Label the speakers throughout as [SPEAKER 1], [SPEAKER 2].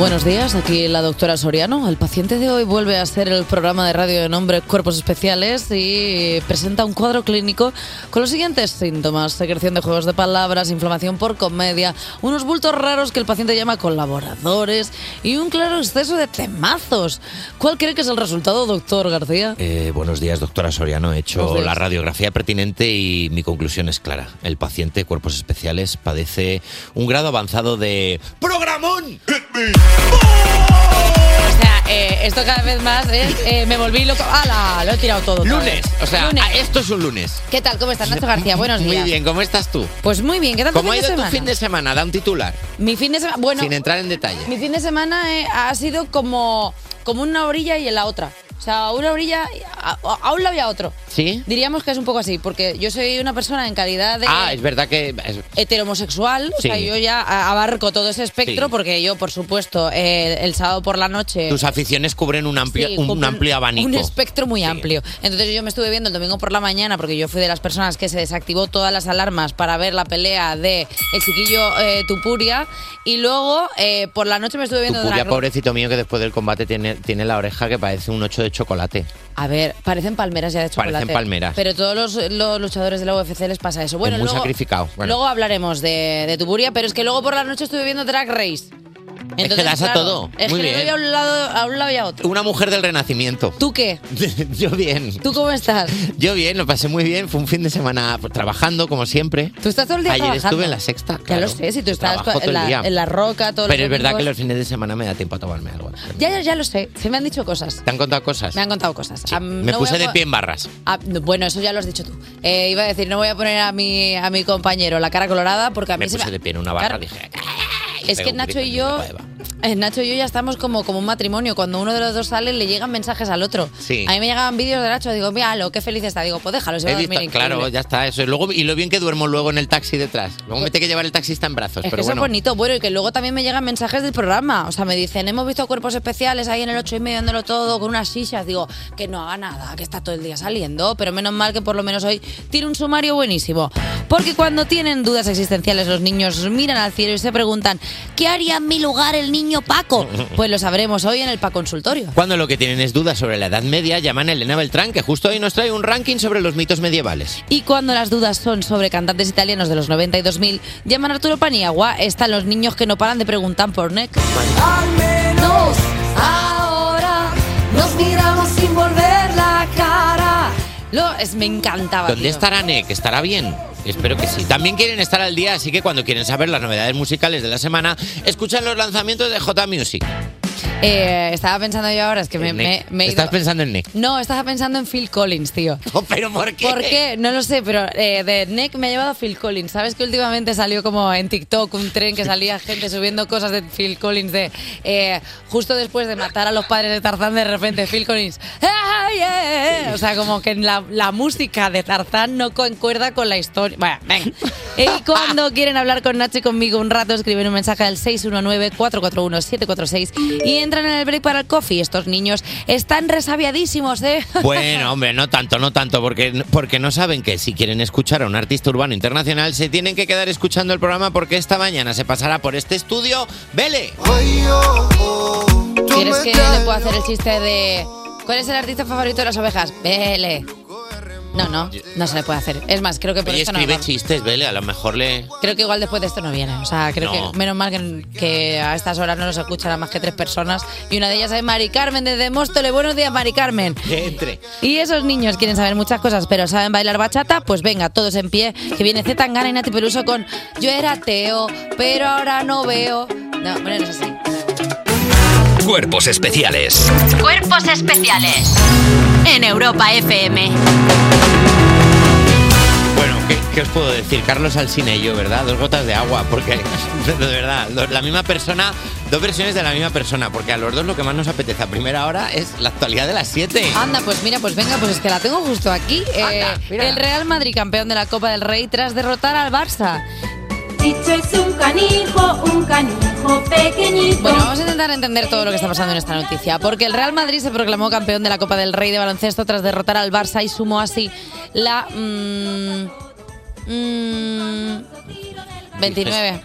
[SPEAKER 1] Buenos días, aquí la doctora Soriano. El paciente de hoy vuelve a hacer el programa de radio de nombre Cuerpos Especiales y presenta un cuadro clínico con los siguientes síntomas. Secreción de juegos de palabras, inflamación por comedia, unos bultos raros que el paciente llama colaboradores y un claro exceso de temazos. ¿Cuál cree que es el resultado, doctor García?
[SPEAKER 2] Eh, buenos días, doctora Soriano. He hecho la radiografía pertinente y mi conclusión es clara. El paciente, cuerpos especiales, padece un grado avanzado de programón.
[SPEAKER 1] O sea, eh, esto cada vez más es... eh, me volví loco. ¡Hala! Lo he tirado todo. otra
[SPEAKER 2] Lunes.
[SPEAKER 1] vez.
[SPEAKER 2] O sea,
[SPEAKER 1] Lunes.
[SPEAKER 2] esto es un lunes.
[SPEAKER 1] ¿Qué tal? ¿Cómo estás, Nacho García? Buenos días.
[SPEAKER 2] Muy bien, ¿cómo estás tú?
[SPEAKER 1] Pues muy bien, ¿qué tal tu
[SPEAKER 2] ¿Cómo ha
[SPEAKER 1] fin de
[SPEAKER 2] ido tu fin de semana? Da un titular,
[SPEAKER 1] Mi fin de semana... Bueno,
[SPEAKER 2] sin entrar en detalle.
[SPEAKER 1] mi fin de semana eh, ha sido como, como una orilla y en la otra. O sea, una orilla a, a un lado y a otro.
[SPEAKER 2] ¿Sí?
[SPEAKER 1] Diríamos que es un poco así, porque yo soy una persona en calidad de
[SPEAKER 2] Ah, es verdad que... es-
[SPEAKER 1] heteromosexual, o
[SPEAKER 2] Sí.
[SPEAKER 1] sea, yo ya a- abarco todo ese espectro,
[SPEAKER 2] Sí.
[SPEAKER 1] porque yo, por supuesto, eh, el sábado por la noche...
[SPEAKER 2] tus aficiones cubren un amplio,
[SPEAKER 1] Sí,
[SPEAKER 2] un
[SPEAKER 1] cumplen
[SPEAKER 2] amplio abanico.
[SPEAKER 1] Un espectro muy amplio. Entonces yo me estuve viendo el domingo por la mañana porque yo fui de las personas que se desactivó todas las alarmas para ver la pelea de el chiquillo eh, Tupuria y luego eh, por la noche me estuve viendo
[SPEAKER 2] Tupuria, pobrecito mío, que después del combate tiene, tiene la oreja que parece un ocho de chocolate.
[SPEAKER 1] A ver, parecen palmeras ya de chocolate.
[SPEAKER 2] Parecen palmeras.
[SPEAKER 1] Pero todos los, los luchadores de la UFC les pasa eso. Bueno,
[SPEAKER 2] muy
[SPEAKER 1] luego,
[SPEAKER 2] sacrificado. Bueno.
[SPEAKER 1] luego hablaremos de, de Tupuria, pero es que luego por la noche estuve viendo Drag Race.
[SPEAKER 2] Que das a todo.
[SPEAKER 1] Es
[SPEAKER 2] Muy
[SPEAKER 1] que
[SPEAKER 2] bien.
[SPEAKER 1] doy a un, lado, a un lado y a otro.
[SPEAKER 2] Una mujer del renacimiento.
[SPEAKER 1] ¿Tú qué?
[SPEAKER 2] Yo bien.
[SPEAKER 1] ¿Tú cómo estás?
[SPEAKER 2] Yo bien, lo pasé muy bien. Fue un fin de semana pues, trabajando, como siempre.
[SPEAKER 1] Tú estás todo el día
[SPEAKER 2] Ayer
[SPEAKER 1] trabajando.
[SPEAKER 2] estuve en la sexta.
[SPEAKER 1] Ya
[SPEAKER 2] claro.
[SPEAKER 1] lo sé, si tú estás en la, en la roca todo
[SPEAKER 2] Pero es verdad que los fines de semana me da tiempo a tomarme algo.
[SPEAKER 1] Ya, ya, ya lo sé. Se me han dicho cosas.
[SPEAKER 2] ¿Te han contado cosas?
[SPEAKER 1] Me han contado cosas.
[SPEAKER 2] Sí,
[SPEAKER 1] Am,
[SPEAKER 2] me
[SPEAKER 1] no voy
[SPEAKER 2] puse de pie en barras.
[SPEAKER 1] Ah, no, bueno, eso ya lo has dicho tú. Eh, iba a decir, no voy a poner a mi, a mi compañero la cara colorada porque a mí
[SPEAKER 2] Me
[SPEAKER 1] se
[SPEAKER 2] puse
[SPEAKER 1] me...
[SPEAKER 2] de pie en una barra.
[SPEAKER 1] Claro,
[SPEAKER 2] Dije,
[SPEAKER 1] es que Nacho y yo... eh, Nacho y yo ya estamos como, como un matrimonio. Cuando uno de los dos sale, le llegan mensajes al otro.
[SPEAKER 2] Sí.
[SPEAKER 1] A mí me llegaban vídeos de Nacho. Digo, mira, lo qué feliz está. Digo, pues déjalo, se va a dormir
[SPEAKER 2] claro, ya está, eso. Y, luego, y lo bien que duermo luego en el taxi detrás. Luego me tengo que llevar el taxista en brazos.
[SPEAKER 1] Es
[SPEAKER 2] pero
[SPEAKER 1] que eso
[SPEAKER 2] bueno.
[SPEAKER 1] es bonito, bueno, y que luego también me llegan mensajes del programa. O sea, me dicen, hemos visto cuerpos especiales ahí en el 8 y medio, dándolo todo, con unas sillas. Digo, que no haga nada, que está todo el día saliendo. Pero menos mal que por lo menos hoy tiene un sumario buenísimo. Porque cuando tienen dudas existenciales, los niños miran al cielo y se preguntan, ¿qué haría en mi lugar el niño Paco? Pues lo sabremos hoy en el Pa Consultorio.
[SPEAKER 2] Cuando lo que tienen es dudas sobre la Edad Media, llaman a Elena Beltrán, que justo hoy nos trae un ranking sobre los mitos medievales.
[SPEAKER 1] Y cuando las dudas son sobre cantantes italianos de los 90 y 2000, llaman a Arturo Paniagua. Están los niños que no paran de preguntar por Nick.
[SPEAKER 3] Al menos ahora nos miramos sin volver la cara.
[SPEAKER 1] Lo, es, me encantaba.
[SPEAKER 2] ¿Dónde
[SPEAKER 1] tío.
[SPEAKER 2] estará Nick? ¿Estará bien? Espero que sí. También quieren estar al día, así que cuando quieren saber las novedades musicales de la semana, escuchan los lanzamientos de J Music.
[SPEAKER 1] Eh, estaba pensando yo ahora, es que me, me- me he ido-
[SPEAKER 2] ¿Estás pensando en Nick?
[SPEAKER 1] No, estaba pensando en Phil Collins, tío.
[SPEAKER 2] ¿Pero por qué?
[SPEAKER 1] ¿Por qué? No lo sé, pero eh, de Nick me ha llevado a Phil Collins. ¿Sabes que últimamente salió como en TikTok un tren que salía gente subiendo cosas de Phil Collins de eh, justo después de matar a los padres de Tarzán de repente Phil Collins "Ah, yeah". o sea como que la, la música de Tarzán no concuerda con la historia bueno venga y cuando quieren hablar con Nacho y conmigo un rato escriben un mensaje al 619-441-746 y entran en el break para el coffee estos niños están resabiadísimos ¿eh?
[SPEAKER 2] Bueno, hombre, no tanto, no tanto, porque, porque no saben que si quieren escuchar a un artista urbano internacional se tienen que quedar escuchando el programa porque esta mañana se pasará por este estudio Vele.
[SPEAKER 1] ¿Quieres que le pueda hacer el chiste de ¿Cuál es el artista favorito de las ovejas? Vele. No, no, no se le puede hacer. Es más, creo que por
[SPEAKER 2] Oye,
[SPEAKER 1] esto no
[SPEAKER 2] escribe chistes, Vele, a lo mejor le...
[SPEAKER 1] Creo que igual después de esto no viene. O sea, creo
[SPEAKER 2] No.
[SPEAKER 1] que menos mal que, que a estas horas no nos escuchan a más que tres personas. Y una de ellas es Mari Carmen desde Móstole. Buenos días, Mari Carmen.
[SPEAKER 2] Que entre.
[SPEAKER 1] Y esos niños quieren saber muchas cosas, pero saben bailar bachata, pues venga, todos en pie, que viene Z Tangana y Nati Peluso con Yo era ateo, pero ahora no veo. No, bueno, no es así.
[SPEAKER 4] Cuerpos especiales
[SPEAKER 5] Cuerpos especiales en Europa FM.
[SPEAKER 2] Bueno, ¿qué, qué os puedo decir? Carlos Alsina y yo, ¿verdad? Dos gotas de agua, porque de verdad, la misma persona, dos versiones de la misma persona, porque a los dos lo que más nos apetece a primera hora es la actualidad de las 7.
[SPEAKER 1] Anda, pues mira, pues venga, pues es que la tengo justo aquí. Eh,
[SPEAKER 2] Anda,
[SPEAKER 1] el Real Madrid, campeón de la Copa del Rey, tras derrotar al Barça.
[SPEAKER 6] Chicho es un canijo, un canijo pequeñito.
[SPEAKER 1] Bueno, vamos a intentar entender todo lo que está pasando en esta noticia, porque el Real Madrid se proclamó campeón de la Copa del Rey de baloncesto tras derrotar al Barça y sumó así la mm, mm, 29.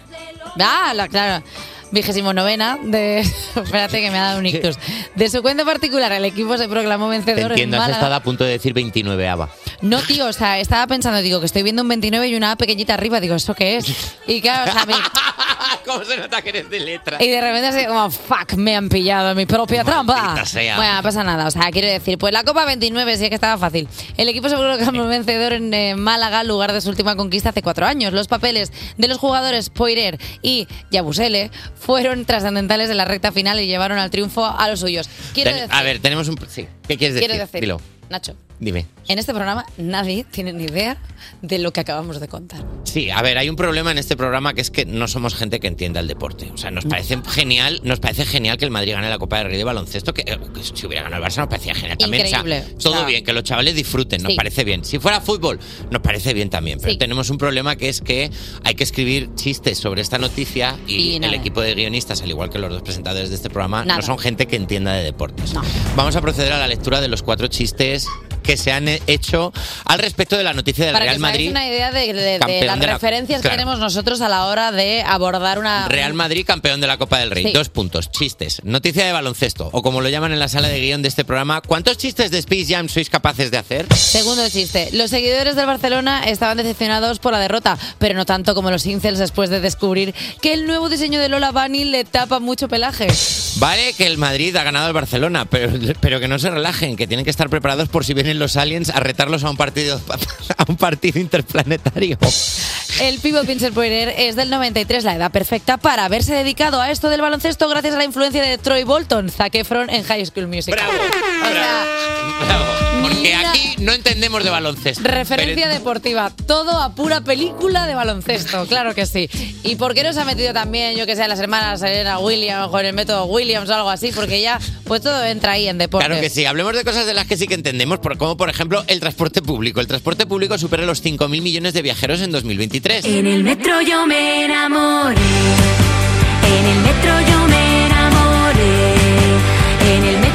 [SPEAKER 1] Ah, la, claro. Vigésimo novena de. Espérate que me ha dado un ictus. De su cuenta particular, el equipo se proclamó
[SPEAKER 2] Te
[SPEAKER 1] vencedor en
[SPEAKER 2] entiendo, has
[SPEAKER 1] Málaga.
[SPEAKER 2] estado a punto de decir 29 Ava.
[SPEAKER 1] No, tío, o sea, estaba pensando, digo, que estoy viendo un 29 y una A pequeñita arriba. Digo, ¿eso qué es? Y claro, o sea, mi-
[SPEAKER 2] ¿Cómo se nota que eres de letra?
[SPEAKER 1] Y de repente así como, fuck, me han pillado en mi propia trampa.
[SPEAKER 2] Sea.
[SPEAKER 1] Bueno, no pasa nada. O sea, quiero decir, pues la Copa 29 sí es que estaba fácil. El equipo se proclamó vencedor en eh, Málaga, lugar de su última conquista hace cuatro años. Los papeles de los jugadores Poirer y Yabusele fueron trascendentales en la recta final y llevaron al triunfo a los suyos. Quiero
[SPEAKER 2] Ten-
[SPEAKER 1] decir,
[SPEAKER 2] a ver, tenemos un... Sí, ¿qué quieres decir?
[SPEAKER 1] quiero decir,
[SPEAKER 2] Dilo,
[SPEAKER 1] Nacho,
[SPEAKER 2] dime.
[SPEAKER 1] en este programa nadie tiene ni idea de lo que acabamos de contar.
[SPEAKER 2] Sí, a ver, hay un problema en este programa que es que no somos gente que entienda el deporte. O sea, nos parece genial, nos parece genial que el Madrid gane la Copa del Rey de baloncesto, que, eh, que si hubiera ganado el Barça nos parecía genial también. O sea,
[SPEAKER 1] Increíble. O
[SPEAKER 2] todo
[SPEAKER 1] sea,
[SPEAKER 2] bien, que los chavales disfruten, nos
[SPEAKER 1] sí.
[SPEAKER 2] parece bien. Si fuera fútbol, nos parece bien también. Pero
[SPEAKER 1] Sí.
[SPEAKER 2] tenemos un problema que es que hay que escribir chistes sobre esta noticia y,
[SPEAKER 1] Y
[SPEAKER 2] el equipo de guionistas, al igual que los dos presentadores de este programa,
[SPEAKER 1] Nada.
[SPEAKER 2] no son gente que entienda de deportes.
[SPEAKER 1] No.
[SPEAKER 2] Vamos a proceder a la lectura de los cuatro chistes es que se han hecho al respecto de la noticia del
[SPEAKER 1] Para
[SPEAKER 2] Real
[SPEAKER 1] que
[SPEAKER 2] Madrid.
[SPEAKER 1] una idea de, de- de las
[SPEAKER 2] de la-
[SPEAKER 1] referencias
[SPEAKER 2] claro.
[SPEAKER 1] que tenemos nosotros a la hora de abordar una...
[SPEAKER 2] Real Madrid campeón de la Copa del Rey.
[SPEAKER 1] Sí.
[SPEAKER 2] Dos puntos. Chistes. Noticia de baloncesto. O como lo llaman en la sala de guion de este programa, ¿cuántos chistes de Space Jam sois capaces de hacer?
[SPEAKER 1] Segundo chiste. Los seguidores del Barcelona estaban decepcionados por la derrota, pero no tanto como los incels después de descubrir que el nuevo diseño de Lola Bunny le tapa mucho pelaje.
[SPEAKER 2] Vale que el Madrid ha ganado al Barcelona, pero, pero que no se relajen, que tienen que estar preparados por si vienen los aliens a retarlos a un partido a un partido interplanetario.
[SPEAKER 1] El pivot Vincent Poirier es del 93, la edad perfecta para haberse dedicado a esto del baloncesto gracias a la influencia de Troy Bolton, Zac Efron en High School Musical.
[SPEAKER 2] Bravo,
[SPEAKER 1] O sea,
[SPEAKER 2] Bravo. Porque aquí no entendemos de baloncesto.
[SPEAKER 1] Referencia
[SPEAKER 2] Pero-
[SPEAKER 1] deportiva, todo a pura película de baloncesto, claro que sí. ¿Y por qué no se ha metido también, yo que sé, las hermanas Serena Williams o en el método Williams o algo así? Porque ya, pues todo entra ahí en deportes.
[SPEAKER 2] Claro que sí, hablemos de cosas de las que sí que entendemos, por- como por ejemplo el transporte público. El transporte público supera los 5.000 millones de viajeros en 2023.
[SPEAKER 6] En el metro yo me enamoré. En el metro yo me enamoré. En el metro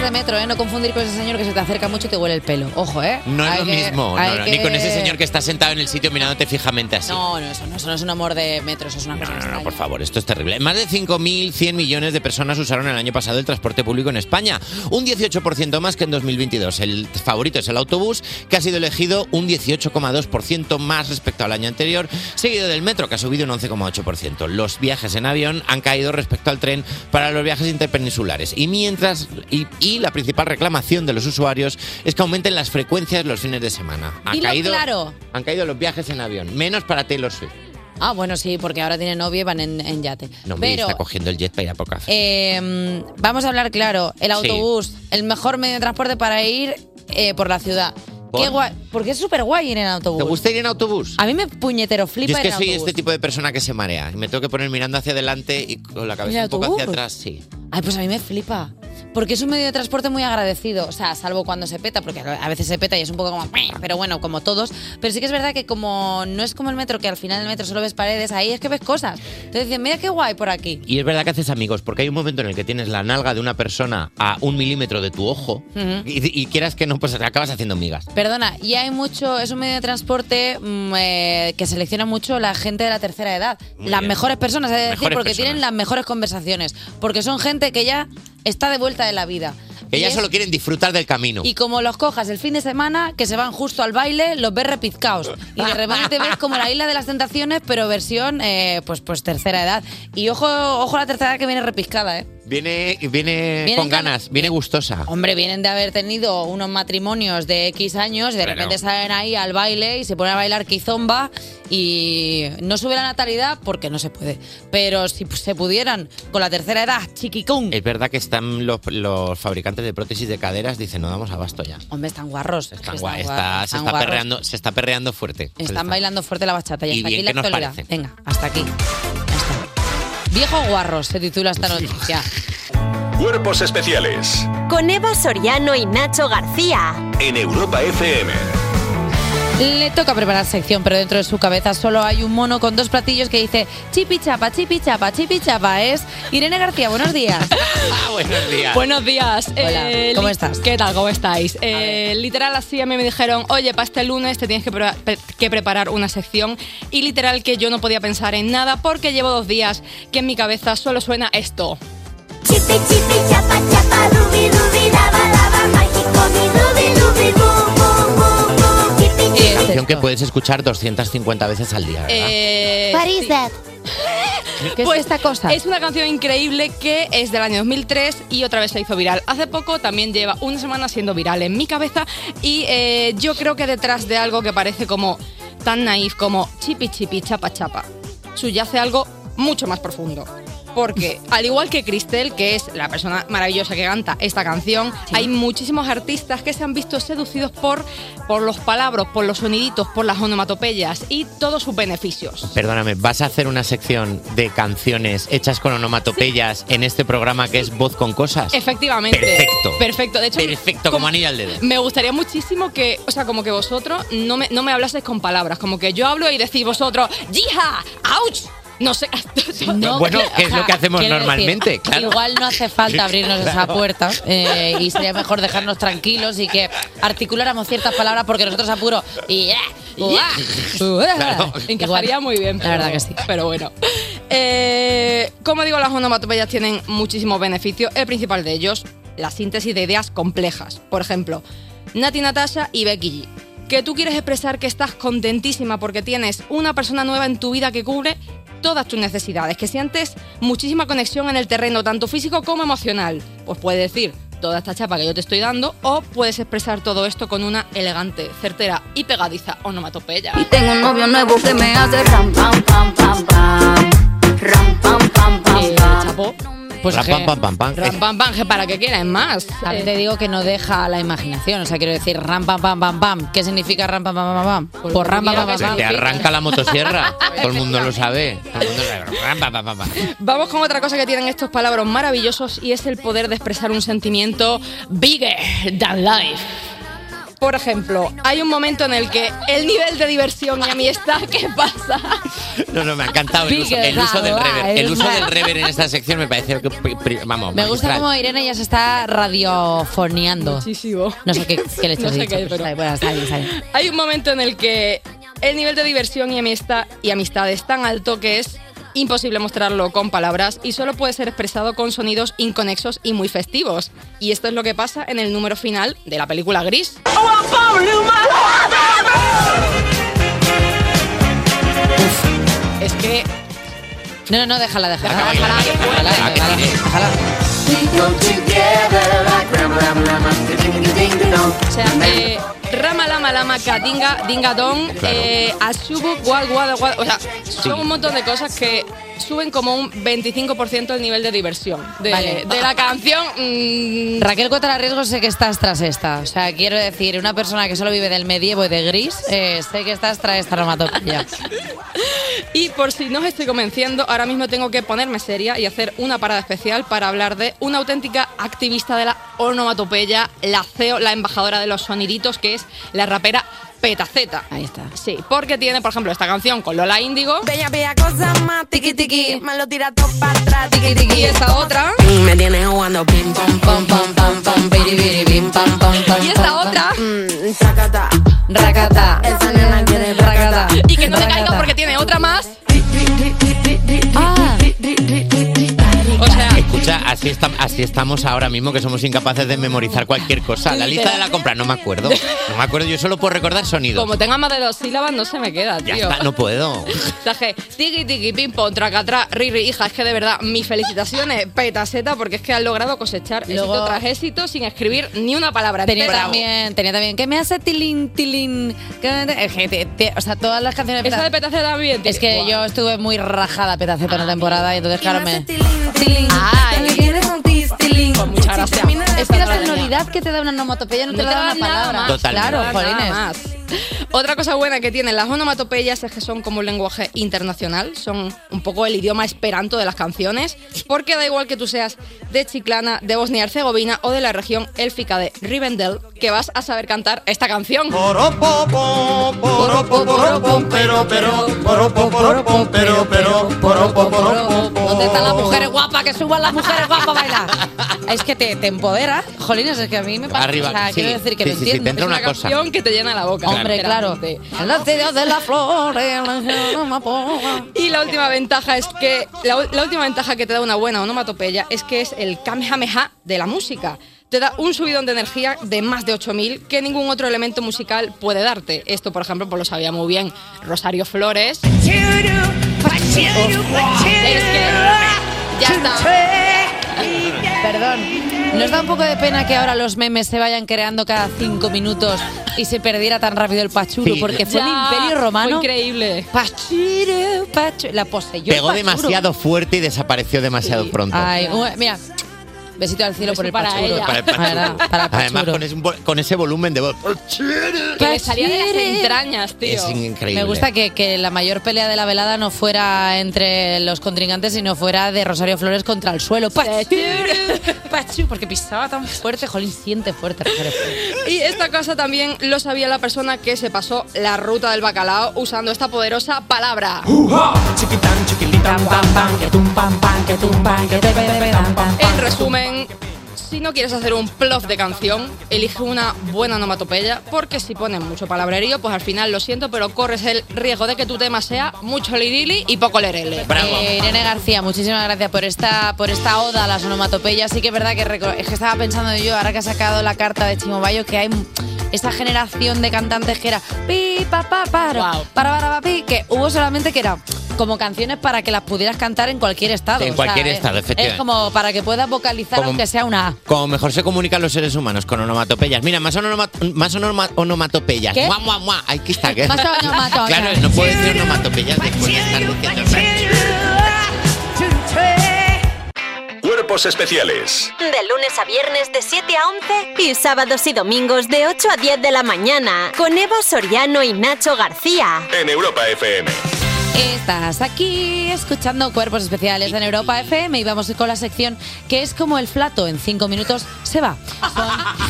[SPEAKER 1] de metro, ¿eh? No confundir con ese señor que se te acerca mucho y te huele el pelo. Ojo, ¿eh?
[SPEAKER 2] No es
[SPEAKER 1] Hay
[SPEAKER 2] lo
[SPEAKER 1] que-
[SPEAKER 2] mismo, no,
[SPEAKER 1] hay
[SPEAKER 2] no,
[SPEAKER 1] que-
[SPEAKER 2] ni con ese señor que está sentado en el sitio mirándote fijamente así.
[SPEAKER 1] No, no, eso no, eso no es un amor de metro, eso es una cosa
[SPEAKER 2] No, no, no, por favor, esto es terrible. Más de 5.100 millones de personas usaron el año pasado el transporte público en España, un 18% más que en 2022. El favorito es el autobús, que ha sido elegido un 18,2% más respecto al año anterior, seguido del metro, que ha subido un 11,8%. Los viajes en avión han caído respecto al tren para los viajes interpeninsulares. Y mientras y, y la principal reclamación de los usuarios es que aumenten las frecuencias los fines de semana. Han
[SPEAKER 1] Dilo
[SPEAKER 2] caído,
[SPEAKER 1] claro.
[SPEAKER 2] han caído los viajes en avión, menos para Taylor Swift.
[SPEAKER 1] Ah, bueno, sí, porque ahora tiene novio y van en, en yate.
[SPEAKER 2] No,
[SPEAKER 1] Pero
[SPEAKER 2] está cogiendo el jet para ir a por café.
[SPEAKER 1] eh, vamos a hablar claro. El autobús, el mejor medio de transporte para ir eh, por la ciudad.
[SPEAKER 2] ¿Por?
[SPEAKER 1] Qué guay, porque es súper guay ir en autobús.
[SPEAKER 2] ¿Te gusta ir en autobús?
[SPEAKER 1] A mí me puñetero flipa
[SPEAKER 2] Yo es que
[SPEAKER 1] ir en
[SPEAKER 2] soy
[SPEAKER 1] autobús.
[SPEAKER 2] este tipo de persona que se marea. Y me tengo que poner mirando hacia adelante y con la cabeza
[SPEAKER 1] ¿En
[SPEAKER 2] un poco hacia
[SPEAKER 1] autobús?
[SPEAKER 2] atrás, sí.
[SPEAKER 1] Ay, pues a mí me flipa. Porque es un medio de transporte muy agradecido. O sea, salvo cuando se peta, porque a veces se peta y es un poco como. Pero bueno, como todos. Pero sí que es verdad que como no es como el metro, que al final del metro solo ves paredes, ahí es que ves cosas. Entonces dicen, mira qué guay por aquí.
[SPEAKER 2] Y es verdad que haces amigos, porque hay un momento en el que tienes la nalga de una persona a un milímetro de tu ojo y, y quieras que no, pues acabas haciendo migas.
[SPEAKER 1] Perdona, y hay mucho, es un medio de transporte mm, eh, que selecciona mucho la gente de la tercera edad.
[SPEAKER 2] Muy
[SPEAKER 1] las
[SPEAKER 2] bien.
[SPEAKER 1] mejores personas, es decir,
[SPEAKER 2] Mejores
[SPEAKER 1] porque
[SPEAKER 2] personas.
[SPEAKER 1] tienen las mejores conversaciones. Porque son gente que ya está de vuelta de la vida. Es-
[SPEAKER 2] solo quieren disfrutar del camino.
[SPEAKER 1] Y como los cojas el fin de semana, que se van justo al baile, los ves repizcaos. Y de repente te ves como la isla de las tentaciones, pero versión, eh, pues, pues tercera edad. Y ojo, ojo a la tercera edad que viene repizcada, ¿eh?
[SPEAKER 2] Viene, viene, con ganas, viene gustosa.
[SPEAKER 1] Hombre, vienen de haber tenido unos matrimonios de X años y de repente salen ahí al baile y se ponen a bailar quizomba y no sube la natalidad porque no se puede. Pero si se pudieran con la tercera edad, chiquicún.
[SPEAKER 2] Es verdad que están los, los fabricantes de prótesis de caderas, dicen, no damos abasto ya.
[SPEAKER 1] Hombre, están guarros.
[SPEAKER 2] Están
[SPEAKER 1] que
[SPEAKER 2] está-
[SPEAKER 1] guarros,
[SPEAKER 2] se,
[SPEAKER 1] están
[SPEAKER 2] está
[SPEAKER 1] guarros.
[SPEAKER 2] perreando, se está perreando fuerte.
[SPEAKER 1] Están
[SPEAKER 2] está-
[SPEAKER 1] bailando fuerte la bachata. Y
[SPEAKER 2] ¿Y
[SPEAKER 1] hasta
[SPEAKER 2] bien
[SPEAKER 1] aquí la
[SPEAKER 2] qué nos
[SPEAKER 1] actualidad.
[SPEAKER 2] parece?
[SPEAKER 1] Venga, hasta aquí. Viejo guarros se titula esta noticia.
[SPEAKER 7] Cuerpos especiales
[SPEAKER 5] Con Eva Soriano y Nacho García.
[SPEAKER 7] en Europa FM.
[SPEAKER 1] Le toca preparar sección, pero dentro de su cabeza solo hay un mono con dos platillos que dice chipi chapa, chipi chapa, chipi chapa. Es Irene García, buenos días.
[SPEAKER 2] Ah, buenos días.
[SPEAKER 8] Buenos días.
[SPEAKER 1] Hola,
[SPEAKER 8] Eh,
[SPEAKER 1] ¿cómo estás?
[SPEAKER 8] ¿Qué tal? ¿Cómo estáis? Eh, literal, así a mí me dijeron, oye, para este lunes te tienes que, pre- pre- que preparar una sección. Y literal que yo no podía pensar en nada porque llevo dos días que en mi cabeza solo suena esto.
[SPEAKER 6] Chipi chipi chapa chapa rubi rubi daba
[SPEAKER 2] Canción que puedes escuchar 250 veces al día, ¿verdad?
[SPEAKER 8] Eh,
[SPEAKER 6] What is
[SPEAKER 8] sí.
[SPEAKER 6] that?
[SPEAKER 1] ¿Qué
[SPEAKER 8] Pues
[SPEAKER 1] es esta cosa?
[SPEAKER 8] Es una canción increíble que es del año 2003 y otra vez se hizo viral. Hace poco también lleva una semana siendo viral en mi cabeza y eh, yo creo que detrás de algo que parece como tan naif como chipi chipi chapa chapa subyace algo mucho más profundo. Porque, al igual que Cristel, que es la persona maravillosa que canta esta canción, hay muchísimos artistas que se han visto seducidos por, por los palabras, por los soniditos, por las onomatopeyas y todos sus beneficios.
[SPEAKER 2] Perdóname, ¿vas a hacer una sección de canciones hechas con onomatopeyas en este programa que es Voz con Cosas?
[SPEAKER 8] Efectivamente.
[SPEAKER 2] Perfecto.
[SPEAKER 8] Perfecto. De hecho,
[SPEAKER 2] Perfecto, como anillo al dedo.
[SPEAKER 8] Me gustaría muchísimo que, o sea, como que vosotros no me, no me hablaseis con palabras, como que yo hablo y decís vosotros, ¡Yija! ¡Ouch! No sé.
[SPEAKER 1] No,
[SPEAKER 2] Bueno,
[SPEAKER 1] que-
[SPEAKER 2] es lo que hacemos
[SPEAKER 1] quiero
[SPEAKER 2] normalmente,
[SPEAKER 1] decir,
[SPEAKER 2] claro.
[SPEAKER 1] Igual no hace falta abrirnos esa
[SPEAKER 2] Claro.
[SPEAKER 1] puerta eh, y sería mejor dejarnos tranquilos y que articuláramos ciertas palabras porque nosotros apuro y. ¡uah! ¡uah!
[SPEAKER 2] Claro.
[SPEAKER 8] Encajaría
[SPEAKER 1] Igual.
[SPEAKER 8] muy bien.
[SPEAKER 1] La verdad
[SPEAKER 8] pero-
[SPEAKER 1] que sí.
[SPEAKER 8] Pero bueno. Eh, como digo, las onomatopeyas tienen muchísimos beneficios. El principal de ellos, la síntesis de ideas complejas. Por ejemplo, Nati Natasha y Becky G. Que tú quieres expresar que estás contentísima porque tienes una persona nueva en tu vida que cubre todas tus necesidades, que sientes muchísima conexión en el terreno, tanto físico como emocional. Pues puedes decir toda esta chapa que yo te estoy dando, o puedes expresar todo esto con una elegante, certera y pegadiza onomatopeya.
[SPEAKER 6] Tengo un novio nuevo que me hace ram pam pam pam pam ram pam pam pam
[SPEAKER 8] Eh, chapo.
[SPEAKER 1] Pues
[SPEAKER 2] Ra-
[SPEAKER 1] que-
[SPEAKER 2] pam, pam, pam, pam.
[SPEAKER 8] Ram, pam, pam, para que quieran más.
[SPEAKER 1] También
[SPEAKER 8] Eh,
[SPEAKER 1] te digo que no deja la imaginación. O sea, quiero decir, ram, pam, pam, pam, pam. ¿Qué significa ram, pam, pam, pam, pam?
[SPEAKER 8] Pues
[SPEAKER 1] Por ram, pam, pam, pam, pam.
[SPEAKER 2] Te arranca la motosierra. Todo el mundo lo sabe. Todo el mundo lo sabe. Pa, pa, pa, pa.
[SPEAKER 8] Vamos con otra cosa que tienen estos palabras maravillosos y es el poder de expresar un sentimiento bigger than life. Por ejemplo, hay un momento en el que el nivel de diversión y amistad que pasa.
[SPEAKER 2] No, no, me ha encantado el uso, el uso del rever. El uso del rever en esta sección me parece que, vamos,
[SPEAKER 1] Me gusta
[SPEAKER 2] magistral.
[SPEAKER 1] cómo Irene ya se está radiofoneando.
[SPEAKER 8] Muchísimo.
[SPEAKER 1] No sé qué, qué le
[SPEAKER 8] No sé
[SPEAKER 1] dicho.
[SPEAKER 8] qué,
[SPEAKER 1] pero bueno, está bien, está bien.
[SPEAKER 8] Hay un momento en el que el nivel de diversión y amistad, y amistad es tan alto que es imposible mostrarlo con palabras y solo puede ser expresado con sonidos inconexos y muy festivos. Y esto es lo que pasa en el número final de la película Gris. Es que
[SPEAKER 1] No, no, no, déjala, déjala.
[SPEAKER 8] Déjala,
[SPEAKER 1] déjala,
[SPEAKER 8] déjala,
[SPEAKER 1] déjala,
[SPEAKER 2] déjala.
[SPEAKER 1] déjala, déjala.
[SPEAKER 8] O sea, eh, Rama Lama Lama Katinga Dinga Dong, eh, Ashubu Guad Guad Guad. O sea, son un montón de cosas que suben como un 25% el nivel de diversión de,
[SPEAKER 1] Vale.
[SPEAKER 8] de la canción. mm,
[SPEAKER 1] Raquel Cuota Riesgo sé que estás tras esta. O sea, quiero decir, una persona que solo vive del medievo y de gris, eh, sé que estás tras esta onomatopeya.
[SPEAKER 8] y por si no os estoy convenciendo, ahora mismo tengo que ponerme seria y hacer una parada especial para hablar de una auténtica activista de la onomatopeya, la CEO, la embajadora de los soniditos, que es la rapera Petaceta.
[SPEAKER 1] Ahí está.
[SPEAKER 8] Sí, porque tiene, por ejemplo, esta canción con Lola Índigo.
[SPEAKER 3] Bella, bella cosa más, tiki tiki, me lo tira todo para atrás, tiki
[SPEAKER 8] Y
[SPEAKER 3] tiki.
[SPEAKER 8] esta otra.
[SPEAKER 3] Me tienes jugando pim pam pam pam pam pam piri piri pim pam pam pam.
[SPEAKER 8] Y esta otra.
[SPEAKER 3] Mm, tacata.
[SPEAKER 1] Racata.
[SPEAKER 3] Esa nena quiere
[SPEAKER 1] Racata.
[SPEAKER 8] Y que no te caiga
[SPEAKER 1] Racata.
[SPEAKER 8] porque tiene otra más.
[SPEAKER 1] Ah,
[SPEAKER 2] así, está- así estamos ahora mismo que somos incapaces de memorizar cualquier cosa. La lista de la compra no me acuerdo. No me acuerdo, yo solo puedo recordar sonidos.
[SPEAKER 8] como tenga más de dos sílabas, no se me queda,
[SPEAKER 2] Ya
[SPEAKER 8] tío.
[SPEAKER 2] está, no puedo.
[SPEAKER 8] O sea, que tiki tiki pim pom tracatra riri hija es que de verdad mis felicitaciones petaseta porque es que has logrado cosechar
[SPEAKER 1] Luego-
[SPEAKER 8] éxito tras éxito sin escribir ni una palabra
[SPEAKER 1] tenía también, tenía también, que me hace tilín, tilín. o sea, todas las canciones de
[SPEAKER 8] esa de
[SPEAKER 1] Peta-
[SPEAKER 8] petaceta también
[SPEAKER 1] Es que yo estuve muy rajada Petaceta en la temporada y entonces, claro, me...
[SPEAKER 8] Ay. Pues muchas gracias.
[SPEAKER 1] Es que la sonoridad que te da una onomatopeya no,
[SPEAKER 8] No
[SPEAKER 1] te la da una
[SPEAKER 8] nada
[SPEAKER 1] palabra.
[SPEAKER 8] más,
[SPEAKER 2] Totalmente.
[SPEAKER 1] Claro,
[SPEAKER 8] más. Otra cosa buena que tienen las onomatopeyas es que son como un lenguaje internacional, son un poco el idioma esperanto de las canciones, porque da igual que tú seas de Chiclana, de Bosnia y Herzegovina o de la región élfica de Rivendell, que vas a saber cantar esta canción.
[SPEAKER 1] ¿Dónde están las mujeres guapas? Que suban las mujeres guapas a bailar. Es que te, te empodera. Jolines, es que a mí me pasa.
[SPEAKER 2] Arriba,
[SPEAKER 1] o sea,
[SPEAKER 2] sí,
[SPEAKER 1] quiero decir que
[SPEAKER 2] sí,
[SPEAKER 1] lo
[SPEAKER 2] sí,
[SPEAKER 1] entiendo.
[SPEAKER 2] te entra
[SPEAKER 1] Es
[SPEAKER 2] una cosa.
[SPEAKER 8] Canción que te llena la boca.
[SPEAKER 1] Hombre, claro. cielos de las flores, la amapola.
[SPEAKER 8] Y la última ventaja es que la, la última ventaja que te da una buena onomatopeya es que es el kamehameha de la música. Te da un subidón de energía de más de 8000 que ningún otro elemento musical puede darte. Esto, por ejemplo, pues lo sabía muy bien Rosario Flores. Es que ya está.
[SPEAKER 1] Perdón. ¿Nos da un poco de pena que ahora los memes se vayan creando cada cinco minutos y se perdiera tan rápido el pachuro?
[SPEAKER 2] Sí.
[SPEAKER 1] Porque fue el
[SPEAKER 8] Ya,
[SPEAKER 1] imperio
[SPEAKER 8] fue
[SPEAKER 1] romano.
[SPEAKER 8] increíble.
[SPEAKER 1] Pachuro, pachuro. La poseyó. el
[SPEAKER 2] Pegó
[SPEAKER 1] pachuro.
[SPEAKER 2] demasiado fuerte y desapareció demasiado
[SPEAKER 8] Sí.
[SPEAKER 2] pronto.
[SPEAKER 1] Ay, mira. Besito al cielo por el
[SPEAKER 8] para
[SPEAKER 1] pachuro.
[SPEAKER 8] ella.
[SPEAKER 2] Para el pachuro.
[SPEAKER 1] ¿Verdad? Para el
[SPEAKER 2] Además,
[SPEAKER 1] pachuro.
[SPEAKER 2] con ese, con ese volumen de voz.
[SPEAKER 8] Que le salía de las entrañas, tío.
[SPEAKER 2] Es increíble.
[SPEAKER 1] Me gusta que, que la mayor pelea de la velada no fuera entre los contrincantes, sino fuera de Rosario Flores contra el suelo. Pachuru, pachuru, porque pisaba tan fuerte, jolín, siente fuerte Rosario Flores.
[SPEAKER 8] Y esta cosa también lo sabía la persona que se pasó la ruta del bacalao usando esta poderosa palabra. En resumen, si no quieres hacer un plof de canción, elige una buena onomatopeya, porque si pones mucho palabrerío, pues al final lo siento, pero corres el riesgo de que tu tema sea mucho lirili y poco lerele.
[SPEAKER 2] Bravo.
[SPEAKER 1] Eh, Irene García, muchísimas gracias por esta, por esta oda a las onomatopeyas. Sí que es verdad que, reco- es que estaba pensando yo, ahora que ha sacado la carta de Chimobayo, que hay esa generación de cantantes que era pi, pa, pa, paro, para, para, pa, pi, que hubo solamente que era como canciones para que las pudieras cantar en cualquier estado.
[SPEAKER 2] En
[SPEAKER 1] o sea,
[SPEAKER 2] cualquier
[SPEAKER 1] es-
[SPEAKER 2] estado, efectivamente.
[SPEAKER 1] Es como para que puedas vocalizar
[SPEAKER 2] Como-
[SPEAKER 1] aunque sea una A.
[SPEAKER 2] Como mejor se comunican los seres humanos con onomatopeyas. Mira, más, onoma- más onoma- onomatopeyas.
[SPEAKER 1] ¿Qué?
[SPEAKER 2] Mua, mua, mua. Ay, aquí está. ¿qué?
[SPEAKER 1] Más onomatopeyas.
[SPEAKER 2] Claro, no puedo decir onomatopeyas después de estar diciendo.
[SPEAKER 7] Cuerpos especiales
[SPEAKER 5] De lunes a viernes de 7 a 11 y sábados y domingos de 8 a 10 de la mañana con Eva Soriano y Nacho García.
[SPEAKER 7] en Europa FM.
[SPEAKER 1] Estás aquí escuchando Cuerpos Especiales en Europa FM y vamos con la sección que es como el flato, en cinco minutos se va.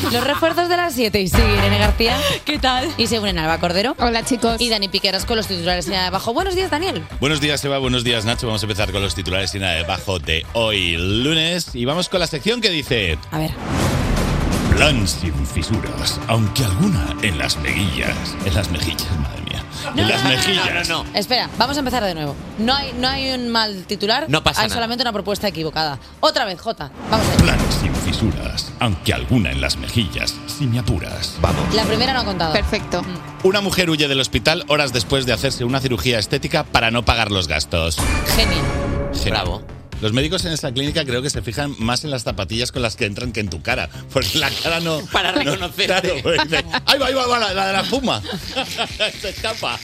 [SPEAKER 1] Son los refuerzos de las 7 y sigue Irene García.
[SPEAKER 8] ¿Qué tal?
[SPEAKER 1] Y se unen Alba Cordero.
[SPEAKER 9] Hola chicos.
[SPEAKER 1] Y Dani Piqueras con los titulares y nada debajo. Buenos días, Daniel.
[SPEAKER 10] Buenos días, Eva. Buenos días, Nacho. Vamos a empezar con los titulares y nada debajo de hoy, lunes. Y vamos con la sección que dice:
[SPEAKER 1] A ver.
[SPEAKER 10] Plan sin fisuras, aunque alguna en las mejillas. En las mejillas, madre. En las mejillas.
[SPEAKER 2] No, no, no.
[SPEAKER 1] Espera, vamos a empezar de nuevo. No hay, no hay un mal titular.
[SPEAKER 2] No pasa
[SPEAKER 1] Hay
[SPEAKER 2] nada.
[SPEAKER 1] solamente una propuesta equivocada. Otra vez, Jota. Vamos a ver.
[SPEAKER 10] Plan sin fisuras, aunque alguna en las mejillas, si me apuras.
[SPEAKER 2] Vamos.
[SPEAKER 1] La primera no ha contado.
[SPEAKER 9] Perfecto.
[SPEAKER 10] Una mujer huye del hospital horas después de hacerse una cirugía estética para no pagar los gastos.
[SPEAKER 1] Genio.
[SPEAKER 2] Bravo.
[SPEAKER 10] Los médicos en esta clínica creo que se fijan más en las zapatillas con las que entran que en tu cara. Porque la cara no.
[SPEAKER 2] Para
[SPEAKER 10] no-
[SPEAKER 2] reconocerte.
[SPEAKER 10] claro, pues dice, ahí va, ahí va, va, la, la de la espuma. se escapa.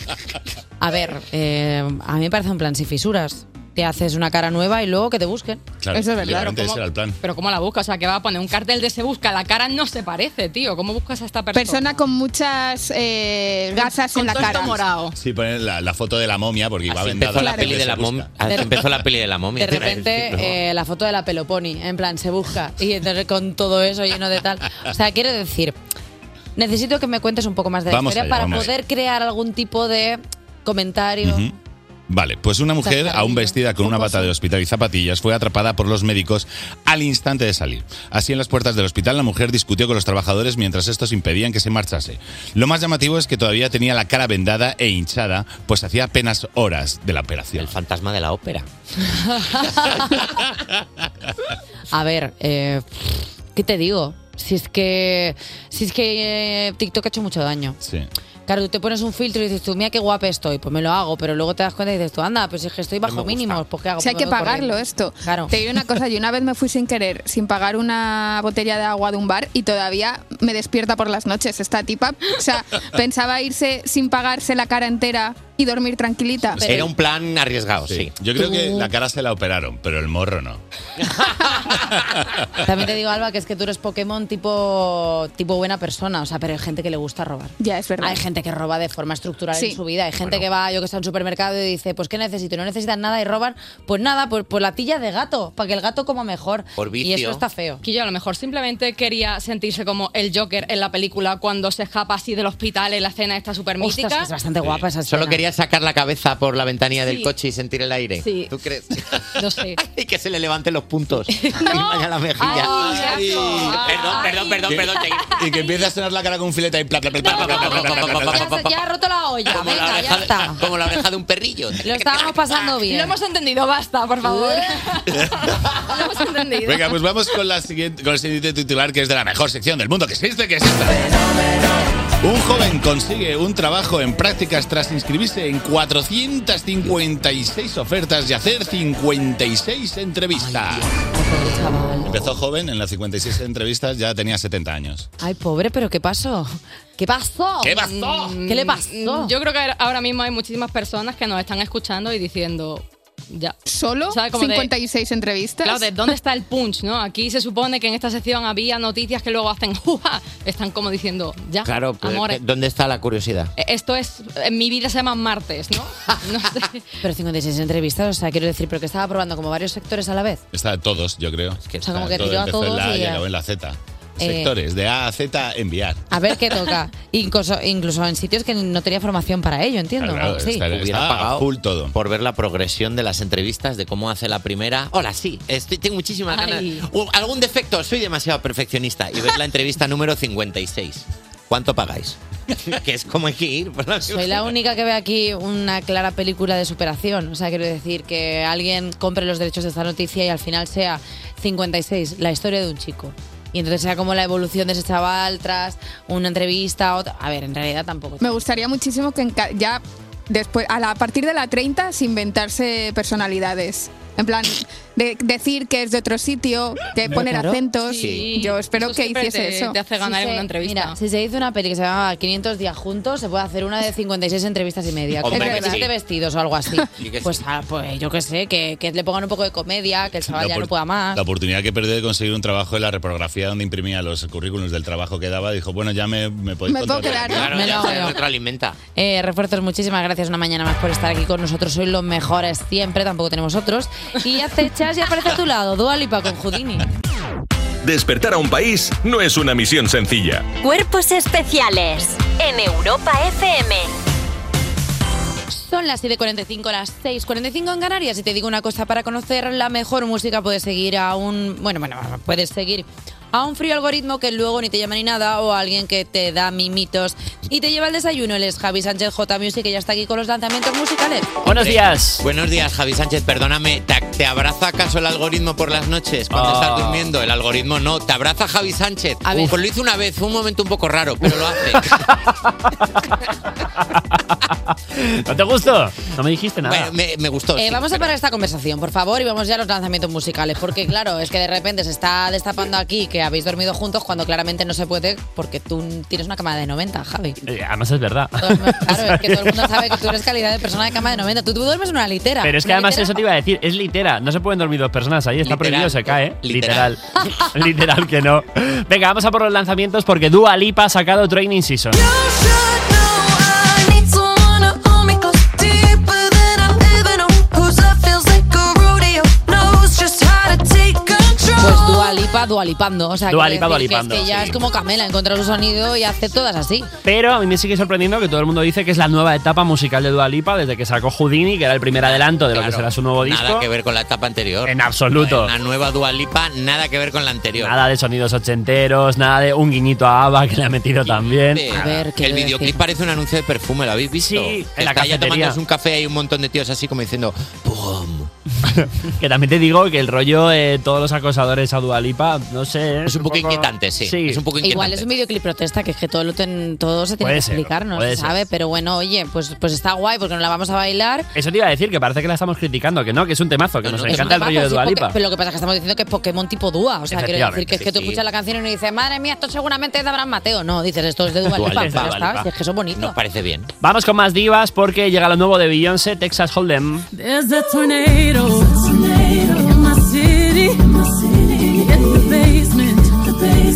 [SPEAKER 1] A ver, eh, a mí me parece un plan sin fisuras. Te haces una cara nueva y luego que te busquen.
[SPEAKER 10] Claro,
[SPEAKER 9] Eso es verdad.
[SPEAKER 10] literalmente
[SPEAKER 8] ¿Cómo-
[SPEAKER 10] ese era el plan.
[SPEAKER 8] Pero ¿cómo la busca? O sea, que va a poner un cartel de se busca. La cara no se parece, tío. ¿Cómo buscas a esta persona?
[SPEAKER 9] Persona con muchas eh, gasas
[SPEAKER 8] Con
[SPEAKER 9] en la cara.
[SPEAKER 8] morado.
[SPEAKER 10] Sí, poner la, la foto de la momia porque iba vendada.
[SPEAKER 2] empezó la
[SPEAKER 9] Claro.
[SPEAKER 2] peli de la momia. Empezó la peli de la momia.
[SPEAKER 1] De
[SPEAKER 2] a
[SPEAKER 1] repente, eh, la foto de la Peloponi, en plan, se busca. Y entonces con todo eso lleno de tal. O sea, quiero decir, necesito que me cuentes un poco más de la
[SPEAKER 10] Vamos
[SPEAKER 1] historia
[SPEAKER 10] allá,
[SPEAKER 1] para poder crear algún tipo de comentario.
[SPEAKER 10] Vale, pues una mujer, aún vestida con una bata de hospital y zapatillas, fue atrapada por los médicos al instante de salir. Así, en las puertas del hospital, la mujer discutió con los trabajadores mientras estos impedían que se marchase. Lo más llamativo es que todavía tenía la cara vendada e hinchada, pues hacía apenas horas de la operación.
[SPEAKER 2] El fantasma de la ópera.
[SPEAKER 1] A ver, eh, ¿qué te digo? Si es que, si es que eh, TikTok ha hecho mucho daño.
[SPEAKER 10] Sí.
[SPEAKER 1] Claro, tú te pones un filtro y dices tú, mira qué guapa estoy, pues me lo hago, pero luego te das cuenta y dices tú, anda, pues es que estoy bajo mínimos, pues qué hago.
[SPEAKER 9] Si hay
[SPEAKER 1] Pues
[SPEAKER 9] que pagarlo
[SPEAKER 1] corriendo.
[SPEAKER 9] esto.
[SPEAKER 1] Claro.
[SPEAKER 9] Te digo una cosa, yo una vez me fui sin querer, sin pagar una botella de agua de un bar y todavía me despierta por las noches esta tipa. O sea, pensaba irse sin pagarse la cara entera y dormir tranquilita.
[SPEAKER 2] Era un plan arriesgado, sí.
[SPEAKER 10] Yo creo que la cara se la operaron, pero el morro no.
[SPEAKER 1] También te digo, Alba, que es que tú eres Pokémon tipo, tipo buena persona, o sea, pero hay gente que le gusta robar.
[SPEAKER 9] Ya, es verdad.
[SPEAKER 1] Hay gente que roba de forma estructural
[SPEAKER 9] Sí.
[SPEAKER 1] en su vida. Hay gente que va, yo que está en un supermercado y dice, pues ¿qué necesito? Y No necesitan nada y roban, pues nada, pues, pues la tilla de gato, para que el gato coma mejor. Y eso está feo.
[SPEAKER 8] Que yo a lo mejor simplemente quería sentirse como el Joker en la película cuando se escapa así del hospital en la escena esta súper
[SPEAKER 1] Ostras,
[SPEAKER 8] mítica.
[SPEAKER 1] es bastante guapa esa
[SPEAKER 2] Solo
[SPEAKER 1] escena
[SPEAKER 2] sacar la cabeza por la ventanilla del coche y sentir el aire?
[SPEAKER 8] Sí.
[SPEAKER 2] ¿Tú crees?
[SPEAKER 8] No sé.
[SPEAKER 2] y que se le levanten los puntos. no. Y vaya la mejilla.
[SPEAKER 8] Ay,
[SPEAKER 2] perdón, perdón, perdón, perdón.
[SPEAKER 10] Y que empiece a sonar la cara con un filete y bla,
[SPEAKER 1] Ya, ha roto la olla.
[SPEAKER 2] Como
[SPEAKER 1] Venga, la
[SPEAKER 2] oreja,
[SPEAKER 1] ya
[SPEAKER 2] está. Como la oreja de un perrillo.
[SPEAKER 1] Lo estábamos pasando bien.
[SPEAKER 8] Lo hemos entendido, basta, por favor. Lo hemos entendido.
[SPEAKER 10] Venga, pues vamos con, la siguiente, con el siguiente titular que es de la mejor sección del mundo que existe, que es esta. Un joven consigue un trabajo en prácticas tras inscribirse en 456 ofertas y hacer 56 entrevistas. Empezó joven, en las 56 entrevistas ya tenía 70 años.
[SPEAKER 1] Ay, pobre, pero ¿qué pasó? ¿Qué pasó?
[SPEAKER 10] ¿Qué pasó?
[SPEAKER 1] ¿Qué le pasó?
[SPEAKER 8] Yo creo que ahora mismo hay muchísimas personas que nos están escuchando y diciendo, ya.
[SPEAKER 9] ¿Solo?
[SPEAKER 8] ¿Sabe? Como de-
[SPEAKER 9] 56 entrevistas.
[SPEAKER 8] Claro, ¿de dónde está el punch, no? Aquí se supone que en esta sección había noticias que luego hacen juja. Están como diciendo, ya,
[SPEAKER 2] Claro, pues,
[SPEAKER 8] amores.
[SPEAKER 2] ¿dónde está la curiosidad?
[SPEAKER 8] Eh, Esto es, en mi vida se llaman martes, ¿no? No sé.
[SPEAKER 1] Pero 56 entrevistas, o sea, quiero decir, pero que estaba probando como varios sectores a la vez.
[SPEAKER 10] Está de todos, yo creo.
[SPEAKER 1] O sea, como que
[SPEAKER 10] todo
[SPEAKER 1] tiró a
[SPEAKER 10] empezó en
[SPEAKER 1] todos
[SPEAKER 10] la
[SPEAKER 1] y ya.
[SPEAKER 10] en la Z.
[SPEAKER 1] Eh,
[SPEAKER 10] Sectores, de A a Z, enviar.
[SPEAKER 1] A ver qué toca. Incluso, incluso en sitios que no tenía formación para ello, entiendo.
[SPEAKER 10] Claro,
[SPEAKER 1] Sí.
[SPEAKER 10] está-
[SPEAKER 2] Hubiera
[SPEAKER 10] está
[SPEAKER 2] pagado
[SPEAKER 10] a full todo.
[SPEAKER 2] por ver la progresión de las entrevistas, de cómo hace la primera. Hola, sí, estoy, tengo muchísimas
[SPEAKER 8] Ay.
[SPEAKER 2] ganas. Uh, ¿Algún defecto? Soy demasiado perfeccionista. Y ves la entrevista número 56. ¿Cuánto pagáis? que es como hay que ir. por la-
[SPEAKER 1] Soy la única que ve aquí una clara película de superación. O sea, quiero decir que alguien compre los derechos de esta noticia y al final sea 56, la historia de un chico. Y entonces sea como la evolución de ese chaval tras una entrevista. Otra. A ver, en realidad tampoco.
[SPEAKER 9] Me gustaría muchísimo que ya después, a, la, a partir de la 30, se inventarse personalidades. En plan, de decir que es de otro sitio, que poner
[SPEAKER 1] Claro.
[SPEAKER 9] acentos.
[SPEAKER 1] Sí.
[SPEAKER 9] Yo espero
[SPEAKER 8] Eso
[SPEAKER 9] que hiciese
[SPEAKER 8] te-
[SPEAKER 9] eso.
[SPEAKER 8] te hace ganar
[SPEAKER 1] Si
[SPEAKER 8] en
[SPEAKER 1] se-
[SPEAKER 8] una entrevista.
[SPEAKER 1] Mira, si se hizo una peli que se llamaba 500 días juntos, se puede hacer una de 56 entrevistas y media. Con
[SPEAKER 2] Hombre, que
[SPEAKER 1] 27
[SPEAKER 2] sí.
[SPEAKER 1] vestidos o algo así. Pues, ah, pues yo qué sé, que, que le pongan un poco de comedia, que el chaval
[SPEAKER 10] La
[SPEAKER 1] ya no pueda más.
[SPEAKER 10] La oportunidad que perdió de conseguir un trabajo en la reprografía donde imprimía los currículums del trabajo que daba, dijo, bueno, ya me, me podéis
[SPEAKER 9] Me puedo quedar, ¿no?
[SPEAKER 2] Claro,
[SPEAKER 1] Me
[SPEAKER 2] ya
[SPEAKER 1] lo
[SPEAKER 2] se retroalimenta.
[SPEAKER 1] Eh, refuerzos, muchísimas gracias una mañana más por estar aquí con nosotros. Sois los mejores siempre, tampoco tenemos otros. Y acechas y aparece a tu lado, Dua Lipa con Houdini.
[SPEAKER 7] Despertar a un país no es una misión sencilla.
[SPEAKER 5] Cuerpos especiales en Europa FM.
[SPEAKER 1] Son las 7.45, las 6.45 en Canarias y te digo una cosa, para conocer la mejor música puedes seguir a un... Bueno, bueno, puedes seguir a un frío algoritmo que luego ni te llama ni nada o a alguien que te da mimitos y te lleva el desayuno. Él es Javi Sánchez J Music que ya está aquí con los lanzamientos musicales.
[SPEAKER 11] Buenos días.
[SPEAKER 2] Buenos días, Javi Sánchez. Perdóname, ¿te, te abraza acaso el algoritmo por las noches cuando estás durmiendo? El algoritmo no. ¿Te abraza Javi Sánchez?
[SPEAKER 1] A ver.
[SPEAKER 2] Pues lo hizo una vez, fue un momento un poco raro, pero lo hace.
[SPEAKER 11] ¿No te gustó? No me dijiste nada.
[SPEAKER 2] Bueno, me, me gustó.
[SPEAKER 1] Eh,
[SPEAKER 2] sí,
[SPEAKER 1] vamos a parar esta conversación, por favor, y vamos ya a los lanzamientos musicales. Porque, claro, es que de repente se está destapando aquí que habéis dormido juntos cuando claramente no se puede porque tú tienes una cama de 90, Javi.
[SPEAKER 11] Eh, además es verdad.
[SPEAKER 1] Todo Claro, es que todo el mundo sabe que tú eres calidad de persona de cama de 90. Tú, tú duermes en una litera.
[SPEAKER 11] Pero es que además
[SPEAKER 1] litera-
[SPEAKER 11] eso te iba a decir, es litera, no se pueden dormir dos personas ahí, está
[SPEAKER 2] Literal.
[SPEAKER 11] prohibido, se cae. ¿eh?
[SPEAKER 2] Literal.
[SPEAKER 11] Literal. Literal que no. Venga, vamos a por los lanzamientos porque Dua Lipa ha sacado Training Season.
[SPEAKER 1] Lipa, dualipando. O sea,
[SPEAKER 11] Dua
[SPEAKER 1] quiero
[SPEAKER 11] Lipa,
[SPEAKER 1] decir que
[SPEAKER 11] dualipando,
[SPEAKER 1] Es que ya
[SPEAKER 11] sí.
[SPEAKER 1] es como Camela, encuentra su sonido y hace todas así.
[SPEAKER 11] Pero a mí me sigue sorprendiendo que todo el mundo dice que es la nueva etapa musical de Dua Lipa desde que sacó Houdini, que era el primer adelanto de lo que
[SPEAKER 2] Claro,
[SPEAKER 11] será su nuevo disco.
[SPEAKER 2] Nada que ver con la etapa anterior.
[SPEAKER 11] En absoluto.
[SPEAKER 2] La nueva Dualipa, nada que ver con la anterior.
[SPEAKER 11] Nada de sonidos ochenteros, nada de un guiñito a Ava que le ha metido también.
[SPEAKER 1] A ver,
[SPEAKER 2] el
[SPEAKER 1] quiero
[SPEAKER 2] videoclip
[SPEAKER 1] decir.
[SPEAKER 2] parece un anuncio de perfume, ¿lo habéis visto?
[SPEAKER 11] Sí, en la
[SPEAKER 2] está ya
[SPEAKER 11] cafetería.
[SPEAKER 2] tomándose un café y un montón de tíos así como diciendo ¡Pum!
[SPEAKER 11] que también te digo que el rollo de todos los acosadores a Dualipa, no sé.
[SPEAKER 2] Es un poco inquietante, sí. Es un poco
[SPEAKER 1] Igual es un videoclip protesta, que es que todo, lo ten- todo se tiene
[SPEAKER 11] Puede
[SPEAKER 1] que
[SPEAKER 11] ser,
[SPEAKER 1] explicar, no se
[SPEAKER 11] ser.
[SPEAKER 1] sabe, pero bueno, oye, pues, pues está guay porque nos la vamos a bailar.
[SPEAKER 11] Eso te iba a decir, que parece que la estamos criticando, que no, que es un temazo, que nos encanta el rollo de
[SPEAKER 1] sí,
[SPEAKER 11] Dualipa.
[SPEAKER 1] Pero lo que pasa es que estamos diciendo que es Pokémon tipo Dúa. O sea, quiero decir que es que tú
[SPEAKER 11] sí.
[SPEAKER 1] escuchas la canción y no dices, madre mía, esto seguramente es de Abraham Mateo. No, dices, esto es de Dua
[SPEAKER 11] Dua Dua
[SPEAKER 1] si es que eso es bonito.
[SPEAKER 2] Nos parece bien.
[SPEAKER 11] Vamos con más divas porque llega lo nuevo de Beyoncé, Texas Hold'em.
[SPEAKER 12] There's a tornado in my city. In the basement.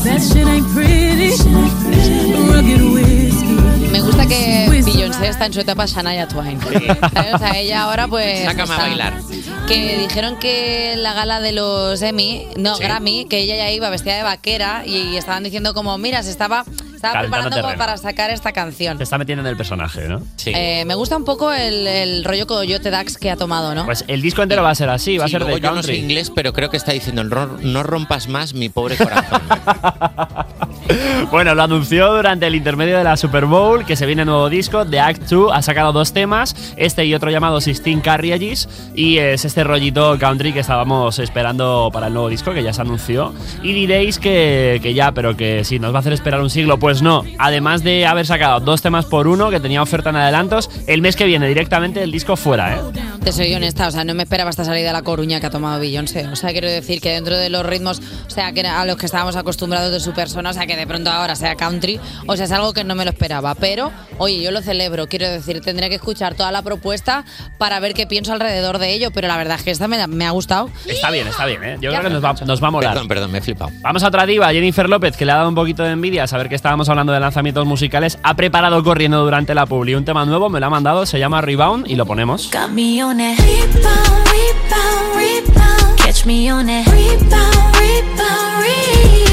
[SPEAKER 12] That shit ain't pretty. Rugged whiskey.
[SPEAKER 1] Me gusta que Beyoncé está en su etapa Shania Twain. ¿Sabes? O sea, ella ahora pues...
[SPEAKER 2] Sácame a bailar.
[SPEAKER 1] Que dijeron que la gala de los Emmy, no,
[SPEAKER 11] Sí.
[SPEAKER 1] Grammy, que ella ya iba vestida de vaquera y estaban diciendo como, mira, se estaba, estaba
[SPEAKER 11] Calentando
[SPEAKER 1] preparando como para sacar esta canción.
[SPEAKER 11] Se está metiendo en el personaje, ¿no? Sí.
[SPEAKER 1] Eh, me gusta un poco el, el rollo Coyote Dax que ha tomado, ¿no?
[SPEAKER 11] Pues el disco entero va a ser así, va a ser de
[SPEAKER 2] yo no sé
[SPEAKER 11] country.
[SPEAKER 2] inglés, pero creo que está diciendo "No- no rompas más mi pobre corazón.
[SPEAKER 11] Bueno, lo anunció durante el intermedio de la Super Bowl, que se viene nuevo disco. The Act 2 ha sacado dos temas, este y otro llamado Sixteen Carriages, y es este rollito country que estábamos esperando para el nuevo disco, que ya se anunció. Y diréis que, que ya, pero que si nos va a hacer esperar un siglo, pues no. Además de haber sacado dos temas por uno, que tenía oferta en adelantos, el mes que viene directamente el disco fuera, ¿eh?
[SPEAKER 1] Te soy honesta, o sea, no me esperaba esta salida a la coruña que ha tomado Beyoncé. O sea, quiero decir que dentro de los ritmos, o sea, que a los que estábamos acostumbrados de su persona, o sea, que de pronto ahora sea country, o sea, es algo que no me lo esperaba. Pero, oye, yo lo celebro, quiero decir, tendré que escuchar toda la propuesta para ver qué pienso alrededor de ello, pero la verdad es que esta me, me ha gustado.
[SPEAKER 11] Está bien, está bien, ¿eh? Yo creo que nos va, nos va a molar.
[SPEAKER 2] Perdón, perdón, me he flipado.
[SPEAKER 11] Vamos a otra diva, Jennifer López, que le ha dado un poquito de envidia saber que estábamos hablando de lanzamientos musicales. Ha preparado corriendo durante la publi un tema nuevo, me lo ha mandado, se llama Rebound y lo ponemos.
[SPEAKER 12] That rebound, rebound, rebound. Catch me on rebound, rebound.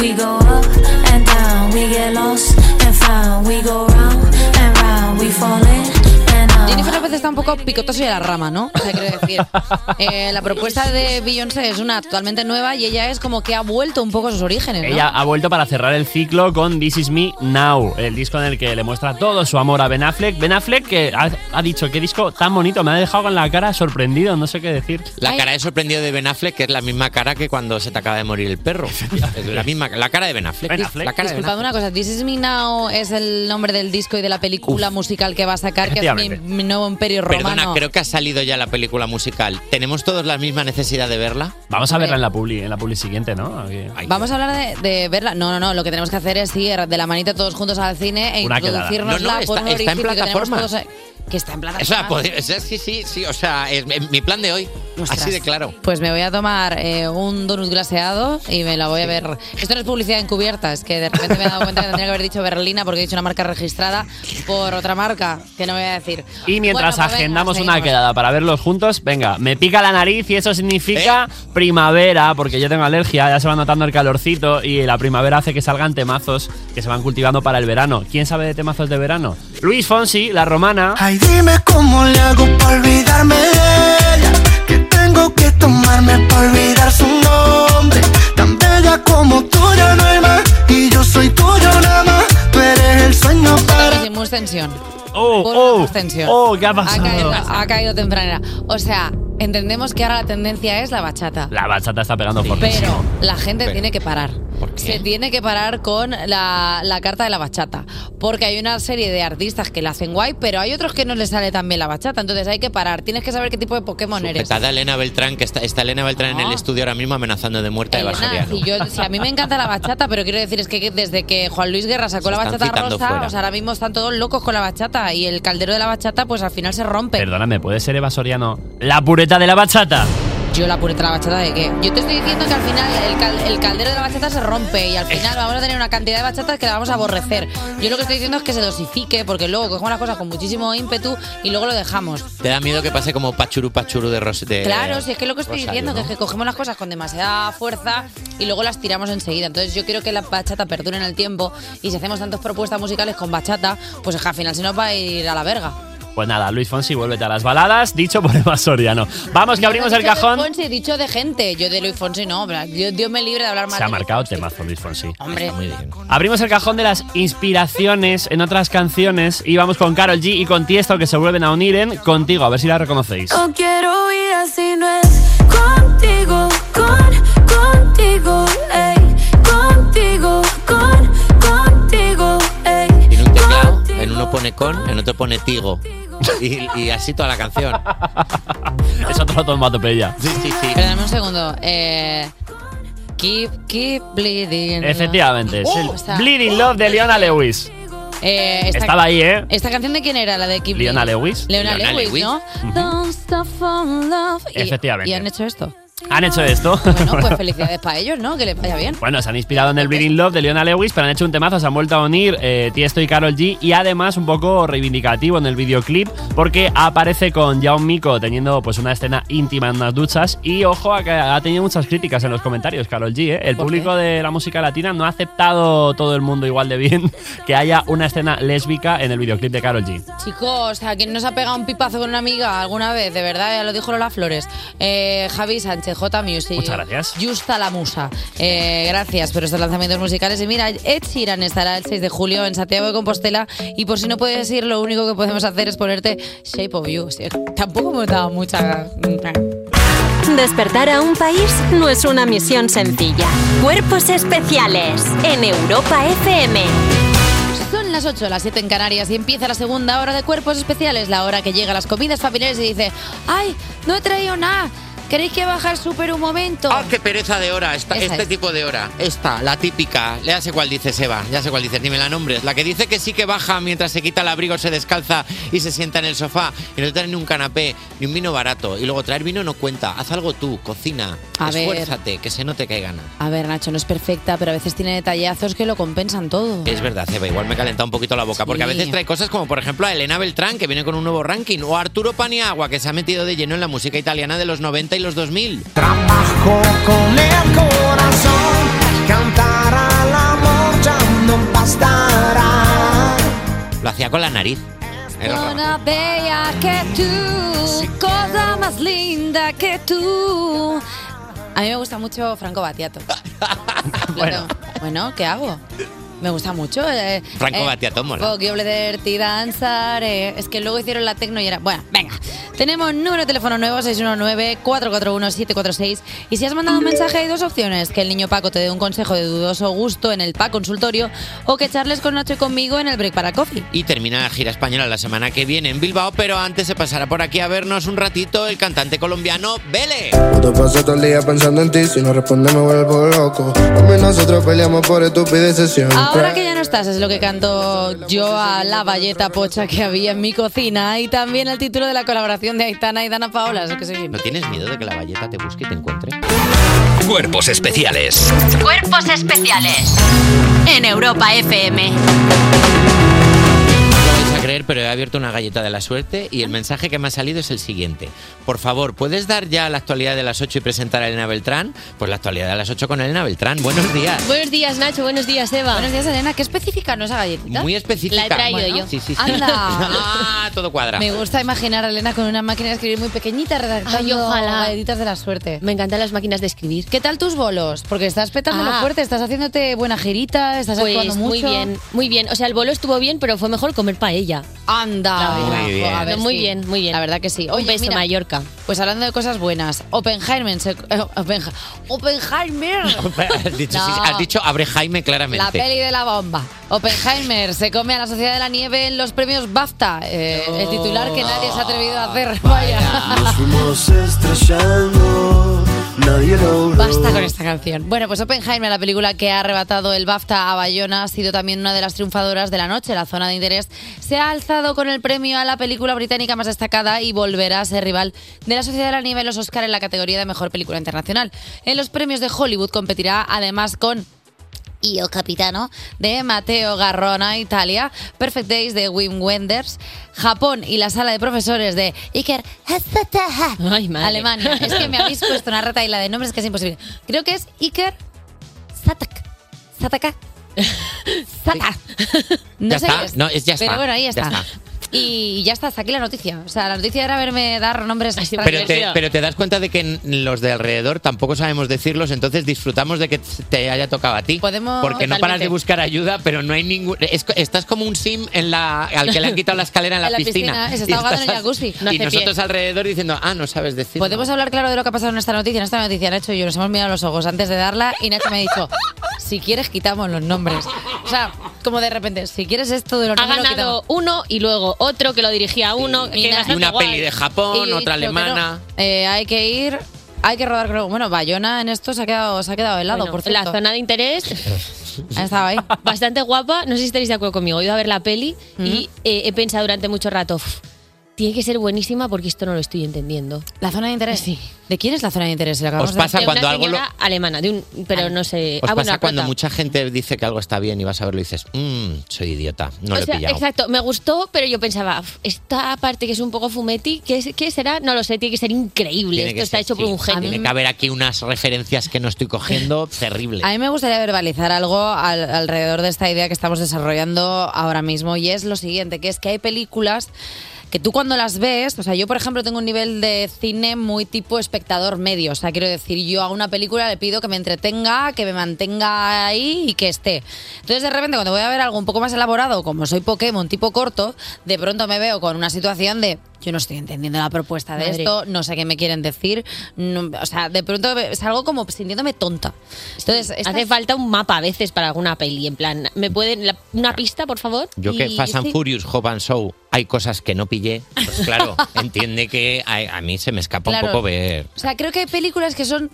[SPEAKER 12] We go up and down, we get lost and found. We go round and round, we fall in.
[SPEAKER 1] Jennifer López está un poco picotoso y a la rama, ¿no? O sea, quiero decir, eh, la propuesta de Beyoncé es una totalmente nueva y ella es como que ha vuelto un poco a sus orígenes, ¿no?
[SPEAKER 11] Ella ha vuelto para cerrar el ciclo con This Is Me Now, el disco en el que le muestra todo su amor a Ben Affleck. Ben Affleck que ha, ha dicho, qué disco tan bonito, me ha dejado con la cara sorprendido, no sé qué decir.
[SPEAKER 2] La cara de sorprendido de Ben Affleck, que es la misma cara que cuando se te acaba de morir el perro. Es la misma, la cara de Ben Affleck. La cara de Ben
[SPEAKER 1] Disculpad una cosa, This Is Me Now es el nombre del disco y de la película musical que va a sacar, que es mi nuevo imperio romano.
[SPEAKER 2] Perdona, creo que ha salido ya la película musical. ¿Tenemos todos la misma necesidad de verla?
[SPEAKER 11] Vamos a verla en la publi, en la publi siguiente, ¿no? Aquí.
[SPEAKER 1] Vamos a hablar de, de verla. No, no, no. Lo que tenemos que hacer es ir de la manita todos juntos al cine e
[SPEAKER 11] Una quedada.
[SPEAKER 1] introducirnosla
[SPEAKER 2] No, no,
[SPEAKER 1] por
[SPEAKER 2] está-
[SPEAKER 1] un
[SPEAKER 2] está en
[SPEAKER 1] orificio que tenemos
[SPEAKER 2] plataformas.
[SPEAKER 1] todos. Que está en
[SPEAKER 2] O
[SPEAKER 1] plataforma.
[SPEAKER 2] sea, podría- sí, sí, sí. O sea, es mi plan de hoy. Así de claro.
[SPEAKER 1] Pues me voy a tomar eh, un donut glaseado y me la voy a ver. Esto no es publicidad encubierta, es que de repente me he dado cuenta que tendría que haber dicho Berlina porque he dicho una marca registrada por otra marca, que no voy a decir.
[SPEAKER 11] Y mientras
[SPEAKER 1] Bueno, pues venga,
[SPEAKER 11] agendamos una
[SPEAKER 1] seguimos.
[SPEAKER 11] quedada para verlos juntos, venga, me pica la nariz y eso significa
[SPEAKER 2] ¿Eh?
[SPEAKER 11] primavera, porque yo tengo alergia, ya se va notando el calorcito y la primavera hace que salgan temazos que se van cultivando para el verano. ¿Quién sabe de temazos de verano? Luis Fonsi, la romana.
[SPEAKER 13] Ay, dime cómo le hago para olvidarme de ella. Que tengo que tomarme para olvidar su nombre. Tan bella como tú ya no hay más. Y yo soy tuyo nada más. Tú eres el sueño para.
[SPEAKER 1] Tensión.
[SPEAKER 11] Oh,
[SPEAKER 1] Por
[SPEAKER 11] oh, oh, ¿qué ha pasado?
[SPEAKER 1] caído, ha caído tempranera. O sea, entendemos que ahora la tendencia es la bachata.
[SPEAKER 11] La bachata está pegando fuerte.
[SPEAKER 1] Pero la gente
[SPEAKER 11] Pero,
[SPEAKER 1] tiene que parar. Se tiene que parar con la, la carta de la bachata. Porque hay una serie de artistas que la hacen guay, pero hay otros que no les sale tan bien la bachata. Entonces hay que parar. Tienes que saber qué tipo de Pokémon eres.
[SPEAKER 2] Está Elena Beltrán, que está, está Elena Beltrán en el estudio ahora mismo amenazando de muerte a
[SPEAKER 1] Elena,
[SPEAKER 2] Soriano.
[SPEAKER 1] si, yo, si a mí me encanta la bachata, pero quiero decir es que desde que Juan Luis Guerra sacó
[SPEAKER 2] Se
[SPEAKER 1] la bachata rosa, o sea, ahora mismo están todos locos con la bachata y el caldero de la bachata, pues al final se rompe.
[SPEAKER 11] Perdóname, ¿puede ser Eva Soriano la pureta de la bachata?
[SPEAKER 1] Yo la pureta de la bachata de qué? Yo te estoy diciendo que al final el, cal- el caldero de la bachata se rompe y al final vamos a tener una cantidad de bachatas que la vamos a aborrecer. Yo lo que estoy diciendo es que se dosifique porque luego cogemos las cosas con muchísimo ímpetu y luego lo dejamos.
[SPEAKER 2] ¿Te da miedo que pase como pachuru pachuru de Ros de
[SPEAKER 1] Claro, si es que lo que estoy
[SPEAKER 2] Rosario,
[SPEAKER 1] diciendo, que es que cogemos las cosas con demasiada fuerza y luego las tiramos enseguida. Entonces yo quiero que la bachata perdure en el tiempo y si hacemos tantas propuestas musicales con bachata, pues es que al final se nos va a ir a la verga.
[SPEAKER 11] Pues nada, Luis Fonsi, vuélvete a las baladas, dicho por Eva Soriano. Vamos, que abrimos el cajón.
[SPEAKER 1] Fonsi, dicho de gente. Yo de Luis Fonsi no. Dios, Dios me libre de hablar mal
[SPEAKER 11] Se ha
[SPEAKER 1] de Luis
[SPEAKER 11] marcado temazo Luis Fonsi.
[SPEAKER 1] Hombre.
[SPEAKER 2] Muy bien.
[SPEAKER 11] Abrimos el cajón de las inspiraciones en otras canciones y vamos con Carol G y con Tiesto que se vuelven a unir en Contigo, a ver si la reconocéis.
[SPEAKER 12] No quiero vida si no es contigo, con, contigo, ey,
[SPEAKER 2] pone con, en otro pone tigo. Y, y así toda la canción.
[SPEAKER 11] Es otro tomatopella.
[SPEAKER 2] Sí, sí, sí.
[SPEAKER 1] Pero dame un segundo. Eh, keep, keep bleeding.
[SPEAKER 11] Efectivamente, es el
[SPEAKER 1] Oh, está-
[SPEAKER 11] Bleeding Love de Leona Lewis.
[SPEAKER 1] Eh, esta-
[SPEAKER 11] Estaba ahí, ¿eh?
[SPEAKER 1] ¿Esta canción de quién era? La de Keep
[SPEAKER 11] Leona
[SPEAKER 1] Bleeding.
[SPEAKER 11] Lewis.
[SPEAKER 1] Leona,
[SPEAKER 11] Leona
[SPEAKER 1] Lewis,
[SPEAKER 11] Lewis.
[SPEAKER 1] ¿no? Don't stop in love. Y-
[SPEAKER 11] Efectivamente.
[SPEAKER 1] Y han hecho esto.
[SPEAKER 11] Han hecho esto.
[SPEAKER 1] Bueno, pues felicidades para ellos, ¿no? Que les vaya bien.
[SPEAKER 11] Bueno, se han inspirado en el Bleeding Love de Leona Lewis, pero han hecho un temazo, se han vuelto a unir eh, Tiesto y Carol G y además un poco reivindicativo en el videoclip porque aparece con Jaume Mico teniendo pues una escena íntima en unas duchas y ojo a que ha tenido muchas críticas en los comentarios Carol G, ¿eh? El
[SPEAKER 1] ¿Por
[SPEAKER 11] público de la música latina no ha aceptado todo el mundo igual de bien que haya una escena lésbica en el videoclip de Carol G.
[SPEAKER 1] Chicos, ¿a quién nos ha pegado un pipazo con una amiga alguna vez? De verdad, ya lo dijo Lola Flores. Eh, Javi Sánchez, J Music.
[SPEAKER 11] Muchas gracias.
[SPEAKER 1] Justa la musa. Eh, gracias por estos lanzamientos musicales. Y mira, Ed Sheeran estará el 6 de julio en Santiago de Compostela. Y por si no puedes ir, lo único que podemos hacer es ponerte Shape of You. Tampoco me dado mucha.
[SPEAKER 5] Despertar a un país no es una misión sencilla. Cuerpos especiales en Europa FM.
[SPEAKER 1] Son las 8, las 7 en Canarias y empieza la segunda hora de Cuerpos Especiales, la hora que llega a las comidas familiares y dice, ¡ay, no he traído nada! ¿Queréis que bajar súper un momento?
[SPEAKER 2] ¡Ah, qué pereza de hora! Esta- este
[SPEAKER 1] es.
[SPEAKER 2] tipo de hora. Esta, la típica. Ya sé cuál dice Seba, ya sé cuál dice, ni me la nombres. La que dice que sí que baja mientras se quita el abrigo, se descalza y se sienta en el sofá. Y no te trae ni un canapé, ni un vino barato. Y luego traer vino no cuenta. Haz algo tú, cocina.
[SPEAKER 1] A ver.
[SPEAKER 2] Esfuérzate, que se note que hay ganas.
[SPEAKER 1] A ver, Nacho, no es perfecta, pero a veces tiene detallazos que lo compensan todo.
[SPEAKER 2] Es verdad, Seba, igual me he calentado un poquito la boca, porque a veces trae cosas como, por ejemplo, a Elena Beltrán, que viene con un nuevo ranking, o a Arturo Paniagua, que se ha metido de lleno en la música italiana de los 90 y los 2000.
[SPEAKER 13] Trabajo con el corazón, cantar al amor ya no bastará.
[SPEAKER 2] Lo hacía con la nariz.
[SPEAKER 1] Una bella que tú, cosa más linda que tú. A mí me gusta mucho Franco Battiato. bueno. bueno, ¿qué hago? Me gusta mucho. eh,
[SPEAKER 2] Franco
[SPEAKER 1] eh,
[SPEAKER 2] Battiato mola.
[SPEAKER 1] Voglio vederti danzare. Es que luego hicieron la tecno y era. Bueno, venga. Tenemos número de teléfono nuevo 619-441-746. Y si has mandado un mensaje, hay dos opciones: que el niño Paco te dé un consejo de dudoso gusto en el PA consultorio o que charles con Nacho y conmigo en el break para coffee.
[SPEAKER 2] Y termina la gira española la semana que viene en Bilbao, pero antes se pasará por aquí a vernos un ratito el cantante colombiano Vele.
[SPEAKER 14] Yo paso todo el día pensando en ti, si no respondes me vuelvo loco. A mí nosotros peleamos por estupideces siempre.
[SPEAKER 1] Ahora que ya no estás, es lo que canto yo a la valleta pocha que había en mi cocina y también el título de la colaboración de Aitana y Dana Paola. es que soy-
[SPEAKER 2] ¿No tienes miedo de que la valleta te busque y te encuentre?
[SPEAKER 4] Cuerpos especiales.
[SPEAKER 5] Cuerpos especiales en Europa FM.
[SPEAKER 2] Creer, pero he abierto una galleta de la suerte y el mensaje que me ha salido es el siguiente. Por favor, ¿puedes dar ya la actualidad de las 8 y presentar a Elena Beltrán? Pues la actualidad de las 8 con Elena Beltrán. Buenos días.
[SPEAKER 15] Buenos días, Nacho. Buenos días, Eva.
[SPEAKER 1] Buenos días, Elena. ¿Qué específica no esa galletita?
[SPEAKER 2] Muy específica.
[SPEAKER 15] La he traído
[SPEAKER 2] Bueno,
[SPEAKER 15] yo.
[SPEAKER 2] Sí, sí, sí.
[SPEAKER 1] Anda.
[SPEAKER 2] ah, todo cuadra.
[SPEAKER 1] Me gusta imaginar a Elena con una máquina de escribir muy pequeñita redactando
[SPEAKER 15] Ay, ojalá.
[SPEAKER 1] galletitas de la suerte.
[SPEAKER 15] Me encantan las máquinas de escribir.
[SPEAKER 1] ¿Qué tal tus bolos? Porque estás petándolo
[SPEAKER 15] Ah.
[SPEAKER 1] fuerte, estás haciéndote buena girita, estás
[SPEAKER 15] Pues
[SPEAKER 1] actuando mucho.
[SPEAKER 15] muy bien, muy bien. O sea, el bolo estuvo bien, pero fue mejor comer paella.
[SPEAKER 1] Anda.
[SPEAKER 2] Muy bien.
[SPEAKER 15] Muy
[SPEAKER 1] sí.
[SPEAKER 15] bien, muy bien.
[SPEAKER 1] La verdad que sí.
[SPEAKER 15] Un
[SPEAKER 1] Oye,
[SPEAKER 15] beso,
[SPEAKER 1] mira,
[SPEAKER 15] Mallorca.
[SPEAKER 1] Pues hablando de cosas buenas, Oppenheimer se, eh, Oppenha- Oppenheimer.
[SPEAKER 2] Has dicho, sí,
[SPEAKER 1] No.
[SPEAKER 2] has dicho abre Jaime claramente.
[SPEAKER 1] La peli de la bomba. Oppenheimer se come a la Sociedad de la Nieve en los premios BAFTA. Eh, El titular que nadie se ha atrevido a hacer. Vaya.
[SPEAKER 14] Nos fuimos estrellando,
[SPEAKER 1] Basta con esta canción. Bueno, pues Oppenheimer, la película que ha arrebatado el BAFTA a Bayona, ha sido también una de las triunfadoras de la noche. La zona de interés se ha alzado con el premio a la película británica más destacada y volverá a ser rival de la Sociedad de la Nieve los Oscar en la categoría de Mejor Película Internacional. En los premios de Hollywood competirá además con Io Capitano de Matteo Garrona, Italia, Perfect Days de Wim Wenders, Japón y la sala de profesores de Iker
[SPEAKER 15] Ay, madre.
[SPEAKER 1] Alemania. Es que me habéis puesto una retaila de nombres que es imposible. Creo que es Iker Satak. Sataka. Sata. No
[SPEAKER 2] Ya
[SPEAKER 1] sé
[SPEAKER 2] está.
[SPEAKER 1] qué es.
[SPEAKER 2] No, es ya
[SPEAKER 1] Pero
[SPEAKER 2] está.
[SPEAKER 1] bueno, ahí
[SPEAKER 2] Ya
[SPEAKER 1] está.
[SPEAKER 2] está.
[SPEAKER 1] Y ya está, hasta aquí la noticia. O sea, la noticia era verme dar nombres extraños.
[SPEAKER 2] Pero te, pero te das cuenta de que los de alrededor tampoco sabemos decirlos, entonces disfrutamos de que te haya tocado a ti.
[SPEAKER 1] Podemos-
[SPEAKER 2] Porque no paras de buscar ayuda, pero no hay ningún. es estás como un sim en la, al que le han quitado la escalera en la,
[SPEAKER 1] En la piscina, y se está
[SPEAKER 2] Y
[SPEAKER 1] ahogando en el
[SPEAKER 2] estás-
[SPEAKER 1] jacuzzi. No
[SPEAKER 2] y
[SPEAKER 1] hace
[SPEAKER 2] nosotros
[SPEAKER 1] pie.
[SPEAKER 2] alrededor diciendo, ah, no sabes decir.
[SPEAKER 1] Podemos hablar claro de lo que ha pasado en esta noticia. En esta noticia, Nacho y yo nos hemos mirado los ojos antes de darla y Nacho me ha dicho, si quieres quitamos los nombres. O sea, como de repente, si quieres esto de los
[SPEAKER 15] Ha
[SPEAKER 1] nombres lo
[SPEAKER 15] ganado
[SPEAKER 1] quitamos.
[SPEAKER 15] uno y luego otro que lo dirigía uno. que
[SPEAKER 1] Y
[SPEAKER 2] una
[SPEAKER 15] guay.
[SPEAKER 2] peli de Japón,
[SPEAKER 1] Y
[SPEAKER 2] otra alemana.
[SPEAKER 1] no. Eh, hay que ir, hay que rodar. creo- Bueno, Bayona en esto se ha quedado, se ha quedado helado,
[SPEAKER 15] Bueno,
[SPEAKER 1] por cierto.
[SPEAKER 15] La zona de interés.
[SPEAKER 1] Ha estado ahí.
[SPEAKER 15] Bastante guapa. No sé si estaréis de acuerdo conmigo. He ido a ver la peli y eh, he pensado durante mucho rato. "Uf, tiene que ser buenísima porque esto no lo estoy entendiendo.
[SPEAKER 1] ¿La zona de interés? Sí. ¿De quién es la zona de interés? La acabamos
[SPEAKER 2] Os
[SPEAKER 1] de-
[SPEAKER 2] pasa
[SPEAKER 15] de
[SPEAKER 2] cuando
[SPEAKER 15] una
[SPEAKER 2] algo lo-
[SPEAKER 15] señora alemana, de un, pero no sé.
[SPEAKER 2] Os
[SPEAKER 15] ah, bueno,
[SPEAKER 2] pasa
[SPEAKER 15] la
[SPEAKER 2] cuando
[SPEAKER 15] prota.
[SPEAKER 2] mucha gente dice que algo está bien y vas a verlo y dices, mmm, soy idiota, no
[SPEAKER 15] O
[SPEAKER 2] lo he
[SPEAKER 15] sea,
[SPEAKER 2] pillado.
[SPEAKER 15] exacto, me gustó, pero yo pensaba, "Uf, esta parte que es un poco fumetti, ¿qué, es- qué será? No lo sé, tiene que ser increíble.
[SPEAKER 2] Tiene
[SPEAKER 15] Esto está
[SPEAKER 2] ser,
[SPEAKER 15] hecho por
[SPEAKER 2] sí.
[SPEAKER 15] un genio.
[SPEAKER 2] Tiene que haber aquí unas referencias que no estoy cogiendo terrible.
[SPEAKER 1] A mí me gustaría verbalizar algo al- alrededor de esta idea que estamos desarrollando ahora mismo y es lo siguiente, que es que hay películas que tú cuando las ves, o sea, yo por ejemplo tengo un nivel de cine muy tipo espectador medio, o sea, quiero decir, yo a una película le pido que me entretenga, que me mantenga ahí y que esté. Entonces de repente cuando voy a ver algo un poco más elaborado, como soy Pokémon tipo corto, de pronto me veo con una situación de yo no estoy entendiendo la propuesta de
[SPEAKER 15] Madre.
[SPEAKER 1] esto, no sé qué me quieren decir, no- o sea, de pronto salgo como sintiéndome tonta. Entonces, esta-
[SPEAKER 15] Hace falta un mapa a veces para alguna peli, en plan, ¿me pueden la- una pista, por favor?
[SPEAKER 2] Yo que
[SPEAKER 15] Y-
[SPEAKER 2] Fast and
[SPEAKER 15] sí.
[SPEAKER 2] Furious, Hop and Show, hay cosas que no pillé, pues claro, entiende que a, a mí se me escapa
[SPEAKER 1] Claro.
[SPEAKER 2] un poco ver.
[SPEAKER 1] O sea, creo que hay películas que son,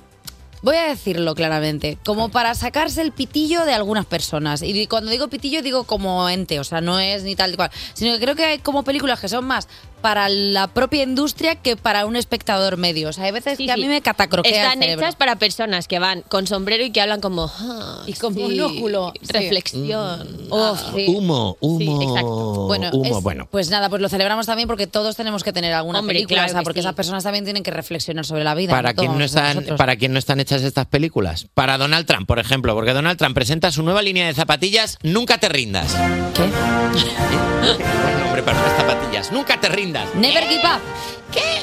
[SPEAKER 1] voy a decirlo claramente, como para sacarse el pitillo de algunas personas. Y cuando digo pitillo digo como ente, o sea, no es ni tal cual, sino que creo que hay como películas que son más para la propia industria que para un espectador medio. O sea, hay veces que a mí me catacroquea el
[SPEAKER 15] Están
[SPEAKER 1] cerebro.
[SPEAKER 15] hechas para personas que van con sombrero y que hablan como... "Ah,
[SPEAKER 1] Y con
[SPEAKER 15] sí,
[SPEAKER 1] monóculo, sí.
[SPEAKER 15] Reflexión.
[SPEAKER 1] Oh,
[SPEAKER 15] Ah,
[SPEAKER 1] sí.
[SPEAKER 2] Humo, humo,
[SPEAKER 15] exacto.
[SPEAKER 1] Bueno,
[SPEAKER 2] humo,
[SPEAKER 1] es-
[SPEAKER 2] bueno.
[SPEAKER 1] pues nada, pues lo celebramos también porque todos tenemos que tener alguna
[SPEAKER 15] Hombre,
[SPEAKER 1] película,
[SPEAKER 15] claro
[SPEAKER 1] o sea,
[SPEAKER 15] que
[SPEAKER 1] porque
[SPEAKER 15] sí.
[SPEAKER 1] esas personas también tienen que reflexionar sobre la vida.
[SPEAKER 2] ¿Para
[SPEAKER 1] ¿no?
[SPEAKER 2] están. ¿Para quién no están hechas estas películas? Para Donald Trump, por ejemplo, porque Donald Trump presenta su nueva línea de zapatillas Nunca te rindas.
[SPEAKER 1] ¿Qué?
[SPEAKER 2] Buen nombre para unas zapatillas. Nunca te rindas.
[SPEAKER 1] Never give up.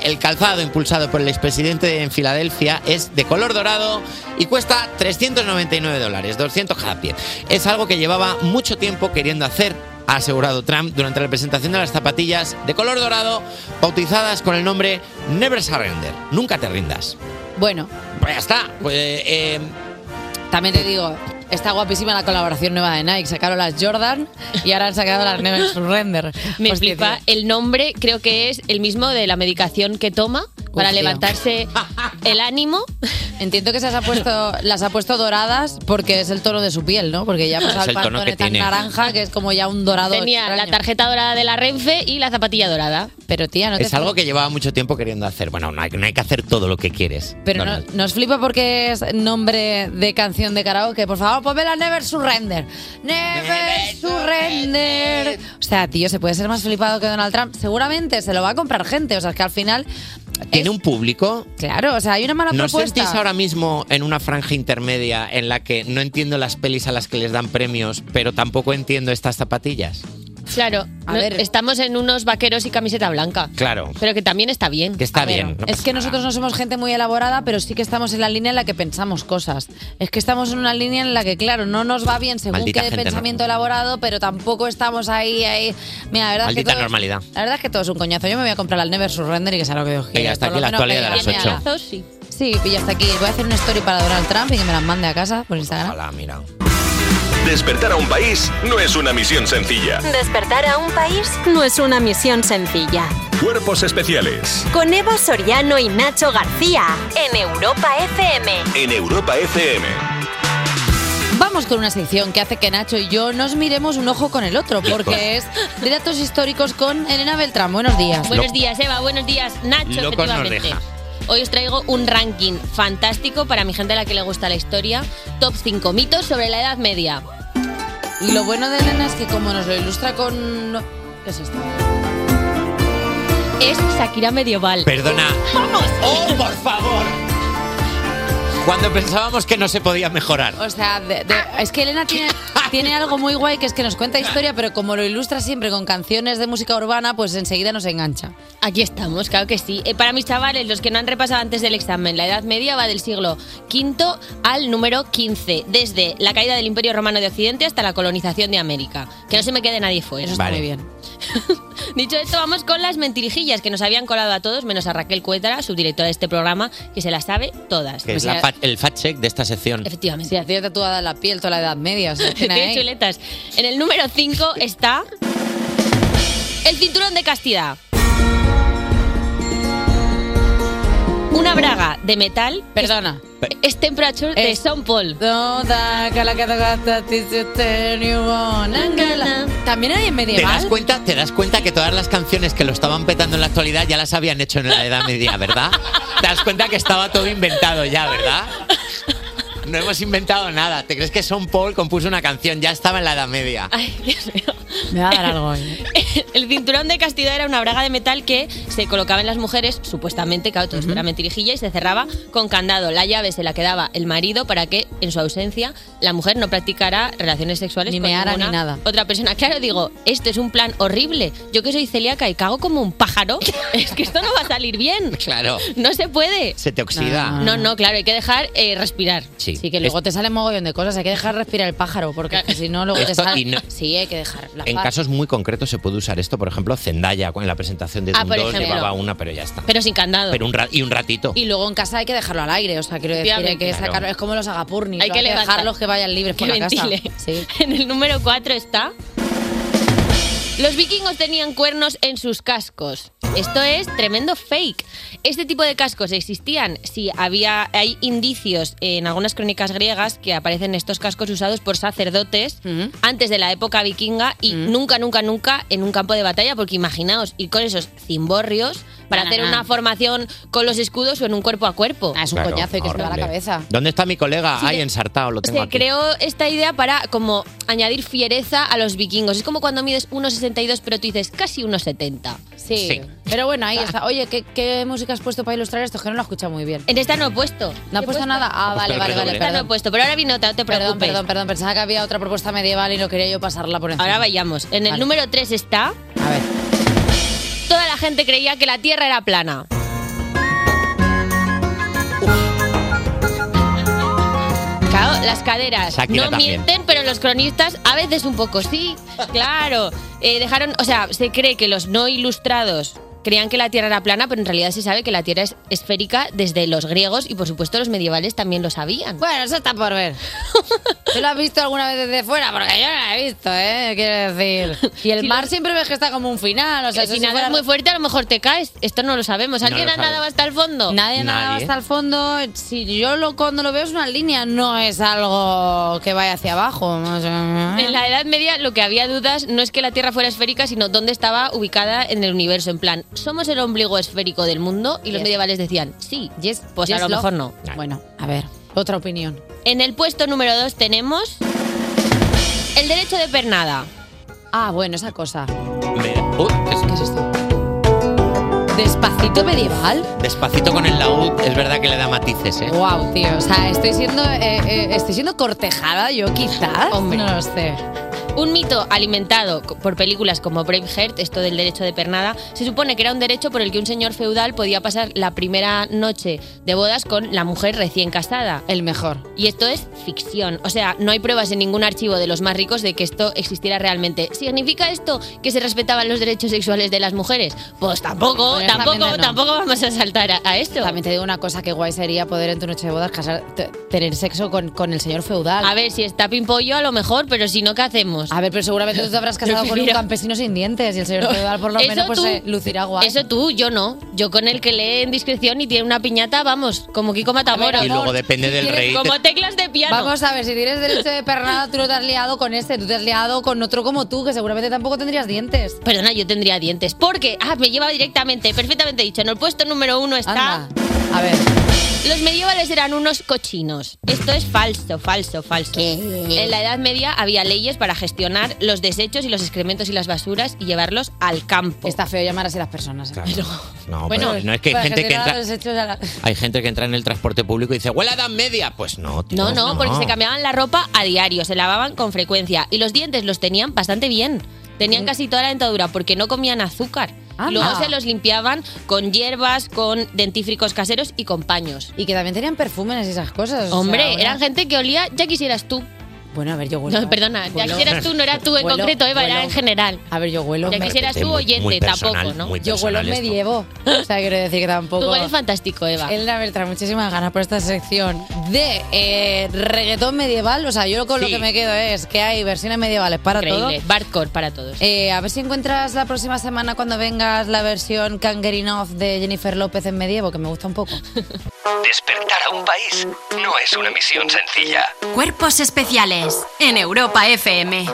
[SPEAKER 2] El calzado impulsado por el expresidente en Filadelfia es de color dorado y cuesta 399 dólares, 200 cada pie. Es algo que llevaba mucho tiempo queriendo hacer, ha asegurado Trump durante la presentación de las zapatillas de color dorado, bautizadas con el nombre Never Surrender, nunca te rindas.
[SPEAKER 1] Bueno,
[SPEAKER 2] Pues ya está. Pues, eh,
[SPEAKER 1] También te digo, está guapísima la colaboración nueva de Nike. Sacaron las Jordan y ahora han sacado las Never Surrender.
[SPEAKER 15] Me
[SPEAKER 1] Hostia,
[SPEAKER 15] flipa.
[SPEAKER 1] tío.
[SPEAKER 15] El nombre creo que es el mismo de la medicación que toma para levantarse el ánimo.
[SPEAKER 1] Entiendo que se las ha puesto, las ha puesto doradas porque es el tono de su piel, ¿no? Porque ya ha pasado
[SPEAKER 2] Es
[SPEAKER 1] el
[SPEAKER 2] el tono
[SPEAKER 1] pantone
[SPEAKER 2] que
[SPEAKER 1] tan
[SPEAKER 2] tiene.
[SPEAKER 1] naranja que es como ya un dorado.
[SPEAKER 15] Tenía la tarjeta dorada de la Renfe y la zapatilla dorada.
[SPEAKER 1] Pero tía, no te
[SPEAKER 2] es algo que llevaba mucho tiempo queriendo hacer. Bueno, no hay, no hay que hacer todo lo que quieres.
[SPEAKER 1] Pero no,
[SPEAKER 2] Donald.
[SPEAKER 1] nos flipa porque es nombre de canción de karaoke. Por favor, ponme la Never Surrender. Never Surrender. O sea, tío, ¿se puede ser más flipado que Donald Trump? Seguramente se lo va a comprar gente. O sea, es que al final.
[SPEAKER 2] ¿Tiene un público?
[SPEAKER 1] Claro, o sea, hay una mala
[SPEAKER 2] ¿No
[SPEAKER 1] propuesta.
[SPEAKER 2] sentís ahora mismo en una franja intermedia en la que no entiendo las pelis a las que les dan premios, pero tampoco entiendo estas zapatillas?
[SPEAKER 15] Claro,
[SPEAKER 1] A
[SPEAKER 15] no-
[SPEAKER 1] ver.
[SPEAKER 15] estamos en unos vaqueros y camiseta blanca.
[SPEAKER 2] Claro.
[SPEAKER 15] Pero que también está bien.
[SPEAKER 2] Que está
[SPEAKER 1] A ver,
[SPEAKER 2] bien. no
[SPEAKER 1] es
[SPEAKER 2] pasa
[SPEAKER 1] que
[SPEAKER 2] nada.
[SPEAKER 1] nosotros no somos gente muy elaborada, pero sí que estamos en la línea en la que pensamos cosas. Es que estamos en una línea en la que, claro, no nos va bien según
[SPEAKER 2] Maldita
[SPEAKER 1] qué
[SPEAKER 2] gente,
[SPEAKER 1] pensamiento elaborado, pero tampoco estamos ahí, ahí. Mira, la verdad es que todo-
[SPEAKER 2] normalidad.
[SPEAKER 1] La verdad es que todo es un coñazo. Yo me voy a comprar al Never Surrender y que sea lo que Dios quiera.
[SPEAKER 2] Venga, hasta
[SPEAKER 1] Por
[SPEAKER 2] aquí
[SPEAKER 1] lo
[SPEAKER 2] la
[SPEAKER 1] menos
[SPEAKER 2] actualidad de las
[SPEAKER 1] viene
[SPEAKER 2] ocho.
[SPEAKER 15] sí.
[SPEAKER 1] Sí, y hasta aquí. Voy a hacer una story para Donald Trump y que me las mande a casa por Instagram.
[SPEAKER 2] Ojalá, mira.
[SPEAKER 7] Despertar a un país no es una misión sencilla.
[SPEAKER 5] Despertar a un país no es una misión sencilla.
[SPEAKER 7] Cuerpos especiales
[SPEAKER 5] Con Eva Soriano y Nacho García en Europa FM.
[SPEAKER 7] en Europa FM.
[SPEAKER 1] Vamos con una sección que hace que Nacho y yo nos miremos un ojo con el otro, porque es de datos históricos con Elena Beltrán. Buenos días.
[SPEAKER 15] Buenos días, Eva. Buenos días, Nacho.
[SPEAKER 2] Locos nos
[SPEAKER 15] efectivamente.
[SPEAKER 2] deja.
[SPEAKER 15] Hoy os traigo un ranking fantástico para mi gente a la que le gusta la historia. Top 5 mitos sobre la Edad Media.
[SPEAKER 1] Y lo bueno de Elena es que como nos lo ilustra con... ¿Qué es esto?
[SPEAKER 15] Es Shakira medieval.
[SPEAKER 2] Perdona. ¡Vamos! ¡Oh, por favor! Cuando pensábamos que no se podía mejorar.
[SPEAKER 1] O sea, de- de- es que Elena tiene... tiene algo muy guay que es que nos cuenta historia, pero como lo ilustra siempre con canciones de música urbana, pues enseguida nos engancha.
[SPEAKER 15] Aquí estamos, claro que sí. Eh, para mis chavales, los que no han repasado antes del examen, la Edad Media va del siglo V al número XV, desde la caída del Imperio Romano de Occidente hasta la colonización de América. Que no se me quede nadie fuera.
[SPEAKER 1] Eso está muy bien.
[SPEAKER 15] Dicho esto, vamos con las mentirijillas que nos habían colado a todos, menos a Raquel Cuétara, subdirectora de este programa, que se las sabe todas.
[SPEAKER 2] Que es la fa- el fact check de esta sección.
[SPEAKER 15] Efectivamente.
[SPEAKER 1] Si hacía tatuada la piel toda la edad media. O sea, tiene Ahí.
[SPEAKER 15] chuletas. En el número 5 está el cinturón de castidad. Una braga de metal.
[SPEAKER 1] Perdona.
[SPEAKER 15] Es, es temperature de Son Paul.
[SPEAKER 1] También hay en
[SPEAKER 2] ¿Te das,
[SPEAKER 1] medieval.
[SPEAKER 2] cuenta, ¿Te das cuenta que todas las canciones que lo estaban petando en la actualidad ya las habían hecho en la Edad Media, verdad? ¿Te das cuenta que estaba todo inventado ya, verdad? No hemos inventado nada. ¿Te crees que Son Paul compuso una canción? Ya estaba en la Edad Media.
[SPEAKER 15] Ay, Dios mío.
[SPEAKER 1] Me va a dar algo. ¿eh?
[SPEAKER 15] El cinturón de castidad era una braga de metal que se colocaba en las mujeres, supuestamente, claro, todo esto era mentirijilla, y se cerraba con candado. La llave se la quedaba el marido para que, en su ausencia, la mujer no practicara relaciones sexuales
[SPEAKER 1] Ni
[SPEAKER 15] con
[SPEAKER 1] meara
[SPEAKER 15] ninguna
[SPEAKER 1] ni nada.
[SPEAKER 15] otra persona. Claro, digo, esto es un plan horrible. Yo que soy celíaca y cago como un pájaro, es que esto no va a salir bien.
[SPEAKER 2] Claro.
[SPEAKER 15] No se puede.
[SPEAKER 2] Se te oxida.
[SPEAKER 15] No, no, claro, hay que dejar eh, respirar.
[SPEAKER 2] Sí.
[SPEAKER 1] Sí, que luego te sale mogollón de cosas. Hay que dejar respirar el pájaro, porque si no, luego te
[SPEAKER 2] Esto
[SPEAKER 1] sale.
[SPEAKER 2] y no-
[SPEAKER 1] Sí, hay que dejar. La
[SPEAKER 2] En casos muy concretos se puede usar esto, por ejemplo, Zendaya en la presentación de
[SPEAKER 15] Ah,
[SPEAKER 2] Doom
[SPEAKER 15] por
[SPEAKER 2] 2
[SPEAKER 15] ejemplo.
[SPEAKER 2] llevaba una, pero ya está.
[SPEAKER 15] Pero sin candado.
[SPEAKER 2] Pero un ra- y un ratito.
[SPEAKER 1] Y luego en casa hay que dejarlo al aire, o sea, quiero decir, hay que sacarlo, es como los agapurnis,
[SPEAKER 15] Hay que
[SPEAKER 1] dejarlos que vayan libres por
[SPEAKER 15] que
[SPEAKER 1] la casa. Sí.
[SPEAKER 15] En el número 4 está. Los vikingos tenían cuernos en sus cascos. Esto es tremendo fake. Este tipo de cascos existían. Sí, había, hay indicios en algunas crónicas griegas que aparecen estos cascos usados por sacerdotes antes de la época vikinga y nunca, nunca, nunca en un campo de batalla, porque imaginaos ir con esos cimborrios para hacer una formación con los escudos o en un cuerpo a cuerpo.
[SPEAKER 1] es un coñazo y que se me va la
[SPEAKER 2] horrible.
[SPEAKER 1] cabeza.
[SPEAKER 2] ¿Dónde está mi colega?
[SPEAKER 15] Sí,
[SPEAKER 2] Ay,
[SPEAKER 15] de-
[SPEAKER 2] ensartado, lo tengo
[SPEAKER 15] Se
[SPEAKER 2] aquí.
[SPEAKER 15] creó esta idea para como añadir fiereza a los vikingos. Es como cuando mides 1,62 pero tú dices casi 1,70.
[SPEAKER 1] Sí.
[SPEAKER 2] Sí.
[SPEAKER 1] Pero bueno, ahí está. Oye, ¿qué, qué música has puesto para ilustrar esto? Que no lo he escuchado muy bien.
[SPEAKER 15] En esta no he puesto.
[SPEAKER 1] ¿No has puesto nada? Ah,
[SPEAKER 2] Ha
[SPEAKER 1] vale, vale, vale.
[SPEAKER 15] Esta no he
[SPEAKER 1] Perdón.
[SPEAKER 15] puesto, pero ahora vino otra, no te
[SPEAKER 1] Perdón,
[SPEAKER 15] preocupes.
[SPEAKER 1] perdón, perdón. Pensaba que había otra propuesta medieval y no quería yo pasarla por encima.
[SPEAKER 15] Ahora vayamos. En el
[SPEAKER 1] Vale.
[SPEAKER 15] número 3 está.
[SPEAKER 1] A ver.
[SPEAKER 15] Toda la gente creía que la Tierra era plana. Claro, las caderas
[SPEAKER 2] Shakira
[SPEAKER 15] no
[SPEAKER 2] también.
[SPEAKER 15] mienten, pero los cronistas a veces un poco sí. Claro, Eh, dejaron, o sea, se cree que los no ilustrados creían que la Tierra era plana, pero en realidad se sabe que la Tierra es esférica desde los griegos y por supuesto los medievales también lo sabían.
[SPEAKER 1] Bueno, eso está por ver. ¿Tú lo has visto alguna vez desde fuera? Porque yo no lo he visto, ¿eh? Quiero decir. Y el
[SPEAKER 15] Si
[SPEAKER 1] mar
[SPEAKER 15] lo-
[SPEAKER 1] siempre ves que está como un final. O sea,
[SPEAKER 15] si
[SPEAKER 1] si
[SPEAKER 15] nadas
[SPEAKER 1] fuera-
[SPEAKER 15] muy fuerte a lo mejor te caes. Esto no lo sabemos.
[SPEAKER 2] No
[SPEAKER 15] ¿Alguien
[SPEAKER 2] lo
[SPEAKER 15] ha nadado hasta el fondo?
[SPEAKER 1] Nadie
[SPEAKER 2] Nadie.
[SPEAKER 1] hasta el fondo. Si yo lo, cuando lo veo es una línea, no es algo que vaya hacia abajo. O sea,
[SPEAKER 15] En la Edad Media lo que había dudas no es que la Tierra fuera esférica, sino dónde estaba ubicada en el universo. En plan, ¿somos el ombligo esférico del mundo? Y los
[SPEAKER 1] Yes.
[SPEAKER 15] medievales decían, sí.
[SPEAKER 1] Yes,
[SPEAKER 15] Pues a
[SPEAKER 1] yes,
[SPEAKER 15] lo
[SPEAKER 1] love.
[SPEAKER 15] mejor no.
[SPEAKER 1] Bueno, a ver, otra opinión.
[SPEAKER 15] En el puesto número 2 tenemos el derecho de pernada.
[SPEAKER 1] Ah, bueno, esa cosa.
[SPEAKER 2] ¿qué es-
[SPEAKER 1] ¿Qué es esto? Despacito medieval.
[SPEAKER 2] Despacito con el laúd, es verdad que le da matices, ¿eh?
[SPEAKER 1] Wow, tío. O sea, estoy siendo, eh, eh, estoy siendo cortejada yo, quizás.
[SPEAKER 15] Hombre.
[SPEAKER 1] No lo sé.
[SPEAKER 15] Un mito alimentado por películas como Braveheart, esto del derecho de pernada, se supone que era un derecho por el que un señor feudal podía pasar la primera noche de bodas con la mujer recién casada.
[SPEAKER 1] El mejor.
[SPEAKER 15] Y esto es ficción. O sea, no hay pruebas en ningún archivo de los más ricos de que esto existiera realmente. ¿Significa esto que se respetaban los derechos sexuales de las mujeres? Pues tampoco, tampoco,
[SPEAKER 1] no.
[SPEAKER 15] tampoco vamos a saltar a, a esto.
[SPEAKER 1] También te digo una cosa que guay sería poder en tu noche de bodas casar, te- tener sexo con, con el señor feudal.
[SPEAKER 15] A ver, si está pimpollo a lo mejor, pero si no, ¿qué hacemos?
[SPEAKER 1] A ver, pero seguramente tú te habrás casado con un campesino sin dientes y el señor feudal por lo menos pues
[SPEAKER 15] tú.
[SPEAKER 1] se lucirá guay.
[SPEAKER 15] Eso tú, yo no. Yo con el que lee en discreción y tiene una piñata, vamos, como Kiko Matamoros.
[SPEAKER 2] Y luego depende del rey.
[SPEAKER 15] Como teclas de piano.
[SPEAKER 1] Vamos a ver, si tienes derecho de pernada, tú no te has liado con este, tú te has liado con otro como tú, que seguramente tampoco tendrías dientes.
[SPEAKER 15] Perdona, yo tendría dientes. Porque, ah, me lleva directamente, perfectamente dicho. En el puesto número uno está
[SPEAKER 1] Anda. A ver.
[SPEAKER 15] Los medievales eran unos cochinos. Esto es falso, falso, falso. En la Edad Media había leyes para gestionar los desechos y los excrementos y las basuras y llevarlos al campo.
[SPEAKER 1] Está feo llamar así a las personas. ¿eh?
[SPEAKER 2] No,
[SPEAKER 15] Bueno,
[SPEAKER 2] pero no es que hay gente que
[SPEAKER 1] gestionar
[SPEAKER 2] entra,
[SPEAKER 1] la-
[SPEAKER 2] hay gente que entra en el transporte público y dice, huele a Edad Media. Pues no, tío,
[SPEAKER 15] No, no, porque se cambiaban la ropa a diario, se lavaban con frecuencia y los dientes los tenían bastante bien. Tenían casi toda la dentadura porque no comían azúcar. Y luego
[SPEAKER 1] Anda.
[SPEAKER 15] se los limpiaban con hierbas, con dentífricos caseros y con paños.
[SPEAKER 1] Y que también tenían perfumes y esas cosas. o
[SPEAKER 15] Hombre,
[SPEAKER 1] sea,
[SPEAKER 15] eran gente que olía, ya quisieras tú.
[SPEAKER 1] Bueno, a ver, yo huelo.
[SPEAKER 15] No, perdona, ya
[SPEAKER 1] Huelo.
[SPEAKER 15] quisieras tú, no era tú en
[SPEAKER 1] Huelo,
[SPEAKER 15] concreto, Eva, era en general.
[SPEAKER 1] A ver, yo huelo.
[SPEAKER 15] Ya quisieras tú oyente, tampoco, ¿no?
[SPEAKER 1] Yo huelo medievo. O sea, quiero decir que tampoco.
[SPEAKER 15] Tú hueles fantástico, Eva.
[SPEAKER 1] Elena Bertrand, muchísimas ganas por esta sección de eh, reggaetón medieval. O sea, yo con lo que me quedo es que hay versiones medievales para
[SPEAKER 15] Increíble,
[SPEAKER 1] todo.
[SPEAKER 15] Bardcore para todos.
[SPEAKER 1] Eh, a ver si encuentras la próxima semana cuando vengas la versión Kangerinoff de Jennifer López en medievo, que me gusta un poco.
[SPEAKER 4] Despertar a un país no es una misión sencilla.
[SPEAKER 5] Cuerpos especiales en Europa FM.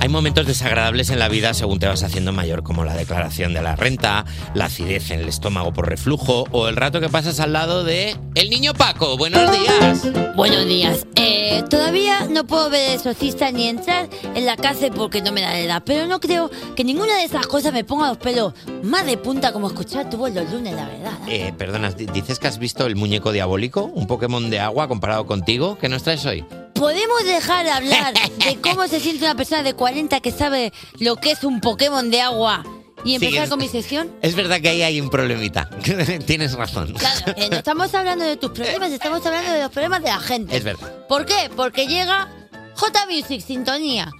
[SPEAKER 2] Hay momentos desagradables en la vida según te vas haciendo mayor, como la declaración de la renta, la acidez en el estómago por reflujo o el rato que pasas al lado de el niño Paco. Buenos días.
[SPEAKER 16] Buenos días. Eh, todavía no puedo ver el exorcista ni entrar en la cárcel porque no me da la edad, pero no creo que ninguna de esas cosas me ponga los pelos más de punta como escuchar tu voz los lunes, la verdad.
[SPEAKER 2] Eh, perdona, di- dices que has visto el muñeco diabólico, un Pokémon de agua comparado contigo. ¿Qué nos traes hoy?
[SPEAKER 16] ¿Podemos dejar de hablar de cómo se siente una persona de 40 que sabe lo que es un Pokémon de agua y empezar
[SPEAKER 2] es-
[SPEAKER 16] con mi sección?
[SPEAKER 2] Es verdad que ahí hay un problemita. Tienes razón.
[SPEAKER 16] Claro, eh, no estamos hablando de tus problemas, estamos hablando de los problemas de la gente.
[SPEAKER 2] Es verdad.
[SPEAKER 16] ¿Por qué? Porque llega J Music Sintonía.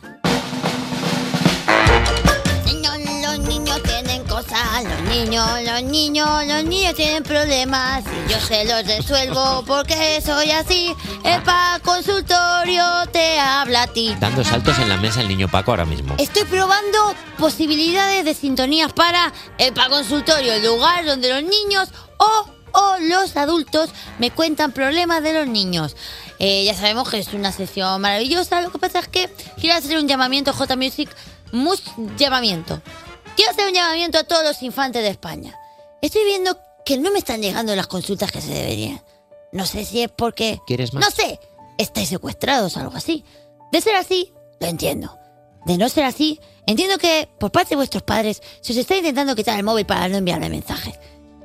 [SPEAKER 16] Cosas, los niños, los niños, los niños tienen problemas y yo se los resuelvo porque soy así. El pa consultorio te habla a ti.
[SPEAKER 2] Dando saltos en la mesa el niño Paco ahora mismo.
[SPEAKER 16] Estoy probando posibilidades de sintonías para el pa consultorio, el lugar donde los niños o, o los adultos me cuentan problemas de los niños. Eh, ya sabemos que es una sesión maravillosa. Lo que pasa es que quiero hacer un llamamiento J Music, mus llamamiento. Quiero hacer un llamamiento a todos los infantes de España. Estoy viendo que no me están llegando las consultas que se deberían. No sé si es porque
[SPEAKER 2] ¿Quieres más?
[SPEAKER 16] no sé, estáis secuestrados o algo así. De ser así, lo entiendo. De no ser así, entiendo que por parte de vuestros padres se os está intentando quitar el móvil para no enviarle mensajes.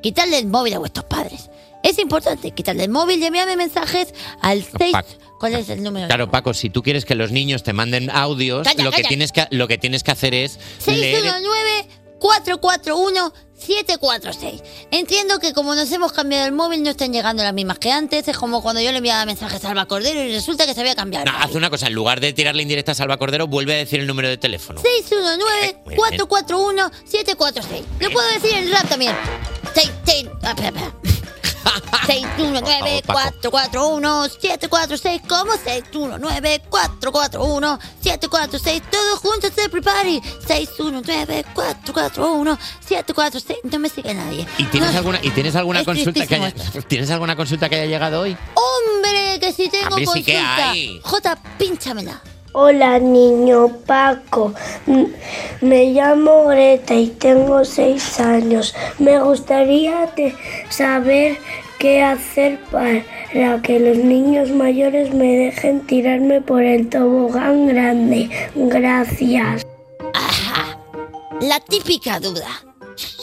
[SPEAKER 16] Quitarle el móvil a vuestros padres. Es importante quitarle el móvil y enviarme mensajes al 6... ¿Cuál es el número?
[SPEAKER 2] Claro, Paco, si tú quieres que los niños te manden audios,
[SPEAKER 16] Calla,
[SPEAKER 2] lo, que tienes que, lo que tienes que hacer es leer...
[SPEAKER 16] 619-441-746. Entiendo que como nos hemos cambiado el móvil no están llegando las mismas que antes. Es como cuando yo le enviaba mensajes a Alba Cordero y resulta que se había cambiado.
[SPEAKER 2] No, haz una cosa, en lugar de tirarle indirecta a Salva Cordero, vuelve a decir el número de teléfono.
[SPEAKER 16] 619-441-746. Lo puedo decir en rap también. 6, 6, ah, espera, espera. 619-441-746. ¿Cómo? 619-441-746. Todos juntos, everybody. 619-441-746. No me sigue nadie.
[SPEAKER 2] ¿Y tienes
[SPEAKER 16] No.
[SPEAKER 2] alguna, y tienes alguna consulta que haya, ¿tienes alguna consulta que haya llegado hoy?
[SPEAKER 16] ¡Hombre, que si tengo
[SPEAKER 2] sí
[SPEAKER 16] consulta!
[SPEAKER 2] que hay.
[SPEAKER 16] Jota, pínchamela.
[SPEAKER 17] Hola niño Paco, me llamo Greta y tengo seis años. Me gustaría saber qué hacer para que los niños mayores me dejen tirarme por el tobogán grande. Gracias.
[SPEAKER 16] La típica duda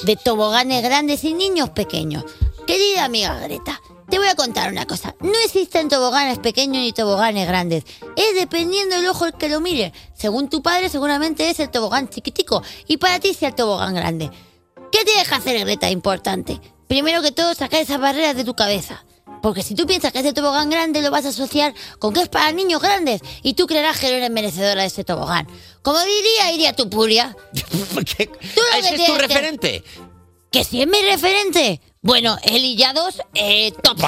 [SPEAKER 16] de toboganes grandes y niños pequeños. Querida amiga Greta, te voy a contar una cosa. No existen toboganes pequeños ni toboganes grandes. Es dependiendo del ojo el que lo mire. Según tu padre, seguramente es el tobogán chiquitico. Y para ti sea el tobogán grande. ¿Qué tienes que hacer, Greta? Importante. Primero que todo, sacar esas barreras de tu cabeza. Porque si tú piensas que ese tobogán grande lo vas a asociar con que es para niños grandes y tú creerás que no eres merecedora de ese tobogán. Como diría. ¿Tú lo que
[SPEAKER 2] ¿Ese es tu
[SPEAKER 16] tienes que-
[SPEAKER 2] referente?
[SPEAKER 16] ¿Que si es mi referente? Bueno, él y ya dos, eh, top.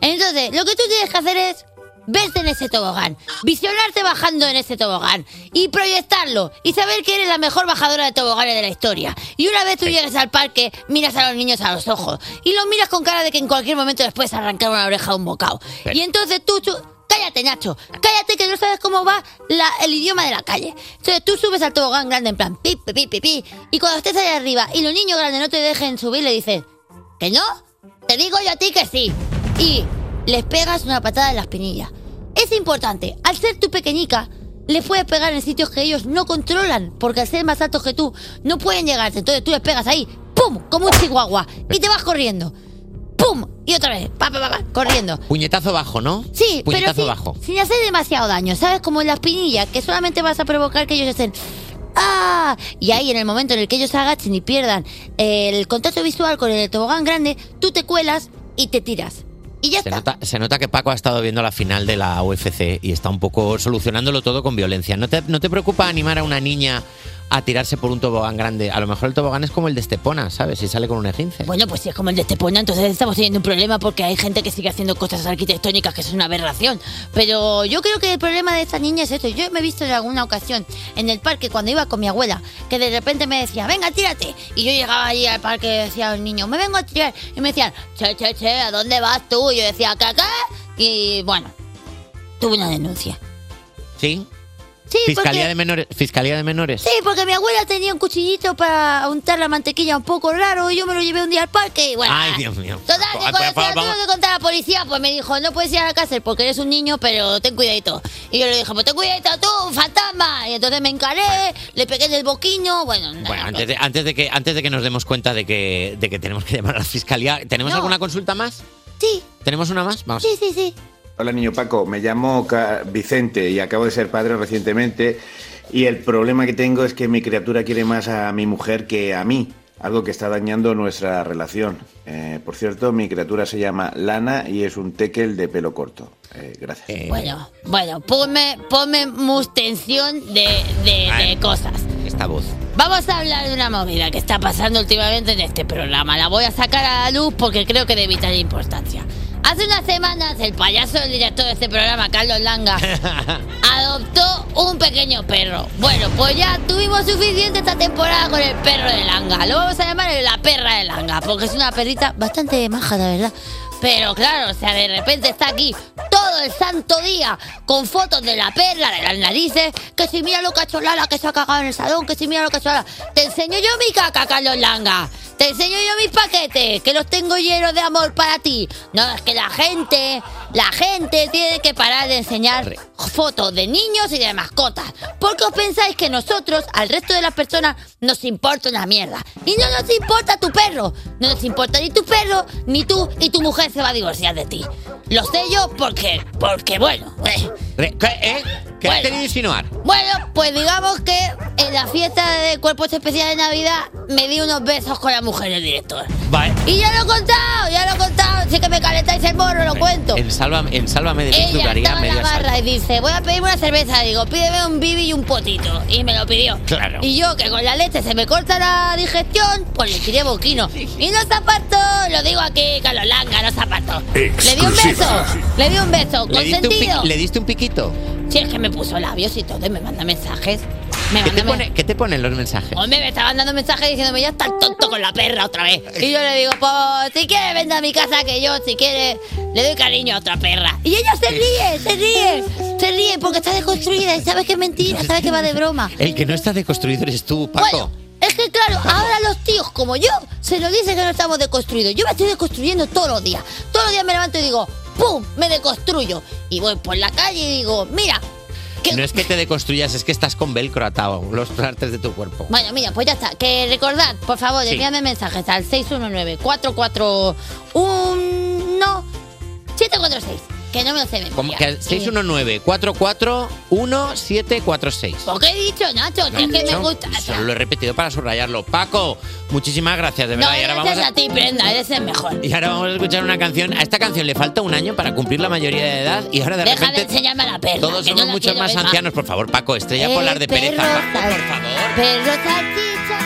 [SPEAKER 16] Entonces, lo que tú tienes que hacer es verte en ese tobogán, visionarte bajando en ese tobogán y proyectarlo y saber que eres la mejor bajadora de toboganes de la historia. Y una vez tú llegues al parque, miras a los niños a los ojos y los miras con cara de que en cualquier momento les puedes arrancar una oreja a un bocado. Y entonces tú, tú- Cállate, Nacho. Cállate que no sabes cómo va la- el idioma de la calle. Entonces tú subes al tobogán grande en plan pi, pi, pi, pi, pi. Y cuando estés ahí arriba y los niños grandes no te dejen subir, le dices, ¿que no? Te digo yo a ti que sí. Y les pegas una patada en la espinilla. Es importante, al ser tú pequeñica, les puedes pegar en sitios que ellos no controlan, porque al ser más altos que tú, no pueden llegarte. Entonces tú les pegas ahí, ¡pum! Como un chihuahua, y te vas corriendo. ¡Pum! Y otra vez, pa, pa, pa, pa, corriendo.
[SPEAKER 2] Puñetazo bajo, ¿no?
[SPEAKER 16] Sí, pero
[SPEAKER 2] Puñetazo
[SPEAKER 16] sin,
[SPEAKER 2] bajo.
[SPEAKER 16] sin hacer demasiado daño, ¿sabes? Como en la espinilla, que solamente vas a provocar que ellos estén... ¡Ah! Y ahí, en el momento en el que ellos se agachen y pierdan el contacto visual con el tobogán grande, tú te cuelas y te tiras. Y ya
[SPEAKER 2] Se
[SPEAKER 16] está.
[SPEAKER 2] nota, se nota que Paco ha estado viendo la final de la UFC y está un poco solucionándolo todo con violencia. ¿No te, no te preocupa animar a una niña a tirarse por un tobogán grande? A lo mejor el tobogán es como el de Estepona, ¿sabes? Si sale con un esguince.
[SPEAKER 16] Bueno, pues si es como el de Estepona, entonces estamos teniendo un problema porque hay gente que sigue haciendo cosas arquitectónicas que es una aberración. Pero yo creo que el problema de esta niña es esto. Yo me he visto en alguna ocasión en el parque cuando iba con mi abuela, que de repente me decía, venga, tírate. Y yo llegaba allí al parque y decía al niño, me vengo a tirar. Y me decían, che, che, che, ¿a dónde vas tú? Y yo decía, ¿qué, qué? Y bueno, tuve una denuncia.
[SPEAKER 2] ¿Sí?
[SPEAKER 16] Sí,
[SPEAKER 2] Fiscalía
[SPEAKER 16] porque-
[SPEAKER 2] de menores. Fiscalía de menores.
[SPEAKER 16] Sí, porque mi abuela tenía un cuchillito para untar la mantequilla un poco raro y yo me lo llevé un día al parque y bueno.
[SPEAKER 2] Ay, Dios mío.
[SPEAKER 16] Total, que cuando se lo tuve que contar a la policía, pues me dijo, no puedes ir a la cárcel porque eres un niño, pero ten cuidadito. Y yo le dije, pues ten cuidadito tú, fantasma. Y entonces me encaré, le pegué en el boquino, bueno, nada,
[SPEAKER 2] Bueno,
[SPEAKER 16] pues.
[SPEAKER 2] antes de, antes de que antes de que nos demos cuenta de que, de que tenemos que llamar a la fiscalía, ¿tenemos
[SPEAKER 16] No.
[SPEAKER 2] alguna consulta más?
[SPEAKER 16] Sí.
[SPEAKER 2] ¿Tenemos una más? Vamos.
[SPEAKER 16] Sí, sí, sí.
[SPEAKER 18] Hola niño Paco, me llamo Vicente y acabo de ser padre recientemente y el problema que tengo es que mi criatura quiere más a mi mujer que a mí, algo que está dañando nuestra relación. Eh, por cierto, mi criatura se llama Lana y es un tekel de pelo corto. Eh, gracias.
[SPEAKER 16] Bueno, bueno, ponme, ponme mustención de, de, de cosas.
[SPEAKER 2] Esta voz.
[SPEAKER 16] Vamos a hablar de una movida que está pasando últimamente en este programa. La voy a sacar a la luz porque creo que de vital importancia. Hace unas semanas el payaso del director de este programa, Carlos Langa, adoptó un pequeño perro. Bueno, pues ya tuvimos suficiente esta temporada con el perro de Langa. Lo vamos a llamar la perra de Langa, porque es una perrita bastante maja, la verdad. Pero claro, o sea, de repente está aquí todo el santo día con fotos de la perla, de las narices, que si mira lo cacholala que se ha cagado en el salón, que si mira lo cacholala. Te enseño yo mi caca, Carlos Langa. Te enseño yo mis paquetes, que los tengo llenos de amor para ti. No, es que la gente, la gente tiene que parar de enseñar fotos de niños y de mascotas. Porque os pensáis que nosotros, al resto de las personas, nos importa una mierda. Y no nos importa tu perro. No nos importa ni tu perro, ni tú, y tu mujer se va a divorciar de ti. Lo sé yo porque, porque bueno. eh.
[SPEAKER 2] ¿Qué, eh? ¿Qué has
[SPEAKER 16] Bueno.
[SPEAKER 2] querido insinuar?
[SPEAKER 16] Bueno, pues digamos que en la fiesta de cuerpos especiales de Navidad me di unos besos con la mujer del director.
[SPEAKER 2] Vale.
[SPEAKER 16] Y ya lo he contado, ya lo he contado. Si que me calentáis el morro, lo cuento.
[SPEAKER 2] En Sálvame, en Sálvame de
[SPEAKER 16] Ella
[SPEAKER 2] duraría
[SPEAKER 16] estaba en la
[SPEAKER 2] media
[SPEAKER 16] barra y dice, voy a pedirme una cerveza. Digo, pídeme un bibi y un potito. Y me lo pidió.
[SPEAKER 2] Claro.
[SPEAKER 16] Y yo, que con la leche se me corta la digestión, pues le tiré boquino. Y no se apartó, lo digo aquí, Carlos Langa, no se apartó. Le di un beso, le di un beso,
[SPEAKER 2] ¿Le diste, un
[SPEAKER 16] consentido.
[SPEAKER 2] ¿Le diste un piquito?
[SPEAKER 16] Si es que me puso labios y todo y me manda mensajes. Me
[SPEAKER 2] ¿Qué te, pone- qué te ponen los mensajes?
[SPEAKER 16] Hombre, me está mandando mensajes diciéndome, ya está tonto con la perra otra vez. Y yo le digo, pues, si quiere, venda a mi casa que yo, si quiere, le doy cariño a otra perra. Y ella se ríe, se ríe, se ríe porque está deconstruida y sabe que es mentira, sabe que va de broma.
[SPEAKER 2] El que no está deconstruido eres tú, Paco.
[SPEAKER 16] Bueno, es que claro, ahora los tíos como yo se nos dicen que no estamos deconstruidos. Yo me estoy deconstruyendo todos los días. Todos los días me levanto y digo, ¡pum! Me deconstruyo. Y voy por la calle y digo, mira,
[SPEAKER 2] No es que te deconstruyas, es que estás con velcro atado, los partes de tu cuerpo.
[SPEAKER 16] Bueno, mira, pues ya está. Que recordad, por favor,
[SPEAKER 2] Sí.
[SPEAKER 16] envíame mensajes al 619-441-746. Que no me lo sé de
[SPEAKER 2] Como
[SPEAKER 16] memoria.
[SPEAKER 2] que 619-441-1746.
[SPEAKER 16] ¿Por qué he dicho, Nacho? Es que me gusta.
[SPEAKER 2] Solo lo he repetido para subrayarlo. Paco, muchísimas gracias, de
[SPEAKER 16] No,
[SPEAKER 2] verdad. y, ahora vamos
[SPEAKER 16] gracias
[SPEAKER 2] a,
[SPEAKER 16] a ti, Brenda, eres el mejor.
[SPEAKER 2] y ahora vamos a escuchar una canción. A esta canción le falta un año para cumplir la mayoría de edad y ahora de
[SPEAKER 16] Deja de enseñarme a la perra.
[SPEAKER 2] todos
[SPEAKER 16] no
[SPEAKER 2] somos
[SPEAKER 16] la
[SPEAKER 2] muchos más ancianos. Por favor, Paco, estrella
[SPEAKER 16] Eh,
[SPEAKER 2] polar de pereza.
[SPEAKER 16] perro
[SPEAKER 2] Paco,
[SPEAKER 16] sal-
[SPEAKER 2] por favor.
[SPEAKER 16] Perro salchicha.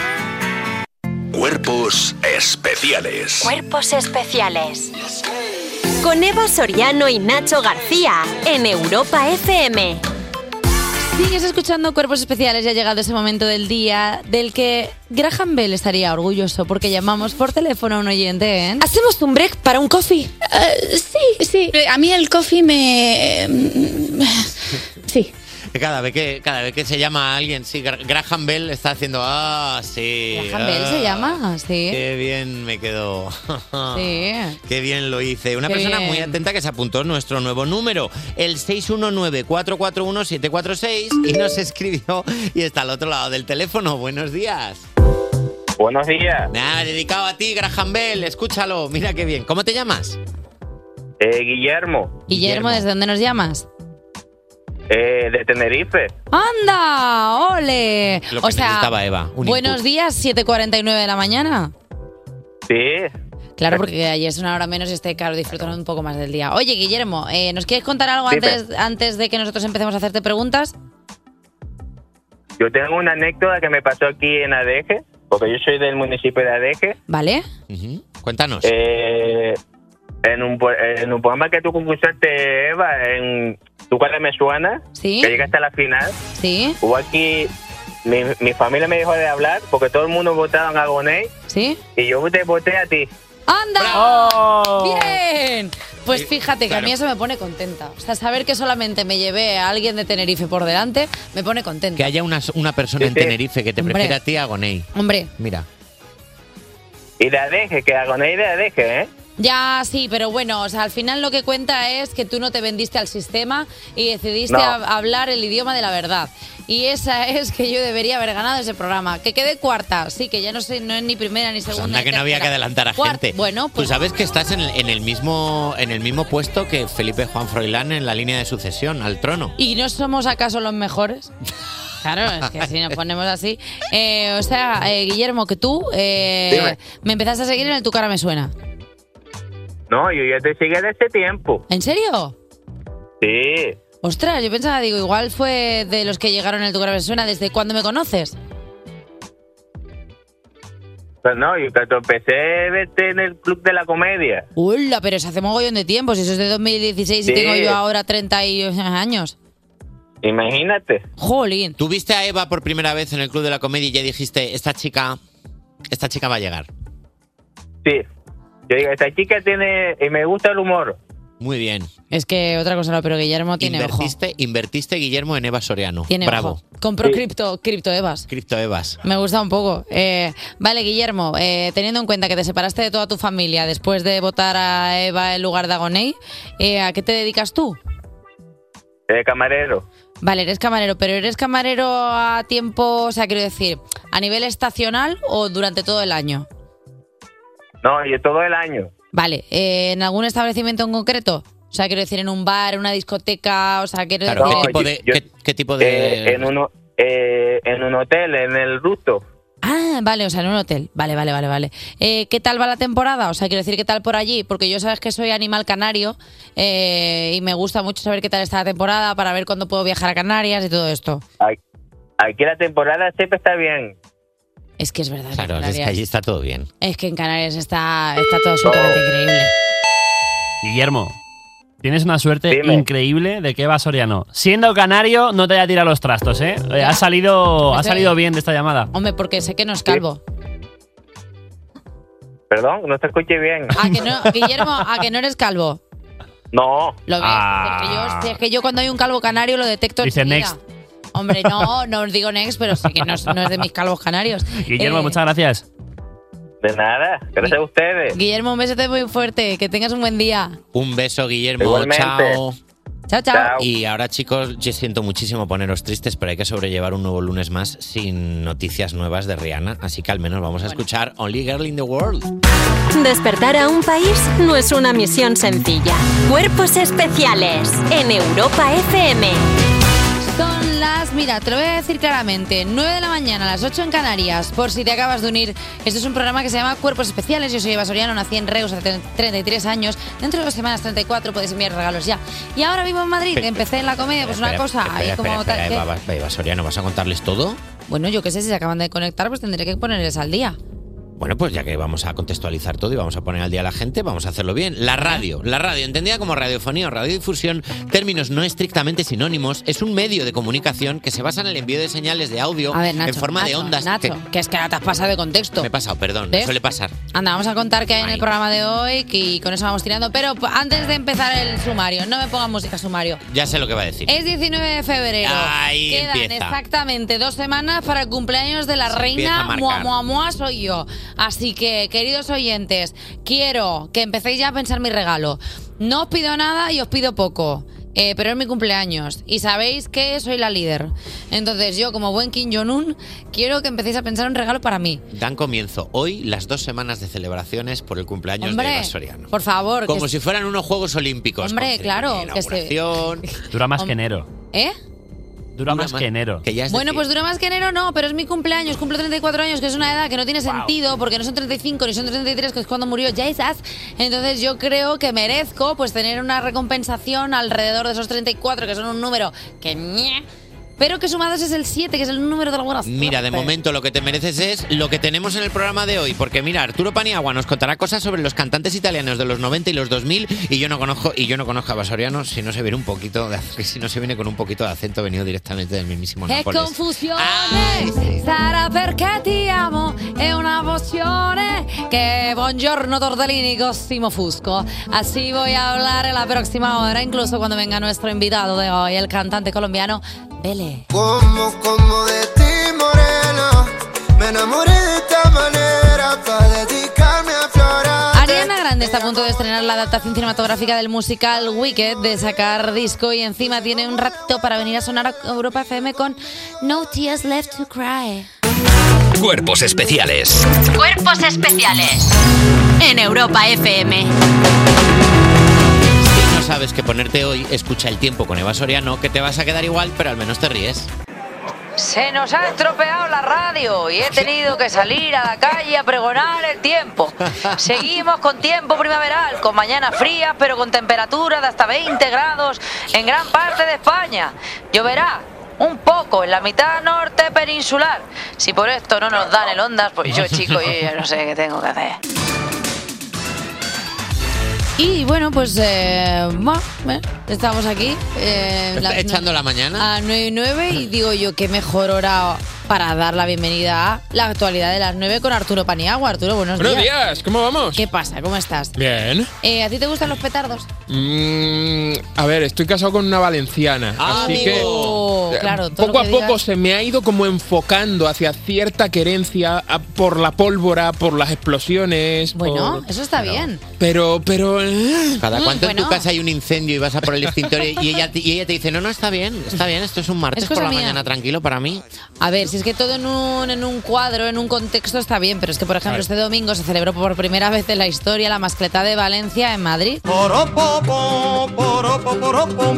[SPEAKER 7] Cuerpos especiales.
[SPEAKER 5] Cuerpos especiales. Con Eva Soriano y Nacho García en Europa FM.
[SPEAKER 1] Sigues escuchando Cuerpos Especiales y ha llegado ese momento del día del que Graham Bell estaría orgulloso porque llamamos por teléfono a un oyente, ¿eh?
[SPEAKER 8] ¿Hacemos un break para un coffee?
[SPEAKER 9] sí, sí. A mí el coffee me... mm,
[SPEAKER 2] Cada vez que, cada vez que se llama a alguien, sí, Gra- Graham Bell está haciendo, ah, sí.
[SPEAKER 1] Graham Bell se
[SPEAKER 2] ah,
[SPEAKER 1] llama, sí.
[SPEAKER 2] Qué bien me quedó.
[SPEAKER 1] Sí.
[SPEAKER 2] Qué bien lo hice. Una
[SPEAKER 1] Qué
[SPEAKER 2] persona
[SPEAKER 1] bien.
[SPEAKER 2] muy atenta que se apuntó nuestro nuevo número, el 619-441-746, y nos escribió y está al otro lado del teléfono. Buenos días.
[SPEAKER 19] Buenos días.
[SPEAKER 2] Nada, dedicado a ti, Graham Bell. Escúchalo, mira qué bien. ¿Cómo te llamas?
[SPEAKER 19] Eh, Guillermo,
[SPEAKER 1] Guillermo, ¿desde dónde nos llamas?
[SPEAKER 19] Eh, de Tenerife.
[SPEAKER 1] ¡Anda! ¡Ole!
[SPEAKER 2] Lo que
[SPEAKER 1] o sea,
[SPEAKER 2] necesitaba Eva, un
[SPEAKER 1] buenos días, 7.49 de la mañana.
[SPEAKER 19] Sí.
[SPEAKER 1] Claro, porque ayer es una hora menos y estoy, claro, disfrutando un poco más del día. Oye, Guillermo, eh, ¿nos quieres contar algo antes, antes de que nosotros empecemos a hacerte preguntas?
[SPEAKER 19] Yo tengo una anécdota que me pasó aquí en Adeje, porque yo soy del municipio de Adeje.
[SPEAKER 1] ¿Vale?
[SPEAKER 2] Cuéntanos.
[SPEAKER 19] Eh, en, un, en un programa que tú concursaste, Eva, en Tu cara me suena,
[SPEAKER 1] Sí.
[SPEAKER 19] que llegaste a la final,
[SPEAKER 1] Sí.
[SPEAKER 19] hubo aquí... Mi, mi familia me dejó de hablar porque todo el mundo votaban a Gonei
[SPEAKER 1] ¿Sí?
[SPEAKER 19] y yo te voté a ti.
[SPEAKER 1] ¡Anda! ¡Bien! Pues fíjate que a mí eso me pone contenta. O sea, saber que solamente me llevé a alguien de Tenerife por delante me pone contenta.
[SPEAKER 2] Que haya una, una persona en Tenerife que te
[SPEAKER 1] Hombre.
[SPEAKER 2] prefiera a ti a Gonei.
[SPEAKER 1] Hombre,
[SPEAKER 2] Mira.
[SPEAKER 19] Y de Adeje, que a Gonei de Adeje, ¿eh?
[SPEAKER 1] Ya sí, pero bueno, o sea, al final lo que cuenta es que tú no te vendiste al sistema y decidiste
[SPEAKER 19] No.
[SPEAKER 1] a- hablar el idioma de la verdad. Y esa es que yo debería haber ganado ese programa. Que quedé cuarta, sí, que ya no sé, no es ni primera ni segunda.
[SPEAKER 2] Anda
[SPEAKER 1] ni
[SPEAKER 2] que no había que
[SPEAKER 1] tercera.
[SPEAKER 2] adelantar a
[SPEAKER 1] Cuar-
[SPEAKER 2] gente.
[SPEAKER 1] Bueno, pues
[SPEAKER 2] Tú sabes que estás en, el- en el mismo en el mismo puesto que Felipe Juan Froilán en la línea de sucesión al trono.
[SPEAKER 1] ¿Y no somos acaso los mejores? Claro, es que si nos ponemos así. Eh, o sea, eh, Guillermo, que tú eh,
[SPEAKER 19] Dime.
[SPEAKER 1] me empezaste a seguir en el Tu cara me suena.
[SPEAKER 19] No, yo ya te sigue desde tiempo.
[SPEAKER 1] ¿En serio?
[SPEAKER 19] Sí.
[SPEAKER 1] Ostras, yo pensaba, digo, igual fue de los que llegaron en el Tu cara me suena. ¿Desde cuándo me conoces?
[SPEAKER 19] Pero no, yo cuando empecé a verte en el Club de la Comedia.
[SPEAKER 1] Hola, pero se hace mogollón de tiempo. Si eso es de 2016 y
[SPEAKER 19] Sí.
[SPEAKER 1] tengo yo ahora 30 y- años.
[SPEAKER 19] Imagínate.
[SPEAKER 1] Jolín.
[SPEAKER 2] ¿Tú viste a Eva por primera vez en el Club de la Comedia y ya dijiste, esta chica, esta chica va a llegar?
[SPEAKER 19] Sí. Yo digo, esta chica tiene... Y me gusta el humor.
[SPEAKER 2] Muy bien.
[SPEAKER 1] Es que otra cosa no, pero Guillermo tiene ojo.
[SPEAKER 2] Invertiste, invertiste Guillermo en Eva Soriano.
[SPEAKER 1] Tiene
[SPEAKER 2] Bravo.
[SPEAKER 1] ojo. Compró cripto, cripto Evas.
[SPEAKER 2] Cripto Evas.
[SPEAKER 1] Me gusta un poco. Eh, vale, Guillermo, eh, teniendo en cuenta que te separaste de toda tu familia después de votar a Eva en lugar de a Gonei, eh, ¿a qué te dedicas tú?
[SPEAKER 19] Eh, camarero.
[SPEAKER 1] Vale, eres camarero, pero ¿eres camarero a tiempo, o sea, quiero decir, a nivel estacional o durante todo el año?
[SPEAKER 19] No, yo todo el año.
[SPEAKER 1] Vale, eh, ¿en algún establecimiento en concreto? O sea, quiero decir, en un bar, en una discoteca, o sea, quiero
[SPEAKER 2] Claro,
[SPEAKER 1] decir...
[SPEAKER 2] ¿qué, tipo de, qué- qué tipo de...?
[SPEAKER 19] Eh, en, uno, eh, en un hotel, en el Rusto.
[SPEAKER 1] Ah, vale, o sea, en un hotel. Vale, vale, vale, vale. Eh, ¿Qué tal va la temporada? O sea, quiero decir, ¿qué tal por allí? Porque yo sabes que soy animal canario eh, y me gusta mucho saber qué tal está la temporada para ver cuándo puedo viajar a Canarias y todo esto.
[SPEAKER 19] Aquí la temporada siempre está bien.
[SPEAKER 1] Es que es verdad. que
[SPEAKER 2] Claro, es que allí está todo bien.
[SPEAKER 1] Es que en Canarias está, está todo absolutamente increíble.
[SPEAKER 11] Guillermo, tienes una suerte increíble de que Eva Soriano, siendo canario, no te haya tirado los trastos, ¿eh? Eh, Ha salido, ha salido bien de esta llamada.
[SPEAKER 1] Hombre, porque sé que no es calvo.
[SPEAKER 19] Perdón, no te escuché bien.
[SPEAKER 1] ¿A que no, Guillermo, a que no eres calvo?
[SPEAKER 19] No.
[SPEAKER 1] Lo ves. Es, que yo, si es que yo cuando hay un calvo canario lo detecto
[SPEAKER 11] Dice
[SPEAKER 1] enseguida.
[SPEAKER 11] next.
[SPEAKER 1] Hombre, no, no os digo next, pero sí que no es, no es de mis calvos canarios.
[SPEAKER 11] Guillermo,
[SPEAKER 1] Eh,
[SPEAKER 11] muchas gracias.
[SPEAKER 19] De nada, gracias a ustedes.
[SPEAKER 1] Guillermo, un besote muy fuerte. Que tengas un buen día.
[SPEAKER 2] Un beso, Guillermo.
[SPEAKER 19] Igualmente.
[SPEAKER 2] Chao.
[SPEAKER 1] Chao, chao.
[SPEAKER 2] Y ahora, chicos, yo siento muchísimo poneros tristes, pero hay que sobrellevar un nuevo lunes más sin noticias nuevas de Rihanna. Así que al menos vamos a escuchar Only Girl in the World.
[SPEAKER 5] Despertar a un país no es una misión sencilla. Cuerpos especiales en Europa FM.
[SPEAKER 1] Las, mira, te lo voy a decir claramente, 9 de la mañana, a las 8 en Canarias, por si te acabas de unir. Esto es un programa que se llama Cuerpos Especiales. Yo soy Eva Soriano, nací en Reus hace 33 años. Dentro de dos semanas, 34, podéis enviar regalos ya. Y ahora vivo en Madrid,
[SPEAKER 2] Pe-
[SPEAKER 1] empecé en la comedia, pues una cosa,
[SPEAKER 2] espera,
[SPEAKER 1] ahí
[SPEAKER 2] espera,
[SPEAKER 1] como
[SPEAKER 2] espera,
[SPEAKER 1] tal. ¿qué?
[SPEAKER 2] Eva, Eva Soriano, ¿vas a contarles todo?
[SPEAKER 1] Bueno, yo qué sé, si se acaban de conectar, pues tendré que ponerles al día.
[SPEAKER 2] Bueno, pues ya que vamos a contextualizar todo y vamos a poner al día a la gente, vamos a hacerlo bien. La radio, la radio, entendida como radiofonía o radiodifusión, términos no estrictamente sinónimos, es un medio de comunicación que se basa en el envío de señales de audio
[SPEAKER 1] A ver, Nacho,
[SPEAKER 2] en forma de ondas.
[SPEAKER 1] Nacho,
[SPEAKER 2] que-
[SPEAKER 1] que es que ahora te has pasado de contexto.
[SPEAKER 2] me he pasado, perdón,
[SPEAKER 1] ¿Ves?
[SPEAKER 2] suele pasar.
[SPEAKER 1] Anda, vamos a contar qué hay en el programa de hoy y con eso vamos tirando. Pero antes de empezar el sumario, no me pongan música sumario.
[SPEAKER 2] Ya sé lo que va a decir.
[SPEAKER 1] Es 19 de febrero.
[SPEAKER 2] Ahí
[SPEAKER 1] Quedan
[SPEAKER 2] empieza.
[SPEAKER 1] exactamente dos semanas para el cumpleaños de la reina. Mua, mua, mua, soy yo. Así que, queridos oyentes, quiero que empecéis ya a pensar mi regalo. No os pido nada y os pido poco. eh, pero es mi cumpleaños y sabéis que soy la líder. Entonces yo, como buen Kim Jong-un, quiero que empecéis a pensar un regalo para mí.
[SPEAKER 2] Dan comienzo hoy las dos semanas de celebraciones por el cumpleaños de Eva Soriano.
[SPEAKER 1] por favor.
[SPEAKER 2] Como
[SPEAKER 1] que-
[SPEAKER 2] si fueran unos Juegos Olímpicos.
[SPEAKER 1] Hombre, claro. Que se-.
[SPEAKER 11] Dura más
[SPEAKER 1] Hom-
[SPEAKER 11] que enero.
[SPEAKER 1] ¿Eh?
[SPEAKER 11] Dura más que enero.
[SPEAKER 2] Que ya es
[SPEAKER 1] Bueno,
[SPEAKER 2] decir,
[SPEAKER 1] pues dura más que enero, no, pero es mi cumpleaños, cumplo 34 años, que es una edad que no tiene sentido, porque no son 35 ni son 33, que es cuando murió Jesus. Entonces yo creo que merezco pues tener una recompensación alrededor de esos 34, que son un número que ñe, pero que sumados es el 7, que es el número de la buena
[SPEAKER 2] Mira, de momento lo que te mereces es lo que tenemos en el programa de hoy, porque mira, Arturo Paniagua nos contará cosas sobre los cantantes italianos de los 90 y los 2000 y yo no conozco y yo no conozco a Basoriano si no se viene un poquito de, si no se viene con un poquito de acento venido directamente del mismísimo Nápoles.
[SPEAKER 1] confusione sarà perché ti amo è una vozione che buongiorno tortellini Cosimo Fusco. Así voy a hablar en la próxima hora incluso cuando venga nuestro invitado de hoy el cantante colombiano
[SPEAKER 14] Como, como de ti, morena. Me enamoré de esta manera para dedicarme a florar.
[SPEAKER 1] Ariana Grande está a punto de estrenar la adaptación cinematográfica del musical Wicked, de sacar disco y encima tiene un ratito para venir a sonar a Europa FM con No Tears Left to Cry.
[SPEAKER 4] Cuerpos especiales.
[SPEAKER 5] Cuerpos especiales en Europa FM.
[SPEAKER 2] Sabes qué ponerte hoy, escucha el tiempo con Eva Soriano, que te vas a quedar igual, pero al menos te ríes.
[SPEAKER 1] Se nos ha estropeado la radio y he tenido que salir a la calle a pregonar el tiempo. Seguimos con tiempo primaveral, con mañanas frías, pero con temperaturas de hasta 20 grados en gran parte de España. Lloverá un poco en la mitad norte peninsular. Si por esto no nos dan el ondas, pues yo, chico, yo ya no sé qué tengo que hacer. Y bueno, pues eh, bueno, eh, estamos aquí. eh, las
[SPEAKER 2] Echando la mañana.
[SPEAKER 1] a 9 y 9 y digo yo qué mejor hora para dar la bienvenida a la actualidad de las 9 con Arturo Paniagua. Arturo, buenos,
[SPEAKER 20] Buenos días, ¿cómo vamos?
[SPEAKER 1] ¿Qué pasa? ¿Cómo estás?
[SPEAKER 20] Bien.
[SPEAKER 1] Eh, ¿A ti te gustan los petardos?
[SPEAKER 20] Mm, a ver, estoy casado con una valenciana,
[SPEAKER 1] Ah,
[SPEAKER 20] así
[SPEAKER 1] amigo.
[SPEAKER 20] que eh,
[SPEAKER 1] Claro, todo
[SPEAKER 20] poco a poco se me ha ido como enfocando hacia cierta querencia a- por la pólvora, por las explosiones.
[SPEAKER 1] Bueno,
[SPEAKER 20] por-
[SPEAKER 1] eso está bien.
[SPEAKER 20] Pero, pero. eh,
[SPEAKER 2] Cada
[SPEAKER 1] Mm,
[SPEAKER 2] cuánto en tu casa hay un incendio y vas a por el extintor y ella, te- y ella te dice, no, no, está bien, está bien, esto es un martes
[SPEAKER 1] Es
[SPEAKER 2] por la
[SPEAKER 1] mía.
[SPEAKER 2] mañana, tranquilo para mí.
[SPEAKER 1] A ver, si es que todo en un, en un cuadro, en un contexto está bien, pero es que, por ejemplo, este domingo se celebró por primera vez en la historia la mascleta de Valencia en Madrid.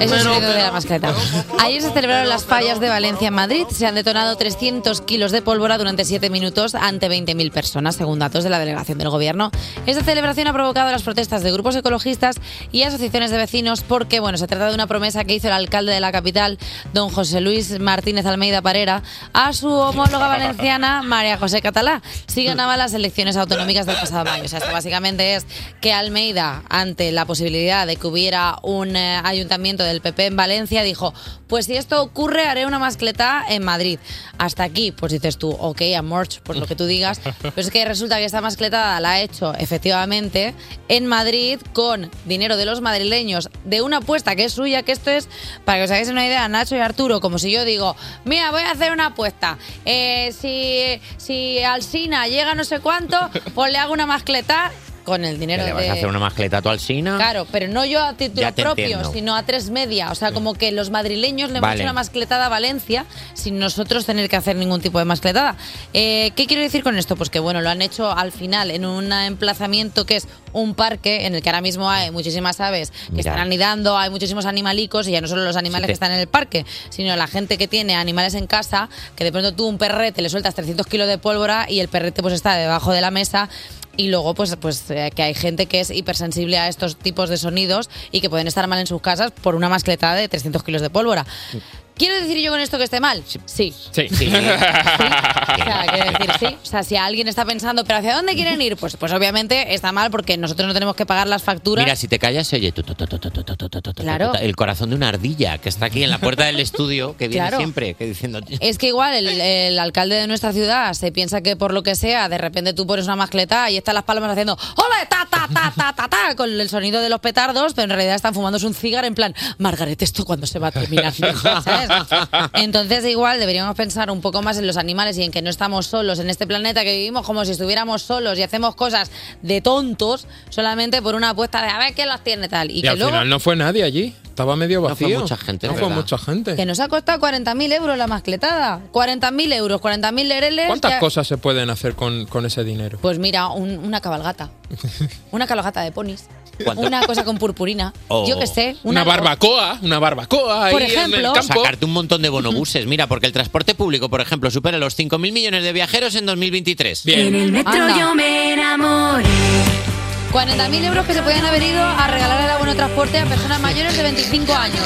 [SPEAKER 1] Es el sonido de la mascleta. Ayer se celebraron las fallas de Valencia en Madrid. Se han detonado 300 kilos de pólvora durante 7 minutos ante 20.000 personas, según datos de la delegación del gobierno. Esta celebración ha provocado las protestas de grupos ecologistas y asociaciones de vecinos porque, bueno, se trata de una promesa que hizo el alcalde de la capital, don José Luis Martínez Almeida Parera, a su homóloga valenciana, María José Catalá, si ganaba las elecciones autonómicas del pasado mayo. O sea, esto básicamente es que Almeida, ante la posibilidad de que hubiera un eh, ayuntamiento del PP en Valencia, dijo, pues si esto ocurre, haré una mascleta en Madrid. Hasta aquí, pues dices tú, ok, amorch, pues lo que tú digas. Pero es que resulta que esta mascletada la ha hecho efectivamente en Madrid con dinero de los madrileños de una apuesta que es suya, que esto es, para que os hagáis una idea, Nacho y Arturo, como si yo digo, mira, voy a hacer una apuesta. Eh, si, si Alsina llega no sé cuánto, pues le hago una mascleta con el dinero
[SPEAKER 2] ¿Le vas
[SPEAKER 1] de...
[SPEAKER 2] a hacer una mascleta al Sina?
[SPEAKER 1] Claro, pero no yo a título propio,
[SPEAKER 2] entiendo.
[SPEAKER 1] sino a tres media. O sea, como que los madrileños le hemos
[SPEAKER 2] Vale.
[SPEAKER 1] hecho una mascletada a Valencia sin nosotros tener que hacer ningún tipo de mascletada. Eh, ¿Qué quiero decir con esto? Pues que bueno, lo han hecho al final en un emplazamiento que es un parque en el que ahora mismo hay muchísimas aves que están anidando, hay muchísimos animalicos y ya no solo los animales
[SPEAKER 2] Sí,
[SPEAKER 1] que están en el parque, sino la gente que tiene animales en casa, que de pronto tú un perrete le sueltas 300 kilos de pólvora y el perrete pues está debajo de la mesa y luego, pues, pues eh, que hay gente que es hipersensible a estos tipos de sonidos y que pueden estar mal en sus casas por una mascletada de 300 kilos de pólvora. ¿Quiero decir yo con esto que esté mal? Sí.
[SPEAKER 20] Sí. Sí. sí.
[SPEAKER 1] O sea, quiero decir sí. O sea, si alguien está pensando, ¿pero hacia dónde quieren ir? Pues, pues obviamente está mal porque nosotros no tenemos que pagar las facturas.
[SPEAKER 2] Mira, si te callas, se oye
[SPEAKER 1] Claro.
[SPEAKER 2] el corazón de una ardilla que está aquí en la puerta del estudio, que viene
[SPEAKER 1] Claro.
[SPEAKER 2] siempre, que diciendo.
[SPEAKER 1] Es que igual el, el alcalde de nuestra ciudad se piensa que por lo que sea, de repente tú pones una mascleta y están las palmas haciendo ¡Hola! ¡Ta, ta, ta, ta, ta, ta! Con el sonido de los petardos, pero en realidad están fumándose un cigarro en plan Margaret, ¿esto cuándo se va a terminar? ¿Sabes? Entonces igual deberíamos pensar un poco más en los animales y en que no estamos solos en este planeta, que vivimos como si estuviéramos solos y hacemos cosas de tontos solamente por una apuesta de a ver quién las tiene tal. Y,
[SPEAKER 20] Y,
[SPEAKER 1] que
[SPEAKER 20] al
[SPEAKER 1] luego...
[SPEAKER 20] final no fue nadie allí. Estaba medio
[SPEAKER 2] No fue
[SPEAKER 20] vacío.
[SPEAKER 2] mucha gente,
[SPEAKER 20] No fue mucha gente.
[SPEAKER 1] Que nos ha costado 40.000 euros la mascletada. 40.000 euros, 40.000 lereles.
[SPEAKER 20] ¿Cuántas
[SPEAKER 1] ya-
[SPEAKER 20] cosas se pueden hacer con, con ese dinero?
[SPEAKER 1] Pues mira, un- una cabalgata. Una cabalgata de ponis.
[SPEAKER 20] ¿Cuánto?
[SPEAKER 1] Una cosa con purpurina.
[SPEAKER 2] Oh.
[SPEAKER 1] Yo qué sé.
[SPEAKER 20] Una, barbacoa, una barbacoa
[SPEAKER 1] Por
[SPEAKER 20] ahí en el
[SPEAKER 1] ejemplo.
[SPEAKER 20] campo.
[SPEAKER 2] Sacarte un montón de bonobuses. Mira, porque el transporte público, por ejemplo, supera los 5.000 millones de viajeros en 2023.
[SPEAKER 6] En el metro
[SPEAKER 1] Anda.
[SPEAKER 6] yo me enamoré.
[SPEAKER 1] 40.000 euros que se podían haber ido a regalar el abono de transporte a personas mayores de 25 años.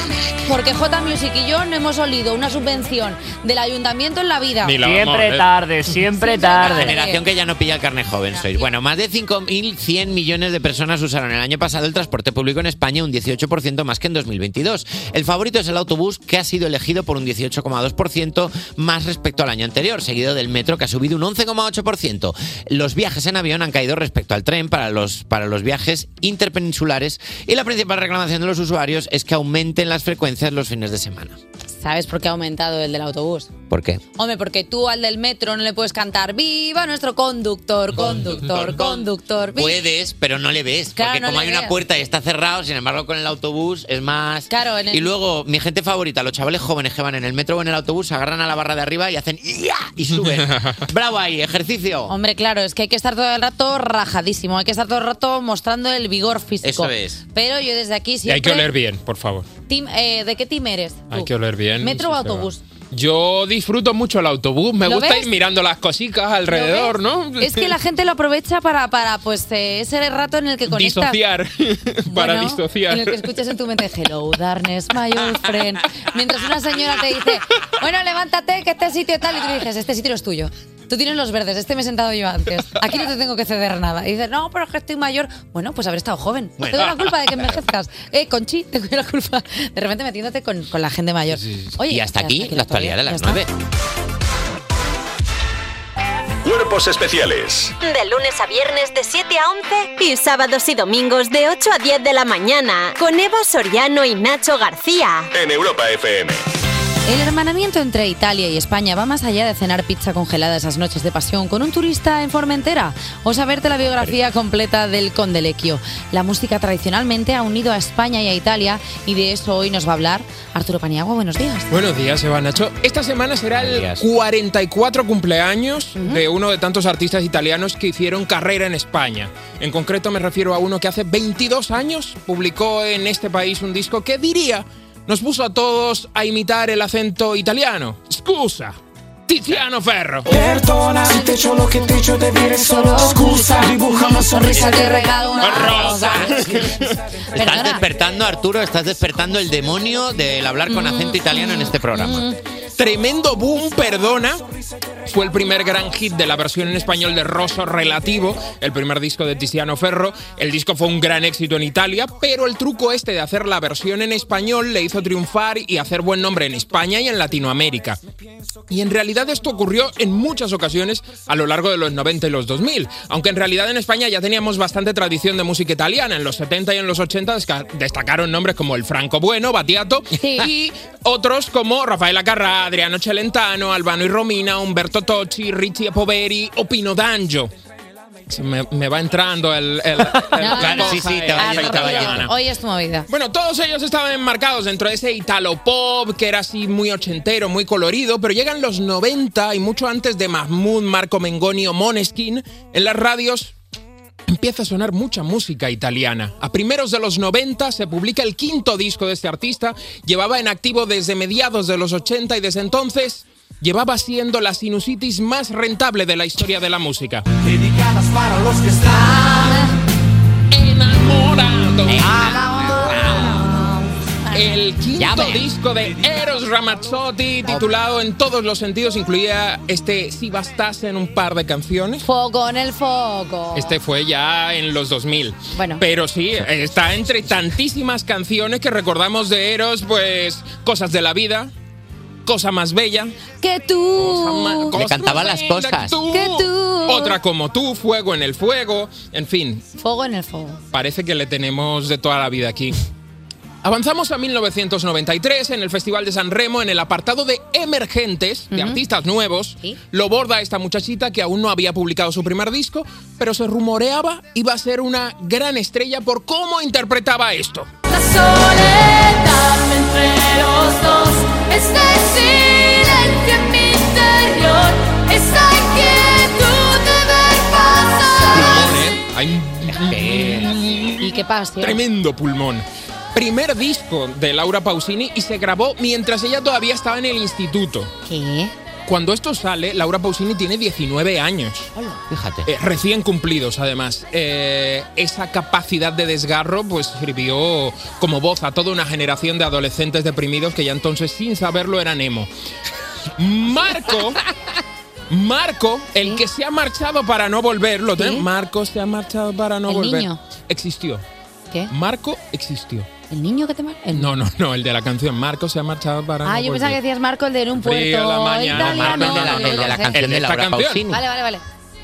[SPEAKER 1] Porque J Music y yo no hemos olido una subvención del ayuntamiento en la vida.
[SPEAKER 11] Siempre tarde, siempre tarde.
[SPEAKER 2] Generación que ya no pilla el carne joven sois. Bueno, más de 5.100 millones de personas usaron el año pasado el transporte público en España, un 18% más que en 2022. El favorito es el autobús, que ha sido elegido por un 18,2% más respecto al año anterior, seguido del metro, que ha subido un 11,8%. Los viajes en avión han caído respecto al tren para los, para los viajes interpeninsulares y la principal reclamación de los usuarios es que aumenten las frecuencias los fines de semana.
[SPEAKER 1] ¿Sabes por qué ha aumentado el del autobús?
[SPEAKER 2] ¿Por qué?
[SPEAKER 1] Hombre, porque tú al del metro no le puedes cantar ¡Viva nuestro conductor, conductor, conductor! vi-".
[SPEAKER 2] Puedes, pero no le ves.
[SPEAKER 1] Claro,
[SPEAKER 2] porque
[SPEAKER 1] no
[SPEAKER 2] como
[SPEAKER 1] le
[SPEAKER 2] hay una
[SPEAKER 1] ves.
[SPEAKER 2] puerta y está cerrado, sin embargo, con el autobús es más.
[SPEAKER 1] Claro, en el-
[SPEAKER 2] Y luego, mi gente favorita, los chavales jóvenes que van en el metro o en el autobús, se agarran a la barra de arriba y hacen ¡Ya! y suben. ¡Bravo ahí! Ejercicio.
[SPEAKER 1] Hombre, claro, es que hay que estar todo el rato rajadísimo, hay que estar todo el rato mostrando el vigor físico.
[SPEAKER 20] Eso es.
[SPEAKER 1] Pero yo desde aquí
[SPEAKER 20] Y
[SPEAKER 1] siempre...
[SPEAKER 20] hay que oler bien, por favor.
[SPEAKER 1] Team- eh, ¿De qué team eres? tú?
[SPEAKER 20] Hay que oler bien.
[SPEAKER 1] ¿Metro o autobús?
[SPEAKER 20] Yo disfruto mucho el autobús. Me
[SPEAKER 1] ¿Lo
[SPEAKER 20] gusta
[SPEAKER 1] ves?
[SPEAKER 20] ir mirando las cositas alrededor, ¿no?
[SPEAKER 1] Es que la gente lo aprovecha para, para pues, eh, ese rato en el que conectas.
[SPEAKER 20] Disociar. Para
[SPEAKER 1] Bueno,
[SPEAKER 20] disociar.
[SPEAKER 1] En el que escuchas en tu mente, hello, darkness, my old friend. Mientras una señora te dice, bueno, levántate, que este sitio tal. Y tú le dices, este sitio es tuyo. Tú tienes los verdes, este me he sentado yo antes. Aquí no te tengo que ceder nada. Y dices, no, pero es que estoy mayor. Bueno, pues haber estado joven.
[SPEAKER 2] Bueno.
[SPEAKER 1] Te doy la culpa de que envejezcas. Eh, Conchi, te doy la culpa. De repente metiéndote con, con la gente mayor. Oye,
[SPEAKER 2] y hasta aquí la actualidad de las. 9.
[SPEAKER 7] Cuerpos especiales
[SPEAKER 5] De lunes a viernes de 7 a 11 y sábados y domingos de 8 a 10 de la mañana con Eva Soriano y Nacho García.
[SPEAKER 7] en Europa FM.
[SPEAKER 1] El hermanamiento entre Italia y España va más allá de cenar pizza congelada esas noches de pasión con un turista en Formentera o saberte la biografía completa del Condelequio. La música tradicionalmente ha unido a España y a Italia y de eso hoy nos va a hablar Arturo Paniagua. Buenos días.
[SPEAKER 20] Buenos días, Eva Nacho. Esta semana será el 44 cumpleaños de uno de tantos artistas italianos que hicieron carrera en España. En concreto me refiero a uno que hace 22 años publicó en este país un disco que diría nos puso a todos a imitar el acento italiano. Scusa, Tiziano Ferro.
[SPEAKER 13] Perdona, si te echo lo que te echo de dire solo scusa Dibuja una sonrisa
[SPEAKER 1] Te regalo una rosa.
[SPEAKER 2] Estás despertando, Arturo, estás despertando el demonio del hablar con acento italiano en este programa.
[SPEAKER 20] Tremendo boom, perdona. Fue el primer gran hit de la versión en español de Rosso Relativo, el primer disco de Tiziano Ferro. El disco fue un gran éxito en Italia, pero el truco este de hacer la versión en español le hizo triunfar y hacer buen nombre en España y en Latinoamérica. Y en realidad esto ocurrió en muchas ocasiones a lo largo de los 90 y los 2000, aunque en realidad en España ya teníamos bastante tradición de música italiana. En los 70 y en los 80 desca- destacaron nombres como el Franco Bueno, Battiato y otros como Rafaela Carrà, Adriano Celentano, Albano y Romina, Umberto Tocci, Richie Poveri o Pino D'Angio. Me, me va entrando el... el- el-
[SPEAKER 2] Claro, sí, sí, te va yendo, te va
[SPEAKER 1] Arturo,
[SPEAKER 2] yendo.
[SPEAKER 1] Hoy es tu movida.
[SPEAKER 20] bueno, todos ellos estaban enmarcados dentro de ese italo pop que era así muy ochentero, muy colorido, pero llegan los 90 y mucho antes de Mahmoud, Marco Mengoni o Moneskin, en las radios empieza a sonar mucha música italiana. A primeros de los 90 se publica el quinto disco de este artista, llevaba en activo desde mediados de los 80 y desde entonces llevaba siendo la sinusitis más rentable de la historia de la música.
[SPEAKER 13] Dedicadas para los que están
[SPEAKER 20] enamorados. El quinto disco de Eros Ramazzotti, titulado en todos los sentidos, incluía este Si bastasen un par de canciones.
[SPEAKER 1] Foco en el foco.
[SPEAKER 20] Este fue ya en los 2000.
[SPEAKER 1] Bueno.
[SPEAKER 20] Pero sí, está entre tantísimas canciones que recordamos de Eros, pues cosas de la vida, cosa más bella.
[SPEAKER 1] Que tú.
[SPEAKER 2] Le cantaba las cosas.
[SPEAKER 1] Que tú.
[SPEAKER 20] Otra como tú, fuego en el fuego, en fin,
[SPEAKER 1] Fuego en el fuego.
[SPEAKER 20] parece que le tenemos de toda la vida aquí. Avanzamos a 1993 en el Festival de San Remo, en el apartado de emergentes, de artistas nuevos. Lo borda esta muchachita que aún no había publicado su primer disco, pero se rumoreaba iba a ser una gran estrella por cómo interpretaba esto.
[SPEAKER 12] La soledad entre los dos,
[SPEAKER 1] ¿Y qué pasa?
[SPEAKER 20] tremendo pulmón. Primer disco de Laura Pausini y se grabó mientras ella todavía estaba en el instituto.
[SPEAKER 1] ¿Qué?
[SPEAKER 20] Cuando esto sale, Laura Pausini tiene 19 años.
[SPEAKER 2] Fíjate.
[SPEAKER 20] Eh, recién cumplidos, además. Eh, esa capacidad de desgarro, pues sirvió como voz a toda una generación de adolescentes deprimidos que ya entonces, sin saberlo, eran emo. Marco. Marco, el que se ha marchado para no volver, lo. Marco se ha marchado para no
[SPEAKER 1] ¿El
[SPEAKER 20] volver.
[SPEAKER 1] niño?
[SPEAKER 20] Existió.
[SPEAKER 1] ¿Qué?
[SPEAKER 20] Marco existió.
[SPEAKER 1] ¿El niño que te mar- el-
[SPEAKER 20] No, no, no, el de la canción. Marco se ha marchado para no
[SPEAKER 1] Ah, yo pensaba que decías Marco, el de en un puerto
[SPEAKER 20] Frío la mañana,
[SPEAKER 1] italiano.
[SPEAKER 20] Marco, el de la- el de la canción de Laura
[SPEAKER 2] canción.
[SPEAKER 20] Pausini.
[SPEAKER 1] Vale, vale, vale.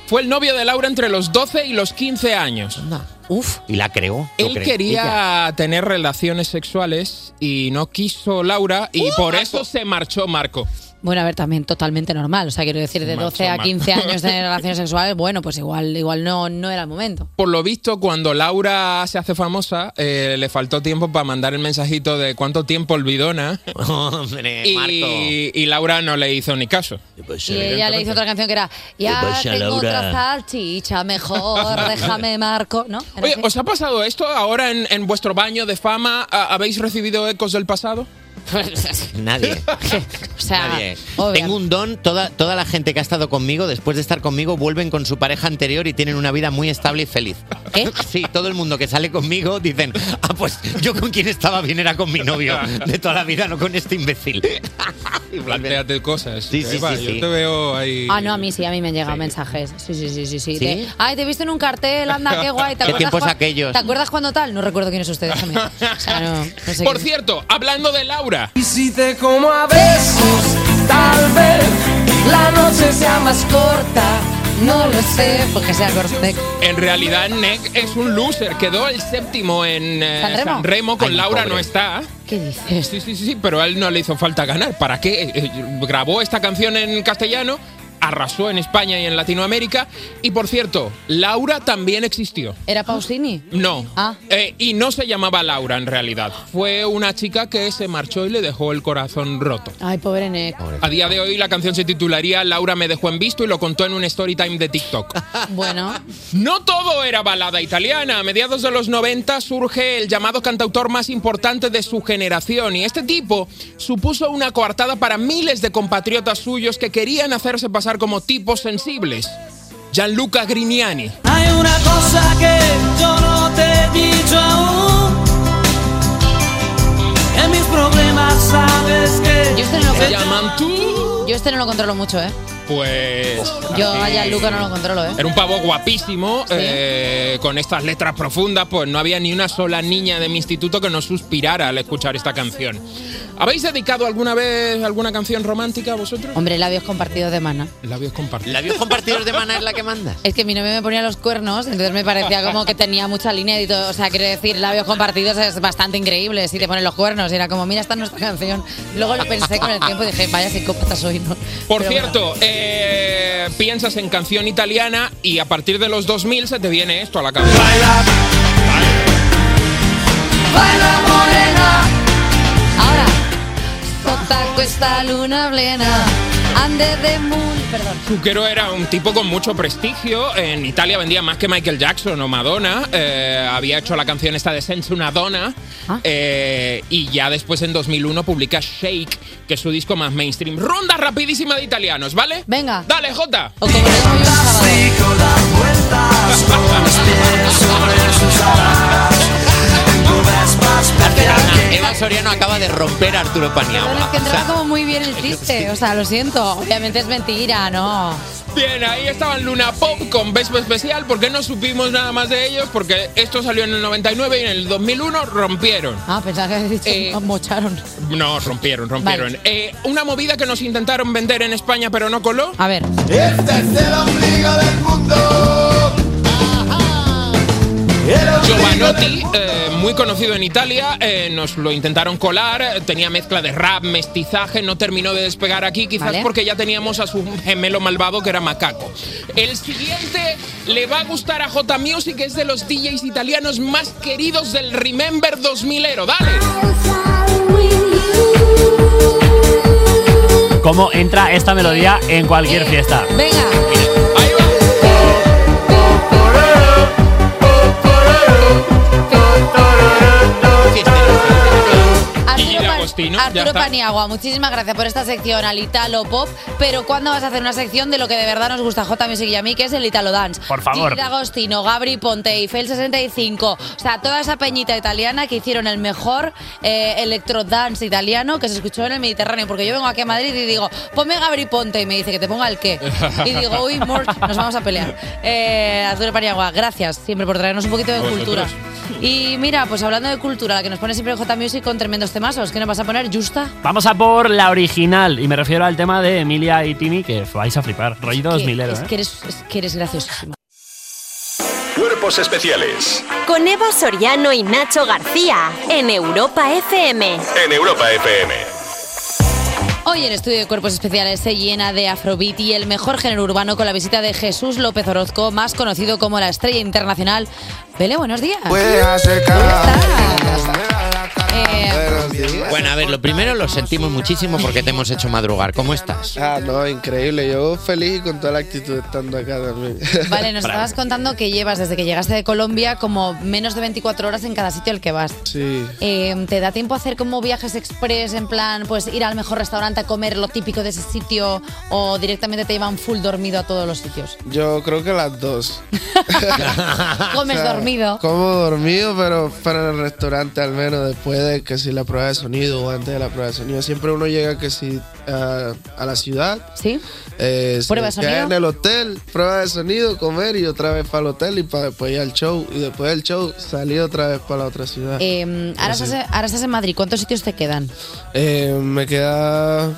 [SPEAKER 20] Fue el novio de Laura entre los 12 y los 15 años.
[SPEAKER 2] Uf. Y la creó.
[SPEAKER 20] Él quería tener relaciones sexuales y no quiso Laura y por eso se marchó Marco.
[SPEAKER 1] Bueno, a ver, también totalmente normal. O sea, quiero decir, de
[SPEAKER 20] Macho,
[SPEAKER 1] 12 a
[SPEAKER 20] macho.
[SPEAKER 1] 15 años de relaciones sexuales, bueno, pues igual, igual no, no era el momento.
[SPEAKER 20] Por lo visto, cuando Laura se hace famosa, eh, le faltó tiempo para mandar el mensajito de cuánto tiempo olvidona.
[SPEAKER 2] Hombre, Marco.
[SPEAKER 20] Y, y Laura no le hizo ni caso.
[SPEAKER 1] Y ella le hizo otra canción que era Ya
[SPEAKER 20] pasa,
[SPEAKER 1] tengo
[SPEAKER 20] Laura?
[SPEAKER 1] otra salchicha, mejor, déjame, Marco. ¿No?
[SPEAKER 20] Oye. ¿os ha pasado esto ahora en, en vuestro baño de fama? ¿Ha- ¿Habéis recibido ecos del pasado?
[SPEAKER 2] Nadie.
[SPEAKER 1] o sea,
[SPEAKER 2] Nadie. Tengo un don, toda, toda la gente que ha estado conmigo, después de estar conmigo, vuelven con su pareja anterior y tienen una vida muy estable y feliz.
[SPEAKER 1] ¿Qué?
[SPEAKER 2] Sí, todo el mundo que sale conmigo dicen, ah, pues yo con quien estaba bien era con mi novio de toda la vida, no con este imbécil.
[SPEAKER 20] Plantéate cosas.
[SPEAKER 2] Sí, sí,
[SPEAKER 20] Eva,
[SPEAKER 2] sí,
[SPEAKER 20] Yo te veo ahí.
[SPEAKER 1] Ah, no, a mí sí, a mí me han llegado mensajes. Sí, sí, sí, sí. sí. Ay, te he visto en un cartel, anda, qué guay. ¿Te
[SPEAKER 2] ¿Qué tiempos aquellos?
[SPEAKER 1] ¿Te acuerdas cuando tal? No recuerdo quién es usted, déjame. O sea, no, no sé
[SPEAKER 20] Por
[SPEAKER 1] quién.
[SPEAKER 20] cierto, hablando de Laura.
[SPEAKER 12] Y si te como a besos, tal vez la noche sea más corta.
[SPEAKER 1] No lo sé, porque sea Cortec.
[SPEAKER 20] En realidad, Nick es un loser. Quedó el séptimo en eh,
[SPEAKER 1] ¿San Remo?
[SPEAKER 20] con
[SPEAKER 2] Ay,
[SPEAKER 20] Laura
[SPEAKER 2] pobre.
[SPEAKER 20] no está.
[SPEAKER 1] ¿Qué dices?
[SPEAKER 20] Sí, sí, sí, sí, pero a él no le hizo falta ganar. ¿Para qué? Eh, eh, Grabó esta canción en castellano, arrasó en España y en Latinoamérica. Y por cierto, Laura también existió.
[SPEAKER 1] ¿Era Pausini?
[SPEAKER 20] No.
[SPEAKER 1] Ah.
[SPEAKER 20] Eh, y no se llamaba Laura en realidad. Fue una chica que se marchó y le dejó el corazón roto.
[SPEAKER 1] Ay, pobre Nick.
[SPEAKER 20] A día de hoy la canción se titularía Laura me dejó en visto y lo contó en un story time de TikTok.
[SPEAKER 1] Bueno,
[SPEAKER 20] No todo era balada italiana. A mediados de los 90 surge el llamado cantautor más importante de su generación y este tipo supuso una coartada para miles de compatriotas suyos que querían hacerse pasar como tipos sensibles. Gianluca Grignani.
[SPEAKER 12] Hay una cosa que yo no te he dicho aún. En mis problemas sabes que
[SPEAKER 1] yo este no lo, yo este no lo controlo mucho, ¿eh?
[SPEAKER 20] Pues.
[SPEAKER 1] Yo a Gianluca no lo controlo, ¿eh?
[SPEAKER 20] Era un pavo guapísimo, eh, con estas letras profundas, pues no había ni una sola niña de mi instituto que no suspirara al escuchar esta canción. ¿Habéis dedicado alguna vez alguna canción romántica vosotros?
[SPEAKER 1] Hombre, labios compartidos de mana.
[SPEAKER 20] Labios compartidos.
[SPEAKER 2] ¿Labios compartidos de mana es la que manda?
[SPEAKER 1] Es que mi novio me ponía los cuernos, entonces me parecía como que tenía mucha línea y todo. O sea, quiero decir, labios compartidos es bastante increíble si te ponen los cuernos. Y era como, mira, esta es nuestra canción. Luego lo pensé con el tiempo y dije, vaya psicópata soy, ¿no?
[SPEAKER 20] Por
[SPEAKER 1] Pero
[SPEAKER 20] cierto, eh, piensas en canción italiana y a partir de los 2000 se te viene esto a la cabeza.
[SPEAKER 12] Baila morena.
[SPEAKER 1] Ahora, luna plena, ande de moon. Perdón.
[SPEAKER 20] Zucchero era un tipo con mucho prestigio. En Italia vendía más que Michael Jackson o Madonna. Eh, había hecho la canción esta de Senza una donna. Eh, y ya después en 2001 publica Shake, que es su disco más mainstream. Ronda rapidísima de italianos, ¿vale?
[SPEAKER 1] Venga.
[SPEAKER 20] Dale, Jota.
[SPEAKER 2] Eva Soriano acaba de romper a Arturo Paniagua.
[SPEAKER 1] Que entraba como muy bien el chiste. O sea, lo siento. Obviamente es mentira, ¿no?
[SPEAKER 20] Bien, ahí estaban Luna Pop con Vespa Especial, porque no supimos nada más de ellos, porque esto salió en el 99 y en el 2001 rompieron.
[SPEAKER 1] Ah, pensaba que habías dicho
[SPEAKER 20] Eh,
[SPEAKER 1] mocharon.
[SPEAKER 20] No, rompieron, rompieron. Eh, una movida que nos intentaron vender en España, pero no coló.
[SPEAKER 1] A ver.
[SPEAKER 13] Este es el ombligo del mundo.
[SPEAKER 20] Giovanotti, eh, muy conocido en Italia, eh, nos lo intentaron colar, tenía mezcla de rap, mestizaje, no terminó de despegar aquí, quizás
[SPEAKER 1] Vale.
[SPEAKER 20] porque ya teníamos a su gemelo malvado que era Macaco. El siguiente le va a gustar a J Music, es de los DJs italianos más queridos del Remember 2000ero. ¡Dale!
[SPEAKER 11] ¿Cómo entra esta melodía en cualquier fiesta?
[SPEAKER 1] Venga.
[SPEAKER 20] Y
[SPEAKER 1] Arturo, Pan-
[SPEAKER 20] Agostino, ya
[SPEAKER 1] Arturo
[SPEAKER 20] está.
[SPEAKER 1] Paniagua, muchísimas gracias por esta sección al Italo Pop. Pero ¿cuándo vas a hacer una sección de lo que de verdad nos gusta J Music y a mí, que es el Italo Dance?
[SPEAKER 11] Por favor.
[SPEAKER 1] Gigi Agostino, Gabri Ponte, Eiffel 65. O sea, toda esa peñita italiana que hicieron el mejor eh, electro dance italiano que se escuchó en el Mediterráneo. Porque yo vengo aquí a Madrid y digo, ponme Gabri Ponte. Y me dice que te ponga el qué. Y digo, uy, Mort, nos vamos a pelear. Eh, Arturo Paniagua, gracias siempre por traernos un poquito de cultura. Y mira, pues hablando de cultura, la que nos pone siempre J Music con tremendos temazos. ¿Qué nos vas a poner, Justa?
[SPEAKER 11] Vamos a por la original. Y me refiero al tema de Emilia y Timmy, que vais a flipar. Rollito 2000
[SPEAKER 1] es,
[SPEAKER 11] ¿eh?
[SPEAKER 1] que eres, es que eres graciosísimo.
[SPEAKER 7] Cuerpos especiales
[SPEAKER 5] Con Eva Soriano y Nacho García en Europa FM.
[SPEAKER 7] en Europa FM.
[SPEAKER 1] Hoy el estudio de cuerpos especiales se llena de afrobeat y el mejor género urbano con la visita de Jesús López Orozco, más conocido como la estrella internacional. Vele, buenos días.
[SPEAKER 13] Puedes hacer
[SPEAKER 1] Eh,
[SPEAKER 2] Bueno, a ver, lo primero lo sentimos muchísimo porque te hemos hecho madrugar. ¿Cómo estás?
[SPEAKER 21] Ah, no, increíble. Yo feliz y con toda la actitud estando acá también.
[SPEAKER 1] Vale, nos estabas contando que llevas desde que llegaste de Colombia como menos de 24 horas en cada sitio al que vas.
[SPEAKER 21] Sí.
[SPEAKER 1] Eh, ¿Te da tiempo a hacer como viajes express en plan, pues ir al mejor restaurante a comer lo típico de ese sitio o directamente te llevan full dormido a todos los sitios?
[SPEAKER 21] Yo creo que las dos.
[SPEAKER 1] Comes
[SPEAKER 21] O sea,
[SPEAKER 1] dormido.
[SPEAKER 21] Como dormido, pero para el restaurante al menos después de que si la prueba de sonido o antes de la prueba de sonido. Siempre uno llega que si a, a la ciudad.
[SPEAKER 1] Sí.
[SPEAKER 21] Eh,
[SPEAKER 1] ¿Prueba de
[SPEAKER 21] queda
[SPEAKER 1] sonido?
[SPEAKER 21] en el hotel, prueba de sonido, comer y otra vez para el hotel y para después ir al show. Y después del show salir otra vez para la otra ciudad.
[SPEAKER 1] Eh, ahora, estás, ahora estás en Madrid, ¿cuántos sitios te quedan?
[SPEAKER 21] Eh, me queda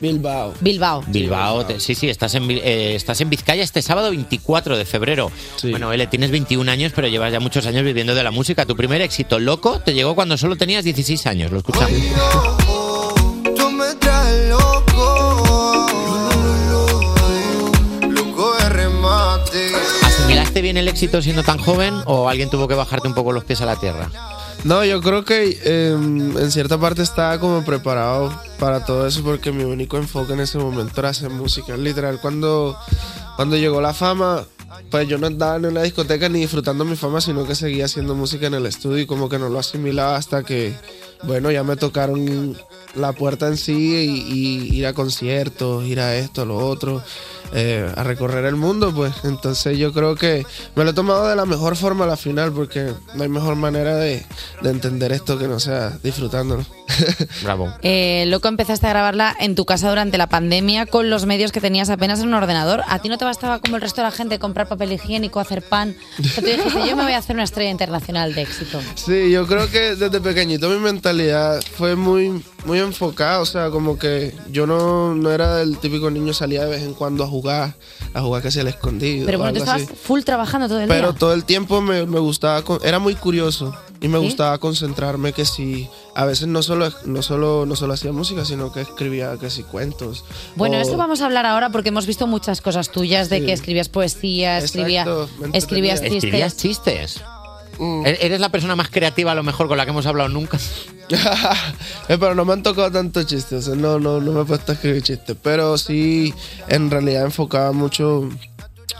[SPEAKER 21] Bilbao.
[SPEAKER 1] Bilbao.
[SPEAKER 2] Bilbao, te- sí, sí, estás en, Bil- eh, estás en Vizcaya este sábado 24 de febrero. Bueno, Ele, tienes 21 años, pero llevas ya muchos años viviendo de la música. Tu primer éxito, Loco, te llegó cuando solo tenías 16 años. Lo escuchamos.
[SPEAKER 14] Tú me traes loco, loco de remate.
[SPEAKER 2] ¿Asimilaste bien el éxito siendo tan joven o alguien tuvo que bajarte un poco los pies a la tierra?
[SPEAKER 21] No, yo creo que eh, en cierta parte estaba como preparado para todo eso porque mi único enfoque en ese momento era hacer música. Literal, cuando, cuando llegó la fama, pues yo no andaba en la discoteca ni disfrutando mi fama, sino que seguía haciendo música en el estudio y como que no lo asimilaba hasta que, bueno, ya me tocaron la puerta en sí y, y ir a conciertos, ir a esto, a lo otro, eh, a recorrer el mundo, pues. Entonces yo creo que me lo he tomado de la mejor forma a la final porque no hay mejor manera de, de entender esto que no sea disfrutándolo.
[SPEAKER 2] Bravo.
[SPEAKER 1] Eh, loco, empezaste a grabarla en tu casa durante la pandemia con los medios que tenías apenas en un ordenador. ¿A ti no te bastaba como el resto de la gente comprar papel higiénico, hacer pan? O sea, tú dijiste, yo me voy a hacer una estrella internacional de éxito.
[SPEAKER 21] Sí, yo creo que desde pequeñito mi mentalidad fue muy, muy enfocada, o sea, como que yo no, no era el típico niño salía de vez en cuando a jugar, a jugar que se le escondido.
[SPEAKER 1] Pero bueno, tú estabas
[SPEAKER 21] así.
[SPEAKER 1] full trabajando todo el
[SPEAKER 21] Pero
[SPEAKER 1] día.
[SPEAKER 21] todo el tiempo me, me gustaba, con- era muy curioso y me
[SPEAKER 1] ¿Sí?
[SPEAKER 21] gustaba concentrarme que si a veces no solo, no solo, no solo hacía música, sino que escribía que si cuentos.
[SPEAKER 1] Bueno,
[SPEAKER 21] o-
[SPEAKER 1] eso vamos a hablar ahora porque hemos visto muchas cosas tuyas de
[SPEAKER 21] Sí.
[SPEAKER 1] que escribías poesía, escribía,
[SPEAKER 21] Exacto, me
[SPEAKER 1] escribías
[SPEAKER 21] entretenía.
[SPEAKER 1] chistes.
[SPEAKER 2] ¿Escribías chistes? E- ¿Eres la persona más creativa a lo mejor con la que hemos hablado nunca?
[SPEAKER 21] Eh, pero no me han tocado tantos chistes, o sea, no, no, no me he puesto a escribir chistes, pero sí, en realidad enfocaba mucho,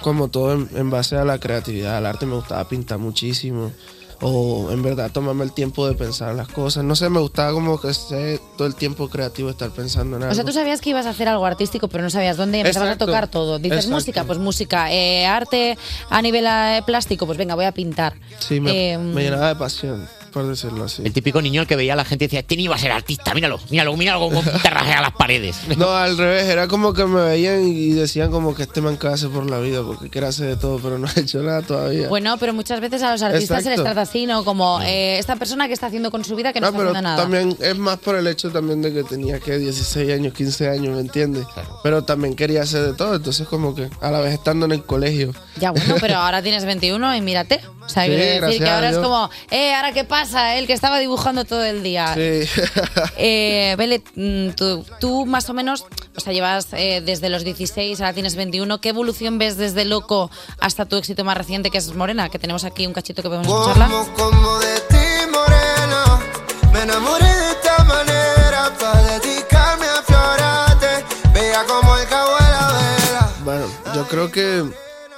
[SPEAKER 21] como todo, en, en base a la creatividad, al arte me gustaba pintar muchísimo, o en verdad tomarme el tiempo de pensar las cosas, no sé, me gustaba como que ser todo el tiempo creativo, estar pensando en algo.
[SPEAKER 1] O sea, tú sabías que ibas a hacer algo artístico, pero no sabías dónde empezabas
[SPEAKER 21] Exacto.
[SPEAKER 1] a tocar todo. Dices
[SPEAKER 21] Exacto.
[SPEAKER 1] música, pues música. Eh, arte a nivel eh, plástico, pues venga, voy a pintar.
[SPEAKER 21] Sí, me,
[SPEAKER 1] Eh,
[SPEAKER 21] me llenaba de pasión. Por decirlo así.
[SPEAKER 2] El típico niño al que veía a la gente y decía, este niño va a ser artista, míralo, míralo, míralo cómo te rajea las paredes.
[SPEAKER 21] No, al revés, era como que me veían y decían como que este man que hace por la vida, porque quiere hacer de todo, pero no ha hecho nada todavía.
[SPEAKER 1] Bueno, pero muchas veces a los artistas se les
[SPEAKER 21] Exacto.
[SPEAKER 1] trata así, ¿no? Como eh, esta persona que está haciendo con su vida que no,
[SPEAKER 21] No,
[SPEAKER 1] está
[SPEAKER 21] pero
[SPEAKER 1] haciendo nada.
[SPEAKER 21] también es más por el hecho también de que tenía que 16 años, 15 años, ¿me entiendes? Pero también quería hacer de todo, entonces como que a la vez estando en el colegio.
[SPEAKER 1] Ya bueno, pero ahora tienes 21 y mírate. O sea,
[SPEAKER 21] Sí,
[SPEAKER 1] quiero decir
[SPEAKER 21] gracias
[SPEAKER 1] que ahora es como, eh, ahora qué pasa, el que estaba dibujando todo el día.
[SPEAKER 21] Sí.
[SPEAKER 1] Eh, Bele, mm, tú, tú más o menos, o sea, llevas eh, desde los 16, ahora tienes 21. ¿Qué evolución ves desde Loco hasta tu éxito más reciente, que es Morena? Que tenemos aquí un cachito que podemos escucharla.
[SPEAKER 14] Como, como de ti, morena. Me enamoré de esta manera. Pa' dedicarme a florarte. Bella como el cabo de la vela.
[SPEAKER 21] Bueno, yo creo que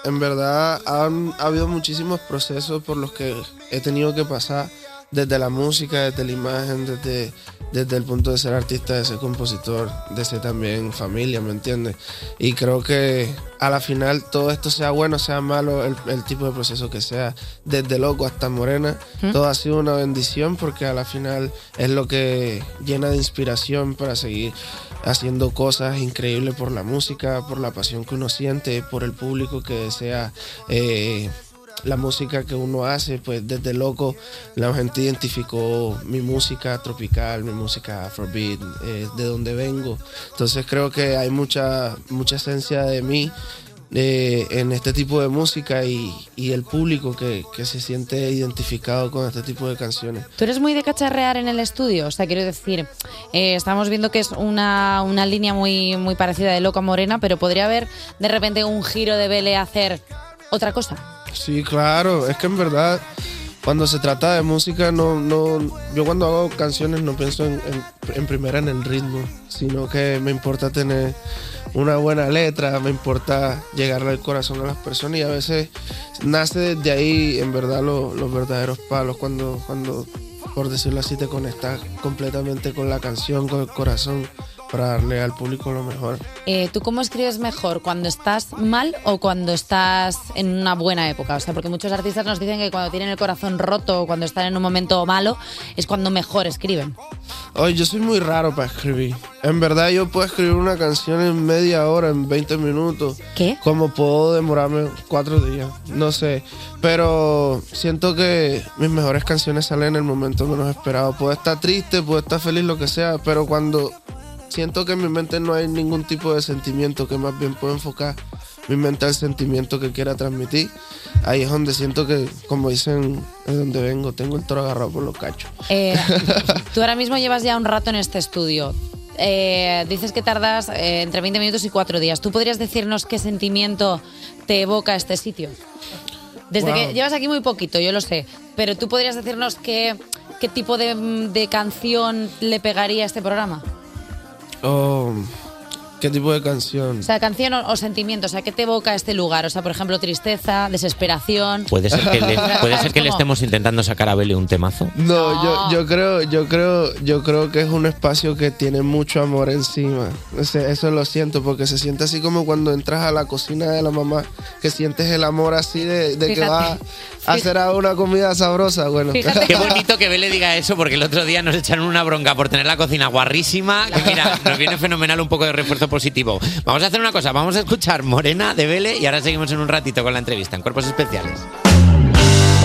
[SPEAKER 21] en verdad han ha habido muchísimos procesos por los que he tenido que pasar desde la música, desde la imagen, desde, desde el punto de ser artista, de ser compositor, de ser también familia, ¿me entiendes? Y creo que a la final todo esto sea bueno, sea malo, el, el tipo de proceso que sea, desde loco hasta morena,
[SPEAKER 22] ¿Mm?
[SPEAKER 21] todo ha sido una bendición porque a la final es lo que llena de inspiración para seguir haciendo cosas increíbles por la música, por la pasión que uno siente, por el público que desea eh, la música que uno hace, pues desde loco la gente identificó mi música tropical, mi música afrobeat, eh, de donde vengo. Entonces creo que hay mucha, mucha esencia de mí eh, en este tipo de música y, y el público que, que se siente identificado con este tipo de canciones.
[SPEAKER 1] Tú eres muy de cacharrear en el estudio, o sea, quiero decir, eh, estamos viendo que es una, una línea muy, muy parecida de Loca Morena, pero podría haber de repente un giro de Bele a hacer otra cosa.
[SPEAKER 21] Sí, claro, es que en verdad cuando se trata de música no, no yo cuando hago canciones no pienso en, en- en primera en el ritmo, sino que me importa tener una buena letra, me importa llegarle al corazón a las personas y a veces nace desde ahí en verdad lo- los verdaderos palos cuando, cuando por decirlo así te conectas completamente con la canción, con el corazón para darle al público lo mejor.
[SPEAKER 1] Eh, ¿Tú cómo escribes mejor? ¿Cuando estás mal o cuando estás en una buena época? O sea, porque muchos artistas nos dicen que cuando tienen el corazón roto o cuando están en un momento malo es cuando mejor escriben.
[SPEAKER 21] Oye, yo soy muy raro para escribir. En verdad yo puedo escribir una canción en media hora, en 20 minutos.
[SPEAKER 1] ¿Qué?
[SPEAKER 21] Como puedo demorarme cuatro días, no sé. Pero siento que mis mejores canciones salen en el momento menos esperado. Puedo estar triste, puedo estar feliz, lo que sea, pero cuando siento que en mi mente no hay ningún tipo de sentimiento que más bien puedo enfocar mi mente al sentimiento que quiera transmitir, ahí es donde siento que, como dicen, es donde vengo, tengo el toro agarrado por los cachos.
[SPEAKER 1] Eh, tú ahora mismo llevas ya un rato en este estudio. Eh, dices que tardas eh, entre 20 minutos y 4 días. ¿Tú podrías decirnos qué sentimiento te evoca este sitio? Desde
[SPEAKER 21] Wow.
[SPEAKER 1] que llevas aquí muy poquito, yo lo sé, pero tú podrías decirnos qué, qué tipo de, de canción le pegaría a este programa.
[SPEAKER 21] Oh, ¿Qué tipo de canción?
[SPEAKER 1] O sea, canción o, o sentimiento, o sea, ¿qué te evoca este lugar? O sea, por ejemplo, tristeza, desesperación.
[SPEAKER 2] Puede ser que le, puede ser que le
[SPEAKER 1] ¿Cómo?
[SPEAKER 2] estemos intentando sacar a Bele un temazo.
[SPEAKER 21] No, Yo, yo creo, yo creo, yo creo que es un espacio que tiene mucho amor encima. O sea, eso lo siento, porque se siente así como cuando entras a la cocina de la mamá, que sientes el amor así de, de que va hacer una comida sabrosa. Bueno,
[SPEAKER 2] Qué bonito que Bele diga eso, porque el otro día nos echaron una bronca por tener la cocina guarrísima. Que mira, nos viene fenomenal un poco de refuerzo positivo. Vamos a hacer una cosa, vamos a escuchar Morena de Bele y ahora seguimos en un ratito con la entrevista en Cuerpos Especiales.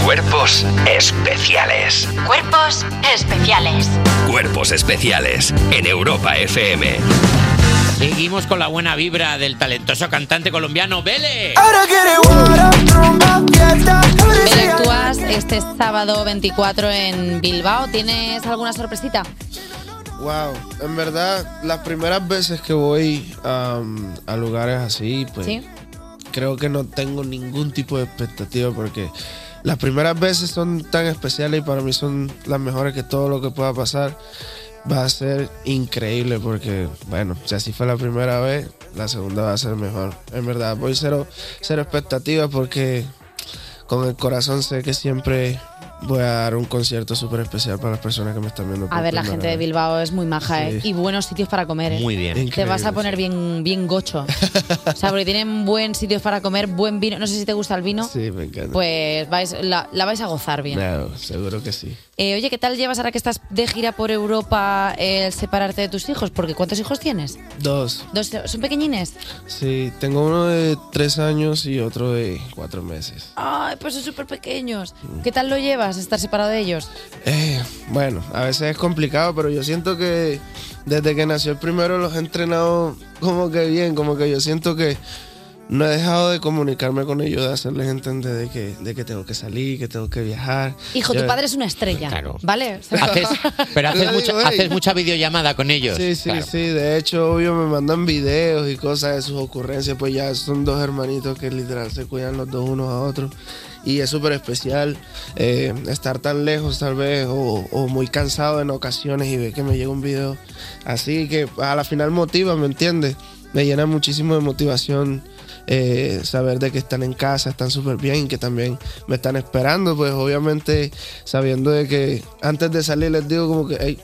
[SPEAKER 4] Cuerpos especiales.
[SPEAKER 5] Cuerpos especiales.
[SPEAKER 4] Cuerpos especiales en Europa FM.
[SPEAKER 2] Seguimos con la buena vibra del talentoso cantante colombiano Bele.
[SPEAKER 1] Bele, actúas este sábado 24 en Bilbao. ¿Tienes alguna sorpresita?
[SPEAKER 21] Wow, en verdad, las primeras veces que voy um, a lugares así, pues
[SPEAKER 1] ¿Sí?
[SPEAKER 21] creo que no tengo ningún tipo de expectativa porque las primeras veces son tan especiales y para mí son las mejores que todo lo que pueda pasar va a ser increíble porque, bueno, si así fue la primera vez, la segunda va a ser mejor. En verdad, voy cero, cero expectativas porque con el corazón sé que siempre voy a dar un concierto súper especial para las personas que me están viendo.
[SPEAKER 1] A ver, la gente de. Bilbao es muy maja, ¿eh? Y buenos sitios para comer, ¿eh?
[SPEAKER 21] Muy bien.
[SPEAKER 1] Te
[SPEAKER 21] Increíble,
[SPEAKER 1] vas a poner bien, bien gocho. o sea, porque tienen buen sitios para comer, buen vino. No sé si te gusta el vino.
[SPEAKER 21] Sí, me encanta.
[SPEAKER 1] Pues vais, la, la vais a gozar bien.
[SPEAKER 21] No, seguro que sí.
[SPEAKER 1] Eh, oye, ¿qué tal llevas ahora que estás de gira por Europa el separarte de tus hijos? Porque ¿cuántos hijos tienes?
[SPEAKER 21] Dos.
[SPEAKER 1] ¿Dos, ¿Son pequeñines?
[SPEAKER 21] Sí, tengo uno de tres años y otro de cuatro meses.
[SPEAKER 1] Ay, pues son súper pequeños. ¿Qué tal lo llevas, estar separado de ellos?
[SPEAKER 21] Eh, bueno, a veces es complicado, pero yo siento que desde que nació el primero los he entrenado como que bien, como que yo siento que no he dejado de comunicarme con ellos, de hacerles entender de que, de que tengo que salir, que tengo que viajar.
[SPEAKER 1] Hijo,
[SPEAKER 21] Yo-
[SPEAKER 1] tu padre es una estrella. ¿Vale? O sea,
[SPEAKER 2] Haces, pero haces,
[SPEAKER 21] Yo
[SPEAKER 2] mucha, haces mucha videollamada con ellos.
[SPEAKER 21] Sí, sí,
[SPEAKER 2] Claro.
[SPEAKER 21] sí. De hecho, obvio, me mandan videos y cosas de sus ocurrencias. Pues ya son dos hermanitos que literal se cuidan los dos unos a otros. Y es súper especial eh, estar tan lejos, tal vez, o, o muy cansado en ocasiones y ver que me llega un video así que a la final motiva, ¿me entiendes? Me llena muchísimo de motivación eh, saber de que están en casa, están súper bien, que también me están esperando, pues obviamente sabiendo de que antes de salir les digo como que, hey,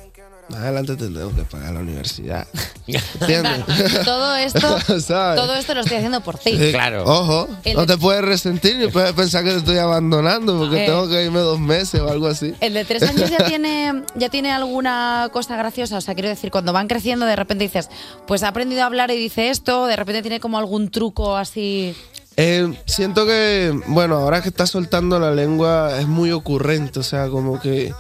[SPEAKER 21] más adelante tendremos que pagar la universidad. ¿Entiendes?
[SPEAKER 1] todo esto,
[SPEAKER 21] ¿Sabes?
[SPEAKER 1] todo esto lo estoy haciendo por ti.
[SPEAKER 21] Sí. Ojo,
[SPEAKER 1] El-
[SPEAKER 21] no te puedes resentir ni puedes pensar que te estoy abandonando porque
[SPEAKER 1] Eh.
[SPEAKER 21] tengo que irme dos meses o algo así.
[SPEAKER 1] El de tres años ya tiene, ya tiene alguna cosa graciosa. O sea, quiero decir, cuando van creciendo, de repente dices, pues ha aprendido a hablar y dice esto, de repente tiene como algún truco así.
[SPEAKER 21] Eh, siento que, bueno, ahora que está soltando la lengua es muy ocurrente, o sea, como que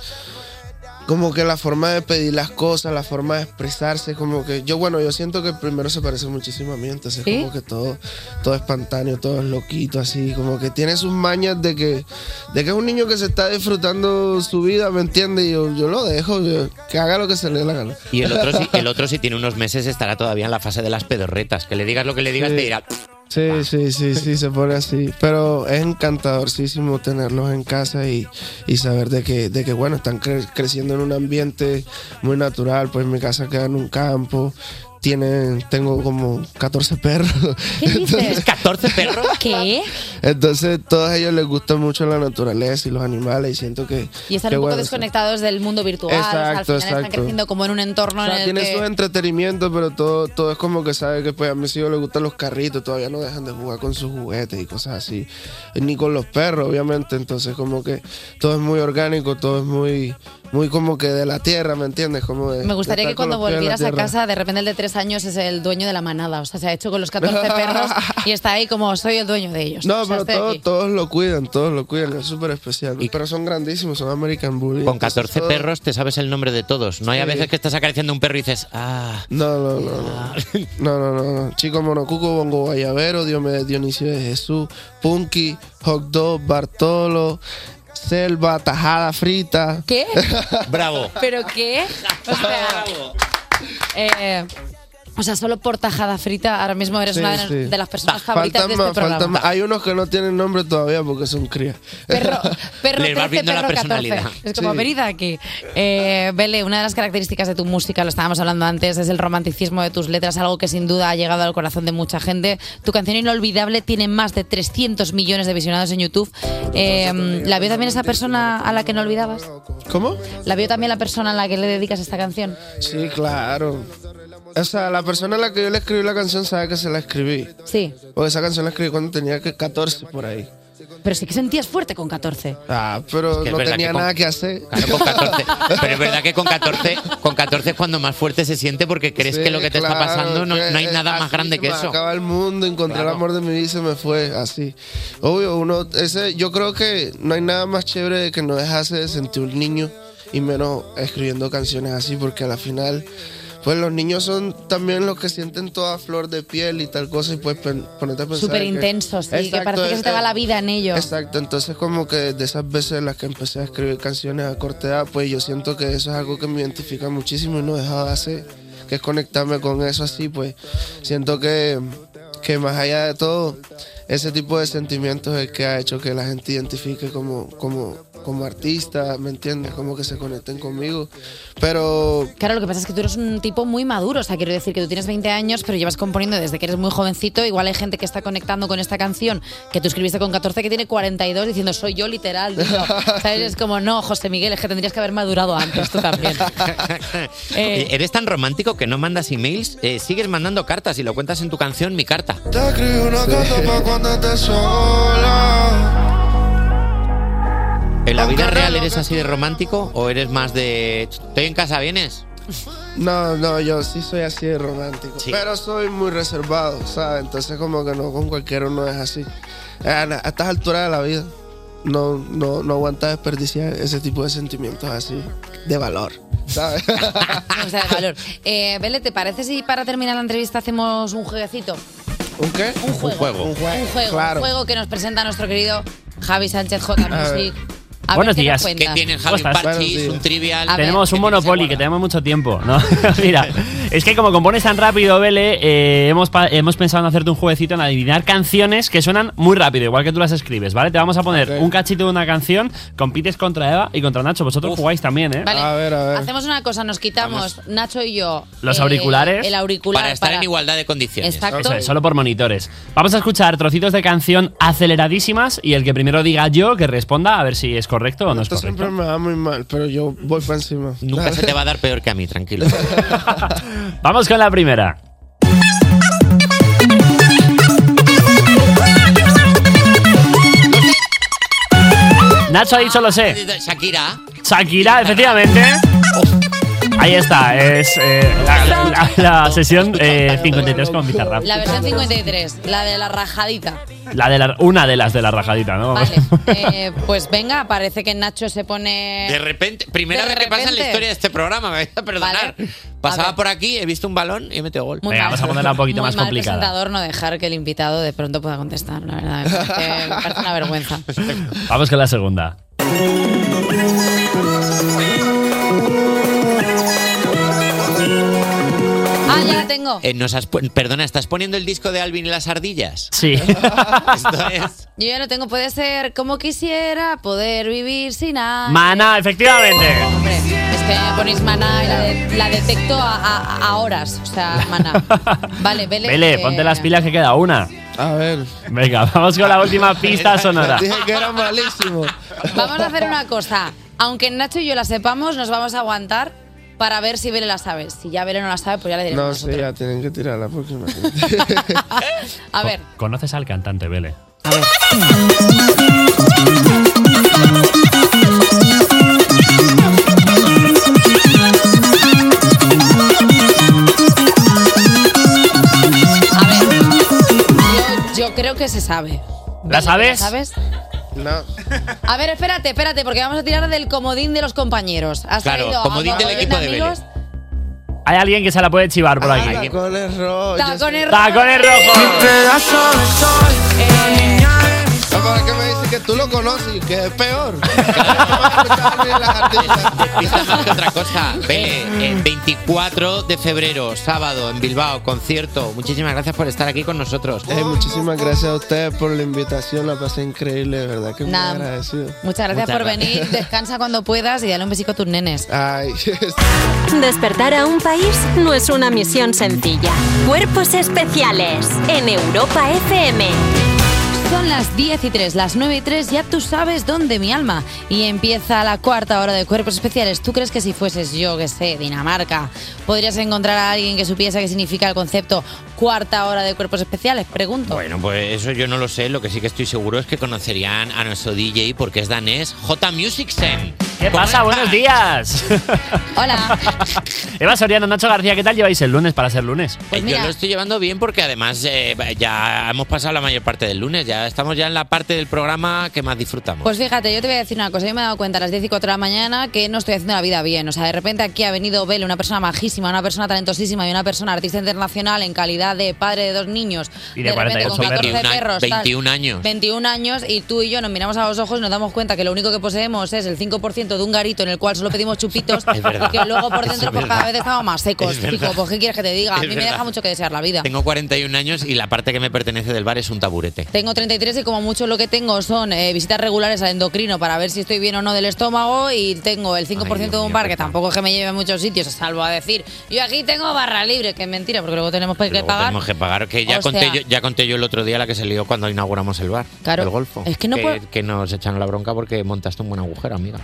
[SPEAKER 21] como que la forma de pedir las cosas, la forma de expresarse, como que yo, bueno, yo siento que primero se parece muchísimo a mí, entonces
[SPEAKER 1] ¿Sí?
[SPEAKER 21] como que todo, todo espontáneo, todo es loquito, así, como que tiene sus mañas de que, de que es un niño que se está disfrutando su vida, ¿me entiendes? Y yo, yo lo dejo, yo- que haga lo que se le dé la gana.
[SPEAKER 2] Y el otro, si, el otro, si tiene unos meses, estará todavía en la fase de las pedorretas. Que le digas lo que le digas,
[SPEAKER 21] Sí.
[SPEAKER 2] te dirá.
[SPEAKER 21] Sí, sí, sí, sí, se pone así. Pero es encantadorcísimo tenerlos en casa y, y saber de que, de que, bueno, están cre- creciendo en un ambiente muy natural. Pues mi casa queda en un campo. Tienen, tengo como 14 perros.
[SPEAKER 1] ¿Qué dices?
[SPEAKER 2] ¿14 perros?
[SPEAKER 1] ¿Qué?
[SPEAKER 21] Entonces, todos ellos les gusta mucho la naturaleza y los animales y siento que...
[SPEAKER 1] Y están
[SPEAKER 21] que,
[SPEAKER 1] un poco
[SPEAKER 21] bueno,
[SPEAKER 1] desconectados del mundo virtual. o sea, al
[SPEAKER 21] Exacto,
[SPEAKER 1] final están
[SPEAKER 21] exacto.
[SPEAKER 1] creciendo como en un entorno
[SPEAKER 21] O sea,
[SPEAKER 1] en el
[SPEAKER 21] tiene
[SPEAKER 1] que...
[SPEAKER 21] su entretenimiento, pero todo, todo es como que sabe que pues a mis hijos les gustan los carritos, todavía no dejan de jugar con sus juguetes y cosas así. Ni con los perros, obviamente. Entonces como que todo es muy orgánico, todo es muy, muy como que de la tierra, ¿me entiendes? Como de,
[SPEAKER 1] Me gustaría
[SPEAKER 21] de
[SPEAKER 1] que cuando volvieras a casa, de repente el de tres años es el dueño de la manada. O sea, se ha hecho con los 14 perros y está ahí como soy el dueño de ellos.
[SPEAKER 21] No,
[SPEAKER 1] O sea,
[SPEAKER 21] pero
[SPEAKER 1] estoy
[SPEAKER 21] todos, lo cuidan, todos lo cuidan, es súper especial. Pero son grandísimos, son American Bully.
[SPEAKER 2] Con
[SPEAKER 21] entonces
[SPEAKER 2] 14
[SPEAKER 21] todo-
[SPEAKER 2] perros te sabes el nombre de todos. No hay a veces que estás acariciando un perro y dices, ah.
[SPEAKER 21] No, no, no, no. No, no, no, no. Chico Monocuco, Bongo Guayabero, Diomedes Dionisio de Jesús, Punky, Hot Dog, Bartolo, Selva, Tajada Frita.
[SPEAKER 1] ¿Qué?
[SPEAKER 2] Bravo.
[SPEAKER 1] ¿Pero qué? O sea, eh, o sea, solo por tajada frita, ahora mismo eres
[SPEAKER 21] Sí,
[SPEAKER 1] una de,
[SPEAKER 21] sí.
[SPEAKER 1] de las personas favoritas
[SPEAKER 21] Faltan
[SPEAKER 1] de este
[SPEAKER 21] más, faltan
[SPEAKER 1] programa.
[SPEAKER 21] más. Hay unos que no tienen nombre todavía porque son crías.
[SPEAKER 1] Perro
[SPEAKER 2] Les vas
[SPEAKER 1] 13,
[SPEAKER 2] viendo la
[SPEAKER 1] perro 14.
[SPEAKER 2] personalidad.
[SPEAKER 1] Es como,
[SPEAKER 21] Sí.
[SPEAKER 1] venid aquí. Eh, Bele, una de las características de tu música, lo estábamos hablando antes, es el romanticismo de tus letras, algo que sin duda ha llegado al corazón de mucha gente. Tu canción Inolvidable tiene más de 300 millones de visionados en YouTube. Eh, ¿La vio también esa persona a la que no olvidabas?
[SPEAKER 21] ¿Cómo?
[SPEAKER 1] ¿La vio también la persona a la que le dedicas esta canción?
[SPEAKER 21] Sí, claro. O sea, la persona a la que yo le escribí la canción sabe que se la escribí.
[SPEAKER 1] Sí.
[SPEAKER 21] Porque esa canción la escribí cuando tenía que 14 por ahí.
[SPEAKER 1] Pero sí que sentías fuerte con 14.
[SPEAKER 21] Ah, pero
[SPEAKER 2] Es que es
[SPEAKER 21] no
[SPEAKER 2] verdad
[SPEAKER 21] tenía
[SPEAKER 2] que con-
[SPEAKER 21] nada que hacer.
[SPEAKER 2] Claro, con 14. Pero es verdad que con 14, con 14 es cuando más fuerte se siente porque crees
[SPEAKER 21] Sí,
[SPEAKER 2] que lo que te está pasando no, no hay nada más grande que eso.
[SPEAKER 21] Acaba el mundo, encontré
[SPEAKER 2] Claro.
[SPEAKER 21] el amor de mi vida y se me fue así. Obvio, uno, ese, yo creo que no hay nada más chévere que no dejase de sentir un niño y menos escribiendo canciones así, porque a la final, pues los niños son también los que sienten toda flor de piel y tal cosa y pues ponerte a pensar.
[SPEAKER 1] Súper
[SPEAKER 21] que-
[SPEAKER 1] intensos, sí, que
[SPEAKER 21] Exacto,
[SPEAKER 1] parece que se te va la vida en ello.
[SPEAKER 21] Exacto, entonces como que de esas veces en las que empecé a escribir canciones a corta edad, pues yo siento que eso es algo que me identifica muchísimo y no he dejado de hacer, que es conectarme con eso así, pues siento que, que más allá de todo, ese tipo de sentimientos es el que ha hecho que la gente identifique como, como, como artista, ¿me entiendes? Como que se conecten conmigo, pero
[SPEAKER 1] Claro, lo que pasa es que tú eres un tipo muy maduro, o sea, quiero decir que tú tienes 20 años, pero llevas componiendo desde que eres muy jovencito, igual hay gente que está conectando con esta canción que tú escribiste con 14 que tiene 42 diciendo soy yo literal, dilo". ¿sabes? Es como, no, José Miguel, es que tendrías que haber madurado antes tú también.
[SPEAKER 2] Eh, Eres tan romántico que no mandas emails, eh, sigues mandando cartas y lo cuentas en tu canción Mi Carta.
[SPEAKER 13] Te escribí una carta pa' cuando estés sola.
[SPEAKER 2] ¿En la vida real
[SPEAKER 21] no,
[SPEAKER 2] eres
[SPEAKER 21] no,
[SPEAKER 2] así de romántico o eres más de estoy en casa, vienes?
[SPEAKER 21] No, no, yo sí soy así de romántico. Pero soy muy reservado, ¿sabes? Entonces como que no, con cualquiera uno es así. A, a estas alturas de la vida, no, no, no aguanta desperdiciar ese tipo de sentimientos así, de valor, ¿sabes?
[SPEAKER 1] O sea, de valor. Eh, Bele, ¿te parece si para terminar la entrevista hacemos un jueguecito?
[SPEAKER 21] ¿Un qué?
[SPEAKER 1] Un juego.
[SPEAKER 21] Un juego.
[SPEAKER 1] Un juego,
[SPEAKER 21] Claro.
[SPEAKER 1] un juego que nos presenta nuestro querido Javi Sánchez J Music. A ver
[SPEAKER 11] Buenos
[SPEAKER 1] qué
[SPEAKER 11] días.
[SPEAKER 2] ¿Qué tienen
[SPEAKER 11] ¿Cómo
[SPEAKER 2] Javi?
[SPEAKER 11] Días.
[SPEAKER 2] un trivial.
[SPEAKER 1] A ver,
[SPEAKER 11] Tenemos un Monopoly que tenemos mucho tiempo, ¿no? Mira, es que como compones tan rápido, Bele, eh, hemos, hemos pensado en hacerte un jueguecito en adivinar canciones que suenan muy rápido, igual que tú las escribes, ¿vale? Te vamos a poner un cachito de una canción, compites contra Eva y contra Nacho. Vosotros jugáis también, ¿eh?
[SPEAKER 1] Vale. Hacemos una cosa, nos quitamos, Nacho y yo.
[SPEAKER 11] Los
[SPEAKER 1] eh,
[SPEAKER 11] auriculares.
[SPEAKER 1] El auricular.
[SPEAKER 2] Para estar en igualdad de condiciones.
[SPEAKER 1] Exacto.
[SPEAKER 11] Eso es, solo por monitores. Vamos a escuchar trocitos de canción aceleradísimas y el que primero diga yo que responda a ver si es correcto o no es
[SPEAKER 21] Esto
[SPEAKER 11] correcto.
[SPEAKER 21] siempre me va muy mal, pero yo voy para encima.
[SPEAKER 2] Nunca se te va a dar peor que a mí, tranquilo.
[SPEAKER 11] Vamos con la primera. Nacho ha dicho lo sé.
[SPEAKER 2] Shakira.
[SPEAKER 11] Shakira, efectivamente. Ahí está, es eh, la, la- la sesión eh, 53 con Bizarrap.
[SPEAKER 1] La versión 53, la de la rajadita.
[SPEAKER 11] La de la, una de las de la rajadita, ¿no?
[SPEAKER 1] Eh, pues venga, parece que Nacho se pone.
[SPEAKER 2] De repente, primera
[SPEAKER 1] De
[SPEAKER 2] vez que pasa en la historia de este programa, me vais a perdonar. Pasaba por aquí, he visto un balón y he metido gol.
[SPEAKER 1] Muy
[SPEAKER 11] Venga,
[SPEAKER 1] mal.
[SPEAKER 11] vamos a ponerla un poquito
[SPEAKER 1] Muy
[SPEAKER 11] más
[SPEAKER 1] mal
[SPEAKER 11] complicada.
[SPEAKER 1] presentador no dejar que el invitado de pronto pueda contestar, la verdad. Me parece, me parece una vergüenza.
[SPEAKER 11] Vamos con la segunda.
[SPEAKER 1] Ah, ya la tengo.
[SPEAKER 2] Eh, nos has pu- perdona, ¿estás poniendo el disco de Alvin y las ardillas?
[SPEAKER 11] Sí.
[SPEAKER 2] Esto es.
[SPEAKER 1] Yo ya lo tengo. Puede ser como quisiera poder vivir sin nada.
[SPEAKER 11] Mana, efectivamente.
[SPEAKER 1] Hombre, es que ponéis maná y la, de- la detecto a, a- a horas. O sea, maná. Vale, Vele.
[SPEAKER 11] Vele, ponte las pilas que queda una.
[SPEAKER 21] A ver.
[SPEAKER 11] Venga, vamos con la última pista sonora.
[SPEAKER 21] Dije que era malísimo.
[SPEAKER 1] Vamos a hacer una cosa. Aunque Nacho y yo la sepamos, nos vamos a aguantar para ver si Vele la sabe. Si ya Vele no la sabe, pues ya le diremos
[SPEAKER 21] No, sí, ya tienen que tirarla porque
[SPEAKER 1] A ver.
[SPEAKER 11] ¿Conoces al cantante Vele?
[SPEAKER 1] Yo, yo creo que se sabe.
[SPEAKER 11] ¿La sabes?
[SPEAKER 1] ¿La sabes?
[SPEAKER 21] No.
[SPEAKER 1] A ver, espérate, espérate, porque vamos a tirar del comodín de los compañeros. ¿Has
[SPEAKER 11] Claro,
[SPEAKER 1] traído a
[SPEAKER 11] comodín del equipo de
[SPEAKER 1] amigos?
[SPEAKER 11] Hay alguien que se la puede chivar por aquí.
[SPEAKER 21] Tacones rojos.
[SPEAKER 1] Tacones rojos.
[SPEAKER 11] ¡Tacones rojos!
[SPEAKER 1] Eh,
[SPEAKER 21] No, ¿Para qué me dices que tú lo conoces y que es peor?
[SPEAKER 2] Más que otra cosa. Vele, el 24 de febrero, sábado, en Bilbao, concierto. Muchísimas gracias por estar aquí con nosotros.
[SPEAKER 21] Eh, muchísimas gracias a ustedes por la invitación, la pasé increíble, de verdad que muy
[SPEAKER 1] Nada.
[SPEAKER 21] agradecido.
[SPEAKER 1] Muchas gracias
[SPEAKER 21] Muchas
[SPEAKER 1] por
[SPEAKER 21] gracias.
[SPEAKER 1] venir. Descansa cuando puedas y dale un besico a tus nenes.
[SPEAKER 21] Ay,
[SPEAKER 5] Despertar a un país no es una misión sencilla. Cuerpos especiales en Europa FM.
[SPEAKER 1] Son las 10 y 3, las 9 y 3, ya tú sabes dónde mi alma. Y empieza la cuarta hora de cuerpos especiales. ¿Tú crees que si fueses yo, que sé, Dinamarca, podrías encontrar a alguien que supiese qué significa el concepto cuarta hora de cuerpos especiales? Pregunto.
[SPEAKER 2] Bueno, pues eso yo no lo sé. Lo que sí que estoy seguro es que conocerían a nuestro DJ porque es danés, J Musicsen.
[SPEAKER 11] ¿Qué pasa? Buenos días.
[SPEAKER 1] Hola.
[SPEAKER 11] Eva Soriano, Nacho García, ¿qué tal lleváis el lunes para ser lunes?
[SPEAKER 1] Pues
[SPEAKER 2] Eh, yo lo estoy llevando bien porque además eh, ya hemos pasado la mayor parte del lunes. Ya estamos ya en la parte del programa que más disfrutamos.
[SPEAKER 1] Pues fíjate, yo te voy a decir una cosa. Yo me he dado cuenta a las 10 y 4 de la mañana que no estoy haciendo la vida bien. O sea, de repente aquí ha venido Bel, una persona majísima, una persona talentosísima y una persona artista internacional en calidad de padre de dos niños.
[SPEAKER 2] Y de
[SPEAKER 1] repente con
[SPEAKER 2] 48
[SPEAKER 1] 14 perros.
[SPEAKER 2] 21 años.
[SPEAKER 1] 21 años y tú y yo nos miramos a los ojos y nos damos cuenta que lo único que poseemos es el 5% de un garito en el cual solo pedimos chupitos
[SPEAKER 2] verdad.
[SPEAKER 1] que luego por dentro pues cada vez estamos más secos.
[SPEAKER 2] Es
[SPEAKER 1] pues ¿qué quieres que te diga? A mí me deja mucho que desear la vida.
[SPEAKER 2] Tengo 41 años y la parte que me pertenece del bar es un taburete.
[SPEAKER 1] Tengo 33 y como mucho lo que tengo son eh, visitas regulares al endocrino para ver si estoy bien o no del estómago y tengo el 5% de un bar que tampoco es que me lleve a muchos sitios, salvo a decir, yo aquí tengo barra libre, que es mentira, porque luego tenemos que
[SPEAKER 2] Luego
[SPEAKER 1] pagar.
[SPEAKER 2] tenemos que pagar. Que ya
[SPEAKER 1] O
[SPEAKER 2] conté,
[SPEAKER 1] sea-
[SPEAKER 2] yo, ya conté yo el otro día la que se lió cuando inauguramos el bar.
[SPEAKER 1] Claro.
[SPEAKER 2] El Golfo.
[SPEAKER 1] Es que no puedo-
[SPEAKER 2] que nos echan la bronca porque montaste un buen agujero, amiga.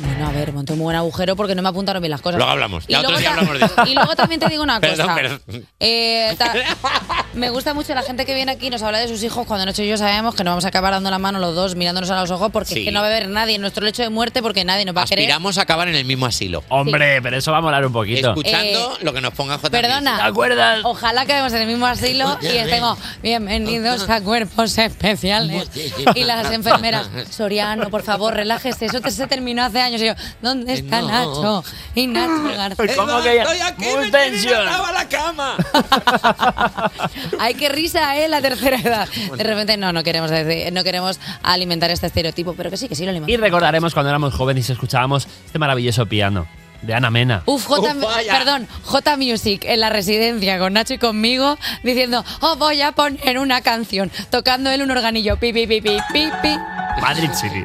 [SPEAKER 1] Bueno, a ver, monté un buen agujero porque no me apuntaron bien las cosas.
[SPEAKER 2] Luego hablamos.
[SPEAKER 1] Y
[SPEAKER 2] Ya otro
[SPEAKER 1] luego
[SPEAKER 2] día hablamos de eso.
[SPEAKER 1] Y luego también te digo una cosa.
[SPEAKER 2] Perdón, perdón.
[SPEAKER 1] Eh, ta- me gusta mucho la gente que viene aquí y nos habla de sus hijos cuando Nacho y yo sabemos que nos vamos a acabar dando la mano los dos mirándonos a los ojos porque
[SPEAKER 2] Sí.
[SPEAKER 1] es que no va a haber nadie en nuestro lecho de muerte porque nadie nos va a querer.
[SPEAKER 2] Aspiramos a acabar en el mismo asilo.
[SPEAKER 11] Hombre, pero eso va a molar un poquito.
[SPEAKER 2] Escuchando
[SPEAKER 1] Eh,
[SPEAKER 2] lo que nos ponga J.
[SPEAKER 1] Perdona.
[SPEAKER 11] ¿Te acuerdas?
[SPEAKER 1] Ojalá quedemos en el mismo asilo y estemos bienvenidos a cuerpos especiales. Y las enfermeras, Soriano, por favor, relájese. Eso te- se terminó hace años. Y yo, ¿dónde está
[SPEAKER 2] No.
[SPEAKER 1] Nacho? Y Nacho García.
[SPEAKER 11] ¿Cómo que ya? Muy tensión.
[SPEAKER 2] la cama!
[SPEAKER 1] Ay, qué risa, ¿eh? La tercera edad. De repente, no, no queremos, decir- no queremos alimentar este estereotipo, pero que sí, que sí lo
[SPEAKER 11] Y
[SPEAKER 1] alimentamos.
[SPEAKER 11] recordaremos cuando éramos jóvenes y escuchábamos este maravilloso piano de Ana Mena.
[SPEAKER 1] Uf, J,
[SPEAKER 11] Uf,
[SPEAKER 1] perdón, J Music en la residencia con Nacho y conmigo diciendo, oh, voy a poner una canción, tocando él un organillo, pi, pi, pi, pi, pi, pi.
[SPEAKER 11] Madrid City.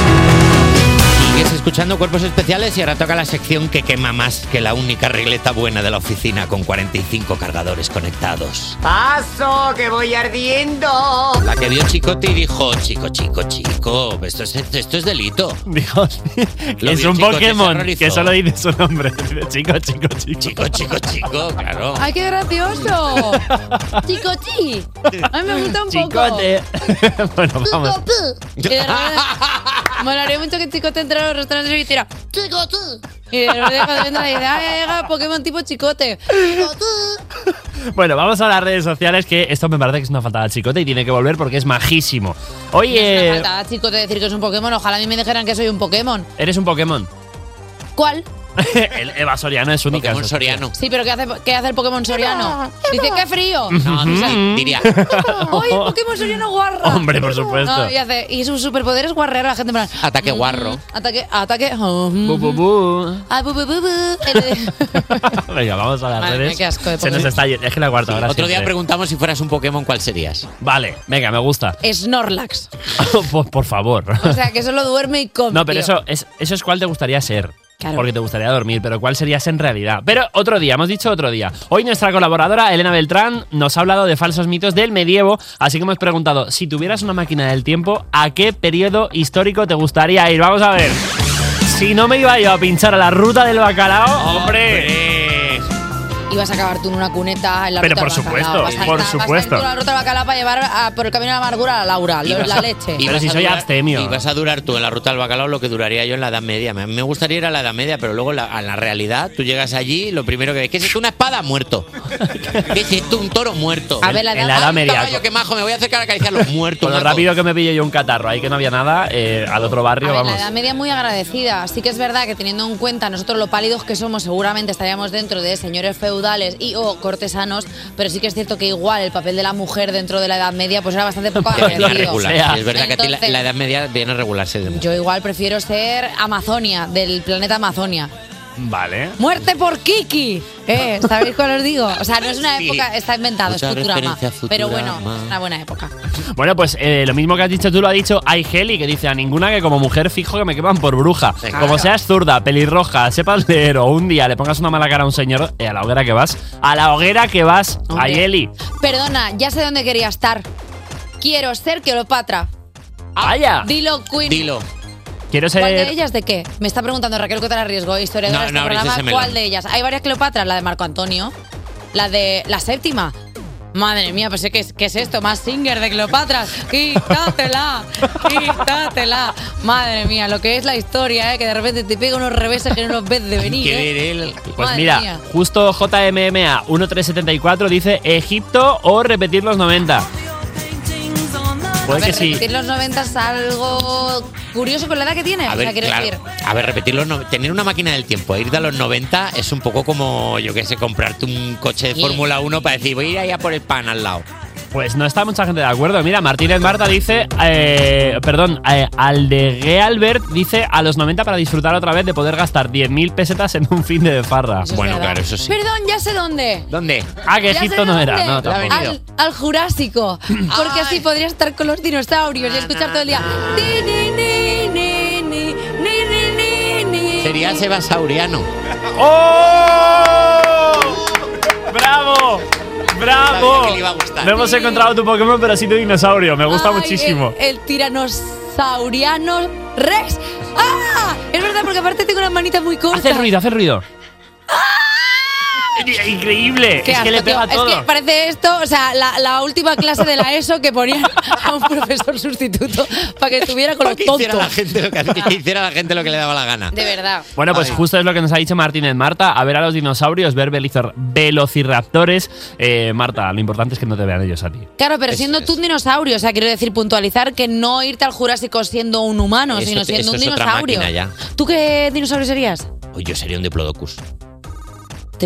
[SPEAKER 2] Escuchando Cuerpos Especiales y ahora toca la sección que quema más que la única regleta buena de la oficina con 45 cargadores conectados.
[SPEAKER 22] ¡Paso, que voy ardiendo!
[SPEAKER 2] La que vio Chicote y dijo, chico, chico, chico, esto es, esto es delito.
[SPEAKER 11] Dijo,
[SPEAKER 2] Lo
[SPEAKER 11] es
[SPEAKER 2] vio
[SPEAKER 11] un
[SPEAKER 2] Chicote,
[SPEAKER 11] Pokémon que solo dice su nombre. Chico, chico, chico.
[SPEAKER 2] Chico, chico, chico, claro.
[SPEAKER 1] ¡Ay, qué gracioso! ¡Chicochi! A mí me gusta un poco.
[SPEAKER 11] Chicote. bueno, vamos.
[SPEAKER 1] Repente, molaría mucho que Chicote entrara a los restaurantes y hiciera ¡Chicote! Y de dice ¡Ay, ha llegado Pokémon tipo Chicote!
[SPEAKER 11] Bueno, vamos a las redes sociales que esto me parece que es una faltada al chicote y tiene que volver porque es majísimo. Oye,
[SPEAKER 1] Me falta Chicote decir que es un Pokémon. Ojalá a mí me dijeran que soy un Pokémon.
[SPEAKER 11] eres un Pokémon.
[SPEAKER 1] ¿Cuál?
[SPEAKER 11] El Eva Soriano es única.
[SPEAKER 2] Pokémon. Soriano.
[SPEAKER 1] Sí, pero ¿qué hace, qué hace el Pokémon Soriano? Dice, ¡qué frío!
[SPEAKER 2] No, no sé, diría.
[SPEAKER 1] ¡Ay, Pokémon Soriano guarra!
[SPEAKER 11] Hombre, por supuesto.
[SPEAKER 1] No, y, hace, y su superpoder es guarrear a la gente. en plan,
[SPEAKER 2] Ataque guarro.
[SPEAKER 1] Ataque, ataque. oh,
[SPEAKER 11] Bu, bu, bu.
[SPEAKER 1] Ah, bu, bu, bu, bu.
[SPEAKER 11] Venga, vamos a las
[SPEAKER 1] Madre
[SPEAKER 11] redes.
[SPEAKER 1] mía, qué asco de
[SPEAKER 11] Se nos está. Es que la cuarta hora
[SPEAKER 2] Otro día
[SPEAKER 11] siempre.
[SPEAKER 2] preguntamos si fueras un Pokémon, ¿cuál serías?
[SPEAKER 11] Vale, venga, me gusta.
[SPEAKER 1] Snorlax.
[SPEAKER 11] por, por favor.
[SPEAKER 1] O sea, que solo duerme y come.
[SPEAKER 11] No, pero eso es, eso es cuál te gustaría ser. Porque te gustaría dormir, pero ¿cuál serías en realidad? Pero otro día, hemos dicho otro día. Hoy nuestra colaboradora, Elena Beltrán, nos ha hablado de falsos mitos del medievo, así que hemos preguntado, si tuvieras una máquina del tiempo, ¿a qué periodo histórico te gustaría ir? Vamos a ver. Si no me iba yo a pinchar a la ruta del bacalao, hombre.
[SPEAKER 1] Ibas a acabar tú en una cuneta en la
[SPEAKER 11] Pero
[SPEAKER 1] ruta
[SPEAKER 11] por
[SPEAKER 1] del bacalao.
[SPEAKER 11] supuesto,
[SPEAKER 1] Vas a
[SPEAKER 11] por
[SPEAKER 1] estar-
[SPEAKER 11] supuesto.
[SPEAKER 1] Vas a ir tú en la ruta bacalao para llevar a- por el camino de la amargura a la Laura,
[SPEAKER 2] Ibas
[SPEAKER 1] la
[SPEAKER 2] a-
[SPEAKER 1] leche.
[SPEAKER 2] ibas
[SPEAKER 11] si
[SPEAKER 2] a
[SPEAKER 11] soy
[SPEAKER 2] durar-
[SPEAKER 11] abstemio.
[SPEAKER 2] Y vas a durar tú en la ruta del bacalao lo que duraría yo en la Edad Media. Me- Me gustaría ir a la Edad Media, pero luego la- a la realidad, tú llegas allí, lo primero que ves, ¿qué es esto? ¿Una espada? Muerto. ¿Qué es esto? Un toro muerto.
[SPEAKER 1] A ver, la
[SPEAKER 11] En la Edad Media.
[SPEAKER 2] caballo, qué majo, me voy a acercar a acariciarlo. Muerto.
[SPEAKER 11] Con lo rápido que me pillé yo un catarro, ahí que no había nada, eh, al otro
[SPEAKER 1] A
[SPEAKER 11] barrio,
[SPEAKER 1] ver,
[SPEAKER 11] vamos.
[SPEAKER 1] la Edad Media muy agradecida. Sí que es verdad que teniendo en cuenta nosotros lo pálidos que somos, seguramente estaríamos dentro de señores feudales y o cortesanos, pero sí que es cierto que igual el papel de la mujer dentro de la Edad Media pues era bastante poco.
[SPEAKER 2] Es verdad que a ti la, Edad Media viene a regularse de.
[SPEAKER 1] Yo igual prefiero ser Amazonia, del planeta Amazonia.
[SPEAKER 11] Vale.
[SPEAKER 1] ¡Muerte por Kiki! ¿Eh? ¿Sabéis cuál os digo? O sea, no es una
[SPEAKER 11] Sí.
[SPEAKER 1] época, está inventado,
[SPEAKER 11] Mucha
[SPEAKER 1] es Futurama.
[SPEAKER 11] referencia a
[SPEAKER 1] Pero bueno,
[SPEAKER 11] Futurama.
[SPEAKER 1] es una buena época.
[SPEAKER 11] Bueno, pues eh, lo mismo que has dicho tú lo ha dicho Aigeli, que dice a ninguna que como mujer fijo que me queman por bruja.
[SPEAKER 2] Venga.
[SPEAKER 11] Como seas zurda, pelirroja, sepas leer o un día le pongas una mala cara a un señor, eh, a la hoguera que vas, a la hoguera que vas,
[SPEAKER 1] Hombre.
[SPEAKER 11] Aigeli.
[SPEAKER 1] Perdona, ya sé dónde quería estar. Quiero ser Cleopatra.
[SPEAKER 11] ¡Vaya!
[SPEAKER 1] Dilo, Queen.
[SPEAKER 2] Dilo.
[SPEAKER 11] Quiero
[SPEAKER 1] ¿Cuál de ellas de qué? Me está preguntando Raquel Cotara Riesgo, historiadora
[SPEAKER 11] No,
[SPEAKER 1] de este
[SPEAKER 11] no abrís
[SPEAKER 1] programa. ¿Cuál de ellas? Hay varias Cleopatras, la de Marco Antonio, la de la séptima. Madre mía, pues ¿qué es, qué es esto? Más singer de Cleopatras. Quítatela, quítatela. Madre mía, lo que es la historia, ¿eh? que de repente te pega unos reveses que no los ves de venir. ¿eh?
[SPEAKER 11] Pues
[SPEAKER 1] Madre
[SPEAKER 11] mira,
[SPEAKER 1] mía.
[SPEAKER 11] justo JMMA 1374 dice Egipto o repetir los 90. Puede
[SPEAKER 1] a ver,
[SPEAKER 11] que sí.
[SPEAKER 1] repetir los 90 es algo curioso con la edad que tiene.
[SPEAKER 2] A
[SPEAKER 1] o
[SPEAKER 2] ver,
[SPEAKER 1] sea, quiero
[SPEAKER 2] claro.
[SPEAKER 1] decir.
[SPEAKER 2] A ver, repetir los no- tener una máquina del tiempo, ir de los 90 es un poco como, yo qué sé, comprarte un coche de
[SPEAKER 11] Sí.
[SPEAKER 2] Fórmula 1 para decir, voy a ir allá por el pan al lado.
[SPEAKER 11] Pues no está mucha gente de acuerdo. Mira, Martínez Marta dice, eh, perdón, eh, Aldegue Albert dice a los 90 para disfrutar otra vez de poder gastar 10.000 pesetas en un fin de farra.
[SPEAKER 1] Eso es verdad. Perdón, ya sé dónde.
[SPEAKER 2] ¿Dónde?
[SPEAKER 11] Ah, que
[SPEAKER 1] Ya sé
[SPEAKER 11] Egipto no era. No, tampoco.
[SPEAKER 1] al, al Jurásico. Porque así podría estar con los dinosaurios y escuchar todo el día. "Ti, ni, ni, ni, ni, ni, ni, ni, ni".
[SPEAKER 2] Sería Sebasauriano.
[SPEAKER 11] ¡Oh! ¡Bravo! ¡Bravo!
[SPEAKER 2] iba a gustar.
[SPEAKER 11] No hemos encontrado tu Pokémon, pero sí tu dinosaurio. Me gusta
[SPEAKER 1] Ay,
[SPEAKER 11] muchísimo.
[SPEAKER 1] El, el tiranosauriano Rex. ¡Ah! Es verdad, porque aparte tengo las manitas muy cortas.
[SPEAKER 11] Hace ruido, hace ruido. Increíble.
[SPEAKER 1] Qué
[SPEAKER 11] es que le pega
[SPEAKER 1] tío.
[SPEAKER 11] todo.
[SPEAKER 1] Es que parece esto, o sea, la, la última clase de la ESO que ponían a un profesor sustituto para que estuviera con los
[SPEAKER 2] Que hiciera, la
[SPEAKER 1] tontos.
[SPEAKER 2] gente lo que, que hiciera la gente lo que le daba la gana.
[SPEAKER 1] De verdad.
[SPEAKER 11] Bueno, pues justo es lo que nos ha dicho Martínez Marta. A ver a los dinosaurios, ver velocir- velociraptores. Eh, Marta, lo importante es que no te vean ellos a ti.
[SPEAKER 1] Claro, pero siendo tú un dinosaurio, o sea, quiero decir, puntualizar que no irte al Jurásico siendo un humano,
[SPEAKER 2] Eso
[SPEAKER 1] sino siendo
[SPEAKER 2] eso
[SPEAKER 1] un
[SPEAKER 2] es otra
[SPEAKER 1] dinosaurio.
[SPEAKER 2] máquina ya.
[SPEAKER 1] ¿Tú qué dinosaurio serías?
[SPEAKER 2] Yo sería un diplodocus.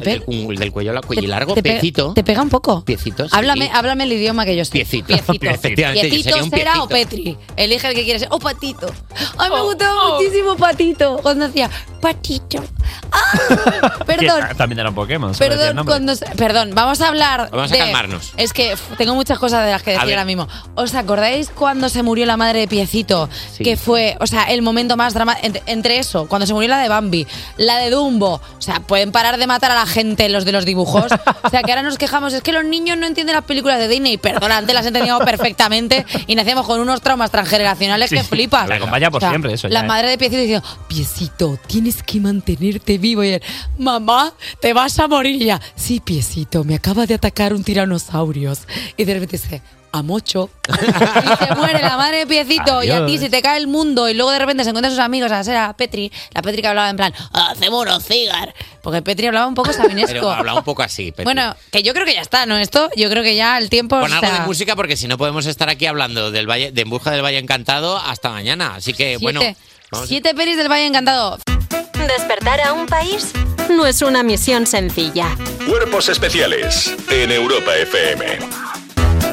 [SPEAKER 1] ¿Te
[SPEAKER 2] el,
[SPEAKER 1] pega?
[SPEAKER 2] del, el del cuello, la cuello largo,
[SPEAKER 1] te,
[SPEAKER 2] piecito.
[SPEAKER 1] ¿Te pega un poco?
[SPEAKER 2] Piecito, sí.
[SPEAKER 1] Háblame, háblame el idioma que yo sé.
[SPEAKER 2] Piecito.
[SPEAKER 1] Piecito.
[SPEAKER 2] Efectivamente, yo
[SPEAKER 1] Piecito
[SPEAKER 2] sería un
[SPEAKER 1] será o. Petri. Elige el que quieres ser. O Patito. Ay,
[SPEAKER 2] Oh,
[SPEAKER 1] me gustaba muchísimo Patito. Cuando hacía Patito. Ah, perdón.
[SPEAKER 11] También era un Pokémon.
[SPEAKER 1] Perdón,
[SPEAKER 11] nombre.
[SPEAKER 1] cuando se- perdón, vamos a hablar.
[SPEAKER 11] Vamos a calmarnos.
[SPEAKER 1] Es que uf, tengo muchas cosas de las que decir ahora mismo. ¿Os acordáis cuando se murió la madre de Piecito?
[SPEAKER 11] Sí.
[SPEAKER 1] Que fue, o sea, el momento más dramático. Entre, entre eso, cuando se murió la de Bambi, la de Dumbo. O sea, pueden parar de matar a la gente los de los dibujos. O sea, que ahora nos quejamos. Es que los niños no entienden las películas de Disney. Perdona, antes las entendíamos perfectamente y nacíamos con unos traumas transgeneracionales que flipas.
[SPEAKER 11] la acompaña por
[SPEAKER 1] O sea,
[SPEAKER 11] siempre, eso
[SPEAKER 1] La
[SPEAKER 11] ya, ¿eh?
[SPEAKER 1] madre de Piecito diciendo, Piecito, tienes que mantenerte vivo. Y él, mamá, te vas a morir Y ella. Sí, Piecito, me acaba de atacar un tiranosaurios. Y de repente dice, a mocho. y se muere la madre de Piecito. Y a ti se te cae el mundo. Y luego de repente se encuentran sus amigos a ser a Petri. La Petri que hablaba en plan, hacemos unos cigar. Porque Petri hablaba un poco sabinesco.
[SPEAKER 2] Pero hablaba un poco así. Petri.
[SPEAKER 1] Bueno, que yo creo que ya está, ¿no? Esto, yo creo que ya el tiempo.
[SPEAKER 2] Pon
[SPEAKER 1] o
[SPEAKER 2] algo de música porque si no podemos estar aquí hablando del valle, de En Busca del Valle Encantado hasta mañana. Así que, bueno.
[SPEAKER 1] siete,
[SPEAKER 2] vamos-
[SPEAKER 1] siete pelis del Valle Encantado.
[SPEAKER 5] Despertar a un país no es una misión sencilla.
[SPEAKER 7] Cuerpos especiales en Europa FM.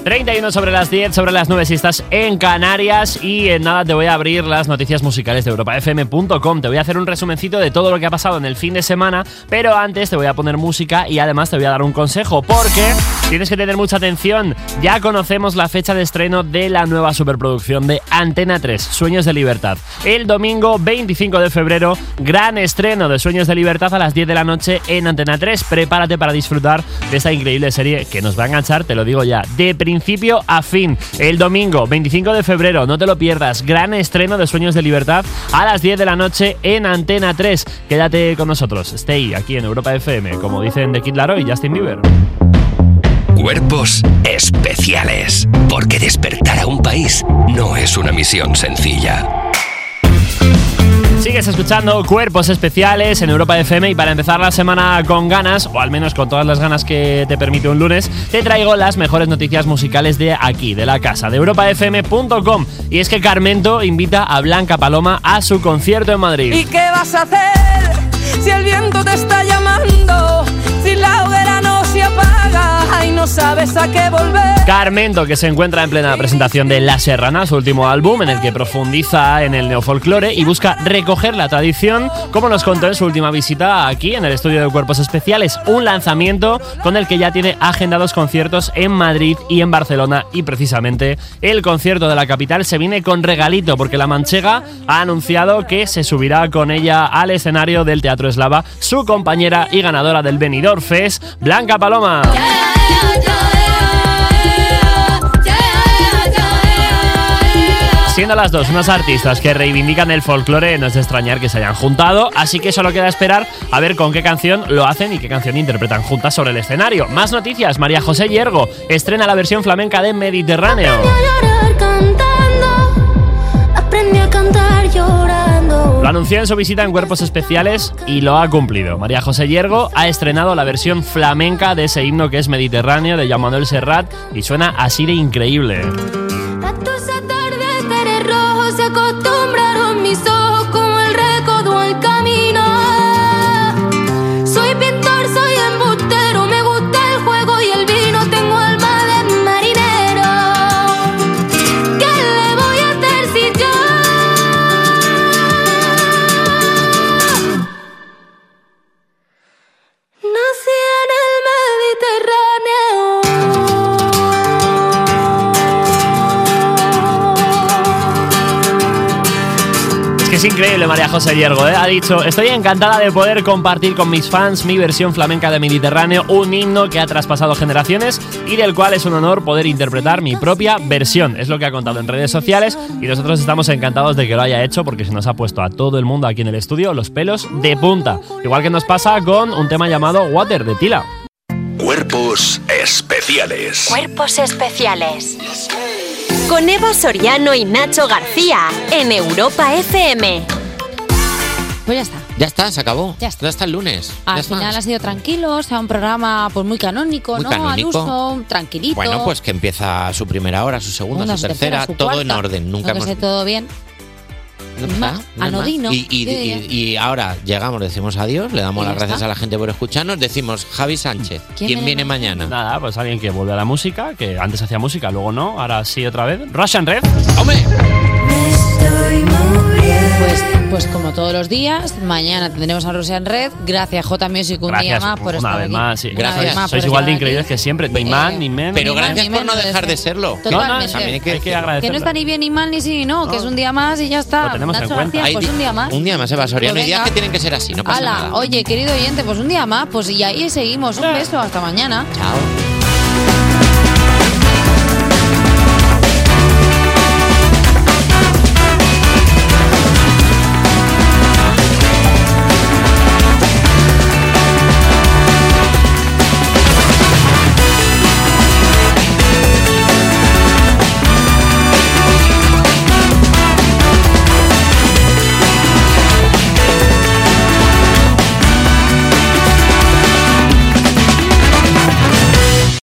[SPEAKER 11] 31 sobre las 10, sobre las 9 si estás en Canarias y en nada te voy a abrir las noticias musicales de europafm.com. Te voy a hacer un resumencito de todo lo que ha pasado en el fin de semana, pero antes te voy a poner música y además te voy a dar un consejo porque tienes que tener mucha atención. Ya conocemos la fecha de estreno de la nueva superproducción de Antena 3, Sueños de Libertad. El domingo 25 de febrero, gran estreno de Sueños de Libertad a las 10 de la noche en Antena 3. Prepárate para disfrutar de esta increíble serie que nos va a enganchar, te lo digo ya, de principio a fin. El domingo 25 de febrero, no te lo pierdas, gran estreno de Sueños de Libertad a las 10 de la noche en Antena 3. Quédate con nosotros, stay aquí en Europa FM, como dicen de Kid Laroi y Justin Bieber.
[SPEAKER 4] Cuerpos especiales. Porque despertar a un país no es una misión sencilla.
[SPEAKER 11] Sigues escuchando Cuerpos Especiales en Europa FM y para empezar la semana con ganas, o al menos con todas las ganas que te permite un lunes, te traigo las mejores noticias musicales de aquí, de la casa, de europafm.com. Y es que Carmento invita a Blanca Paloma a su concierto en Madrid.
[SPEAKER 23] ¿Y qué vas a hacer si el viento te está llamando? Si la hoguera no no sabes a qué volver.
[SPEAKER 11] Carmento, que se encuentra en plena presentación de La Serrana, su último álbum, en el que profundiza en el neofolclore y busca recoger la tradición, como nos contó en su última visita aquí en el estudio de Cuerpos Especiales. Un lanzamiento con el que ya tiene agendados conciertos en Madrid y en Barcelona. Y precisamente el concierto de la capital se viene con regalito, porque la Manchega ha anunciado que se subirá con ella al escenario del Teatro Eslava su compañera y ganadora del Benidorm Fest, Blanca Paloma. Siendo las dos unas artistas que reivindican el folclore, no es de extrañar que se hayan juntado, así que solo queda esperar a ver con qué canción lo hacen y qué canción interpretan juntas sobre el escenario. Más noticias, María José Hiergo estrena la versión flamenca de Mediterráneo. Lo anunció en su visita en Cuerpos Especiales y lo ha cumplido. María José Hiergo ha estrenado la versión flamenca de ese himno que es Mediterráneo de Joan Manuel Serrat y suena así de increíble. Es increíble María José Hiergo, ¿eh? ha dicho, estoy encantada de poder compartir con mis fans mi versión flamenca de Mediterráneo, un himno que ha traspasado generaciones y del cual es un honor poder interpretar mi propia versión. Es lo que ha contado en redes sociales y nosotros estamos encantados de que lo haya hecho porque se nos ha puesto a todo el mundo aquí en el estudio los pelos de punta. Igual que nos pasa con un tema llamado Water de Tila.
[SPEAKER 7] Cuerpos especiales.
[SPEAKER 5] Cuerpos especiales. Con Eva Soriano y Nacho García en Europa FM.
[SPEAKER 1] Pues ya está.
[SPEAKER 2] Ya está, se acabó.
[SPEAKER 1] Ya está.
[SPEAKER 2] hasta el lunes.
[SPEAKER 1] Al
[SPEAKER 2] Ya está.
[SPEAKER 1] final ha sido tranquilo, o sea, un programa pues muy canónico,
[SPEAKER 2] Muy
[SPEAKER 1] ¿no?
[SPEAKER 2] canónico.
[SPEAKER 1] Al uso, tranquilito.
[SPEAKER 2] Bueno, pues que empieza su primera hora, su segunda,
[SPEAKER 1] Una,
[SPEAKER 2] su tercera,
[SPEAKER 1] su
[SPEAKER 2] todo en orden. Nunca hemos
[SPEAKER 1] todo bien.
[SPEAKER 2] No
[SPEAKER 1] Más,
[SPEAKER 2] no
[SPEAKER 1] anodino,
[SPEAKER 2] Y, y-
[SPEAKER 1] yo diría.
[SPEAKER 2] y- y ahora llegamos, decimos adiós, le damos las gracias
[SPEAKER 1] está.
[SPEAKER 2] a la gente por escucharnos, decimos Javi Sánchez,
[SPEAKER 1] ¿Quién
[SPEAKER 2] ¿quién,
[SPEAKER 1] viene
[SPEAKER 2] viene mañana?
[SPEAKER 11] Nada, pues alguien que vuelve a la música, que antes hacía música, luego no, ahora sí otra vez. Russian Red.
[SPEAKER 2] ¡Hombre!
[SPEAKER 1] Pues, pues como todos los días, mañana tendremos a Rusia en Red. Gracias, J Music, un día
[SPEAKER 11] Gracias
[SPEAKER 1] más por
[SPEAKER 11] una
[SPEAKER 1] estar
[SPEAKER 11] vez
[SPEAKER 1] aquí.
[SPEAKER 11] más. sí.
[SPEAKER 1] Una
[SPEAKER 11] Gracias.
[SPEAKER 1] vez más
[SPEAKER 11] Sois igual de
[SPEAKER 1] aquí.
[SPEAKER 11] increíbles que siempre, ni más ni menos.
[SPEAKER 2] Pero gracias por no dejar de serlo.
[SPEAKER 1] Totalmente.
[SPEAKER 2] también hay que,
[SPEAKER 11] Hay que
[SPEAKER 1] Que no está ni bien ni mal ni sí ni no, que es un día más y ya está.
[SPEAKER 11] Lo tenemos en
[SPEAKER 1] Nacho
[SPEAKER 11] cuenta.
[SPEAKER 1] García,
[SPEAKER 2] Hay
[SPEAKER 1] pues un día más.
[SPEAKER 2] Un día más, Eva Soriano.
[SPEAKER 1] Pues
[SPEAKER 2] Hay días
[SPEAKER 1] venga.
[SPEAKER 2] que tienen que ser así, no pasa nada.
[SPEAKER 1] oye, querido oyente, pues un día más, pues y ahí seguimos. Un beso, hasta mañana.
[SPEAKER 2] Chao.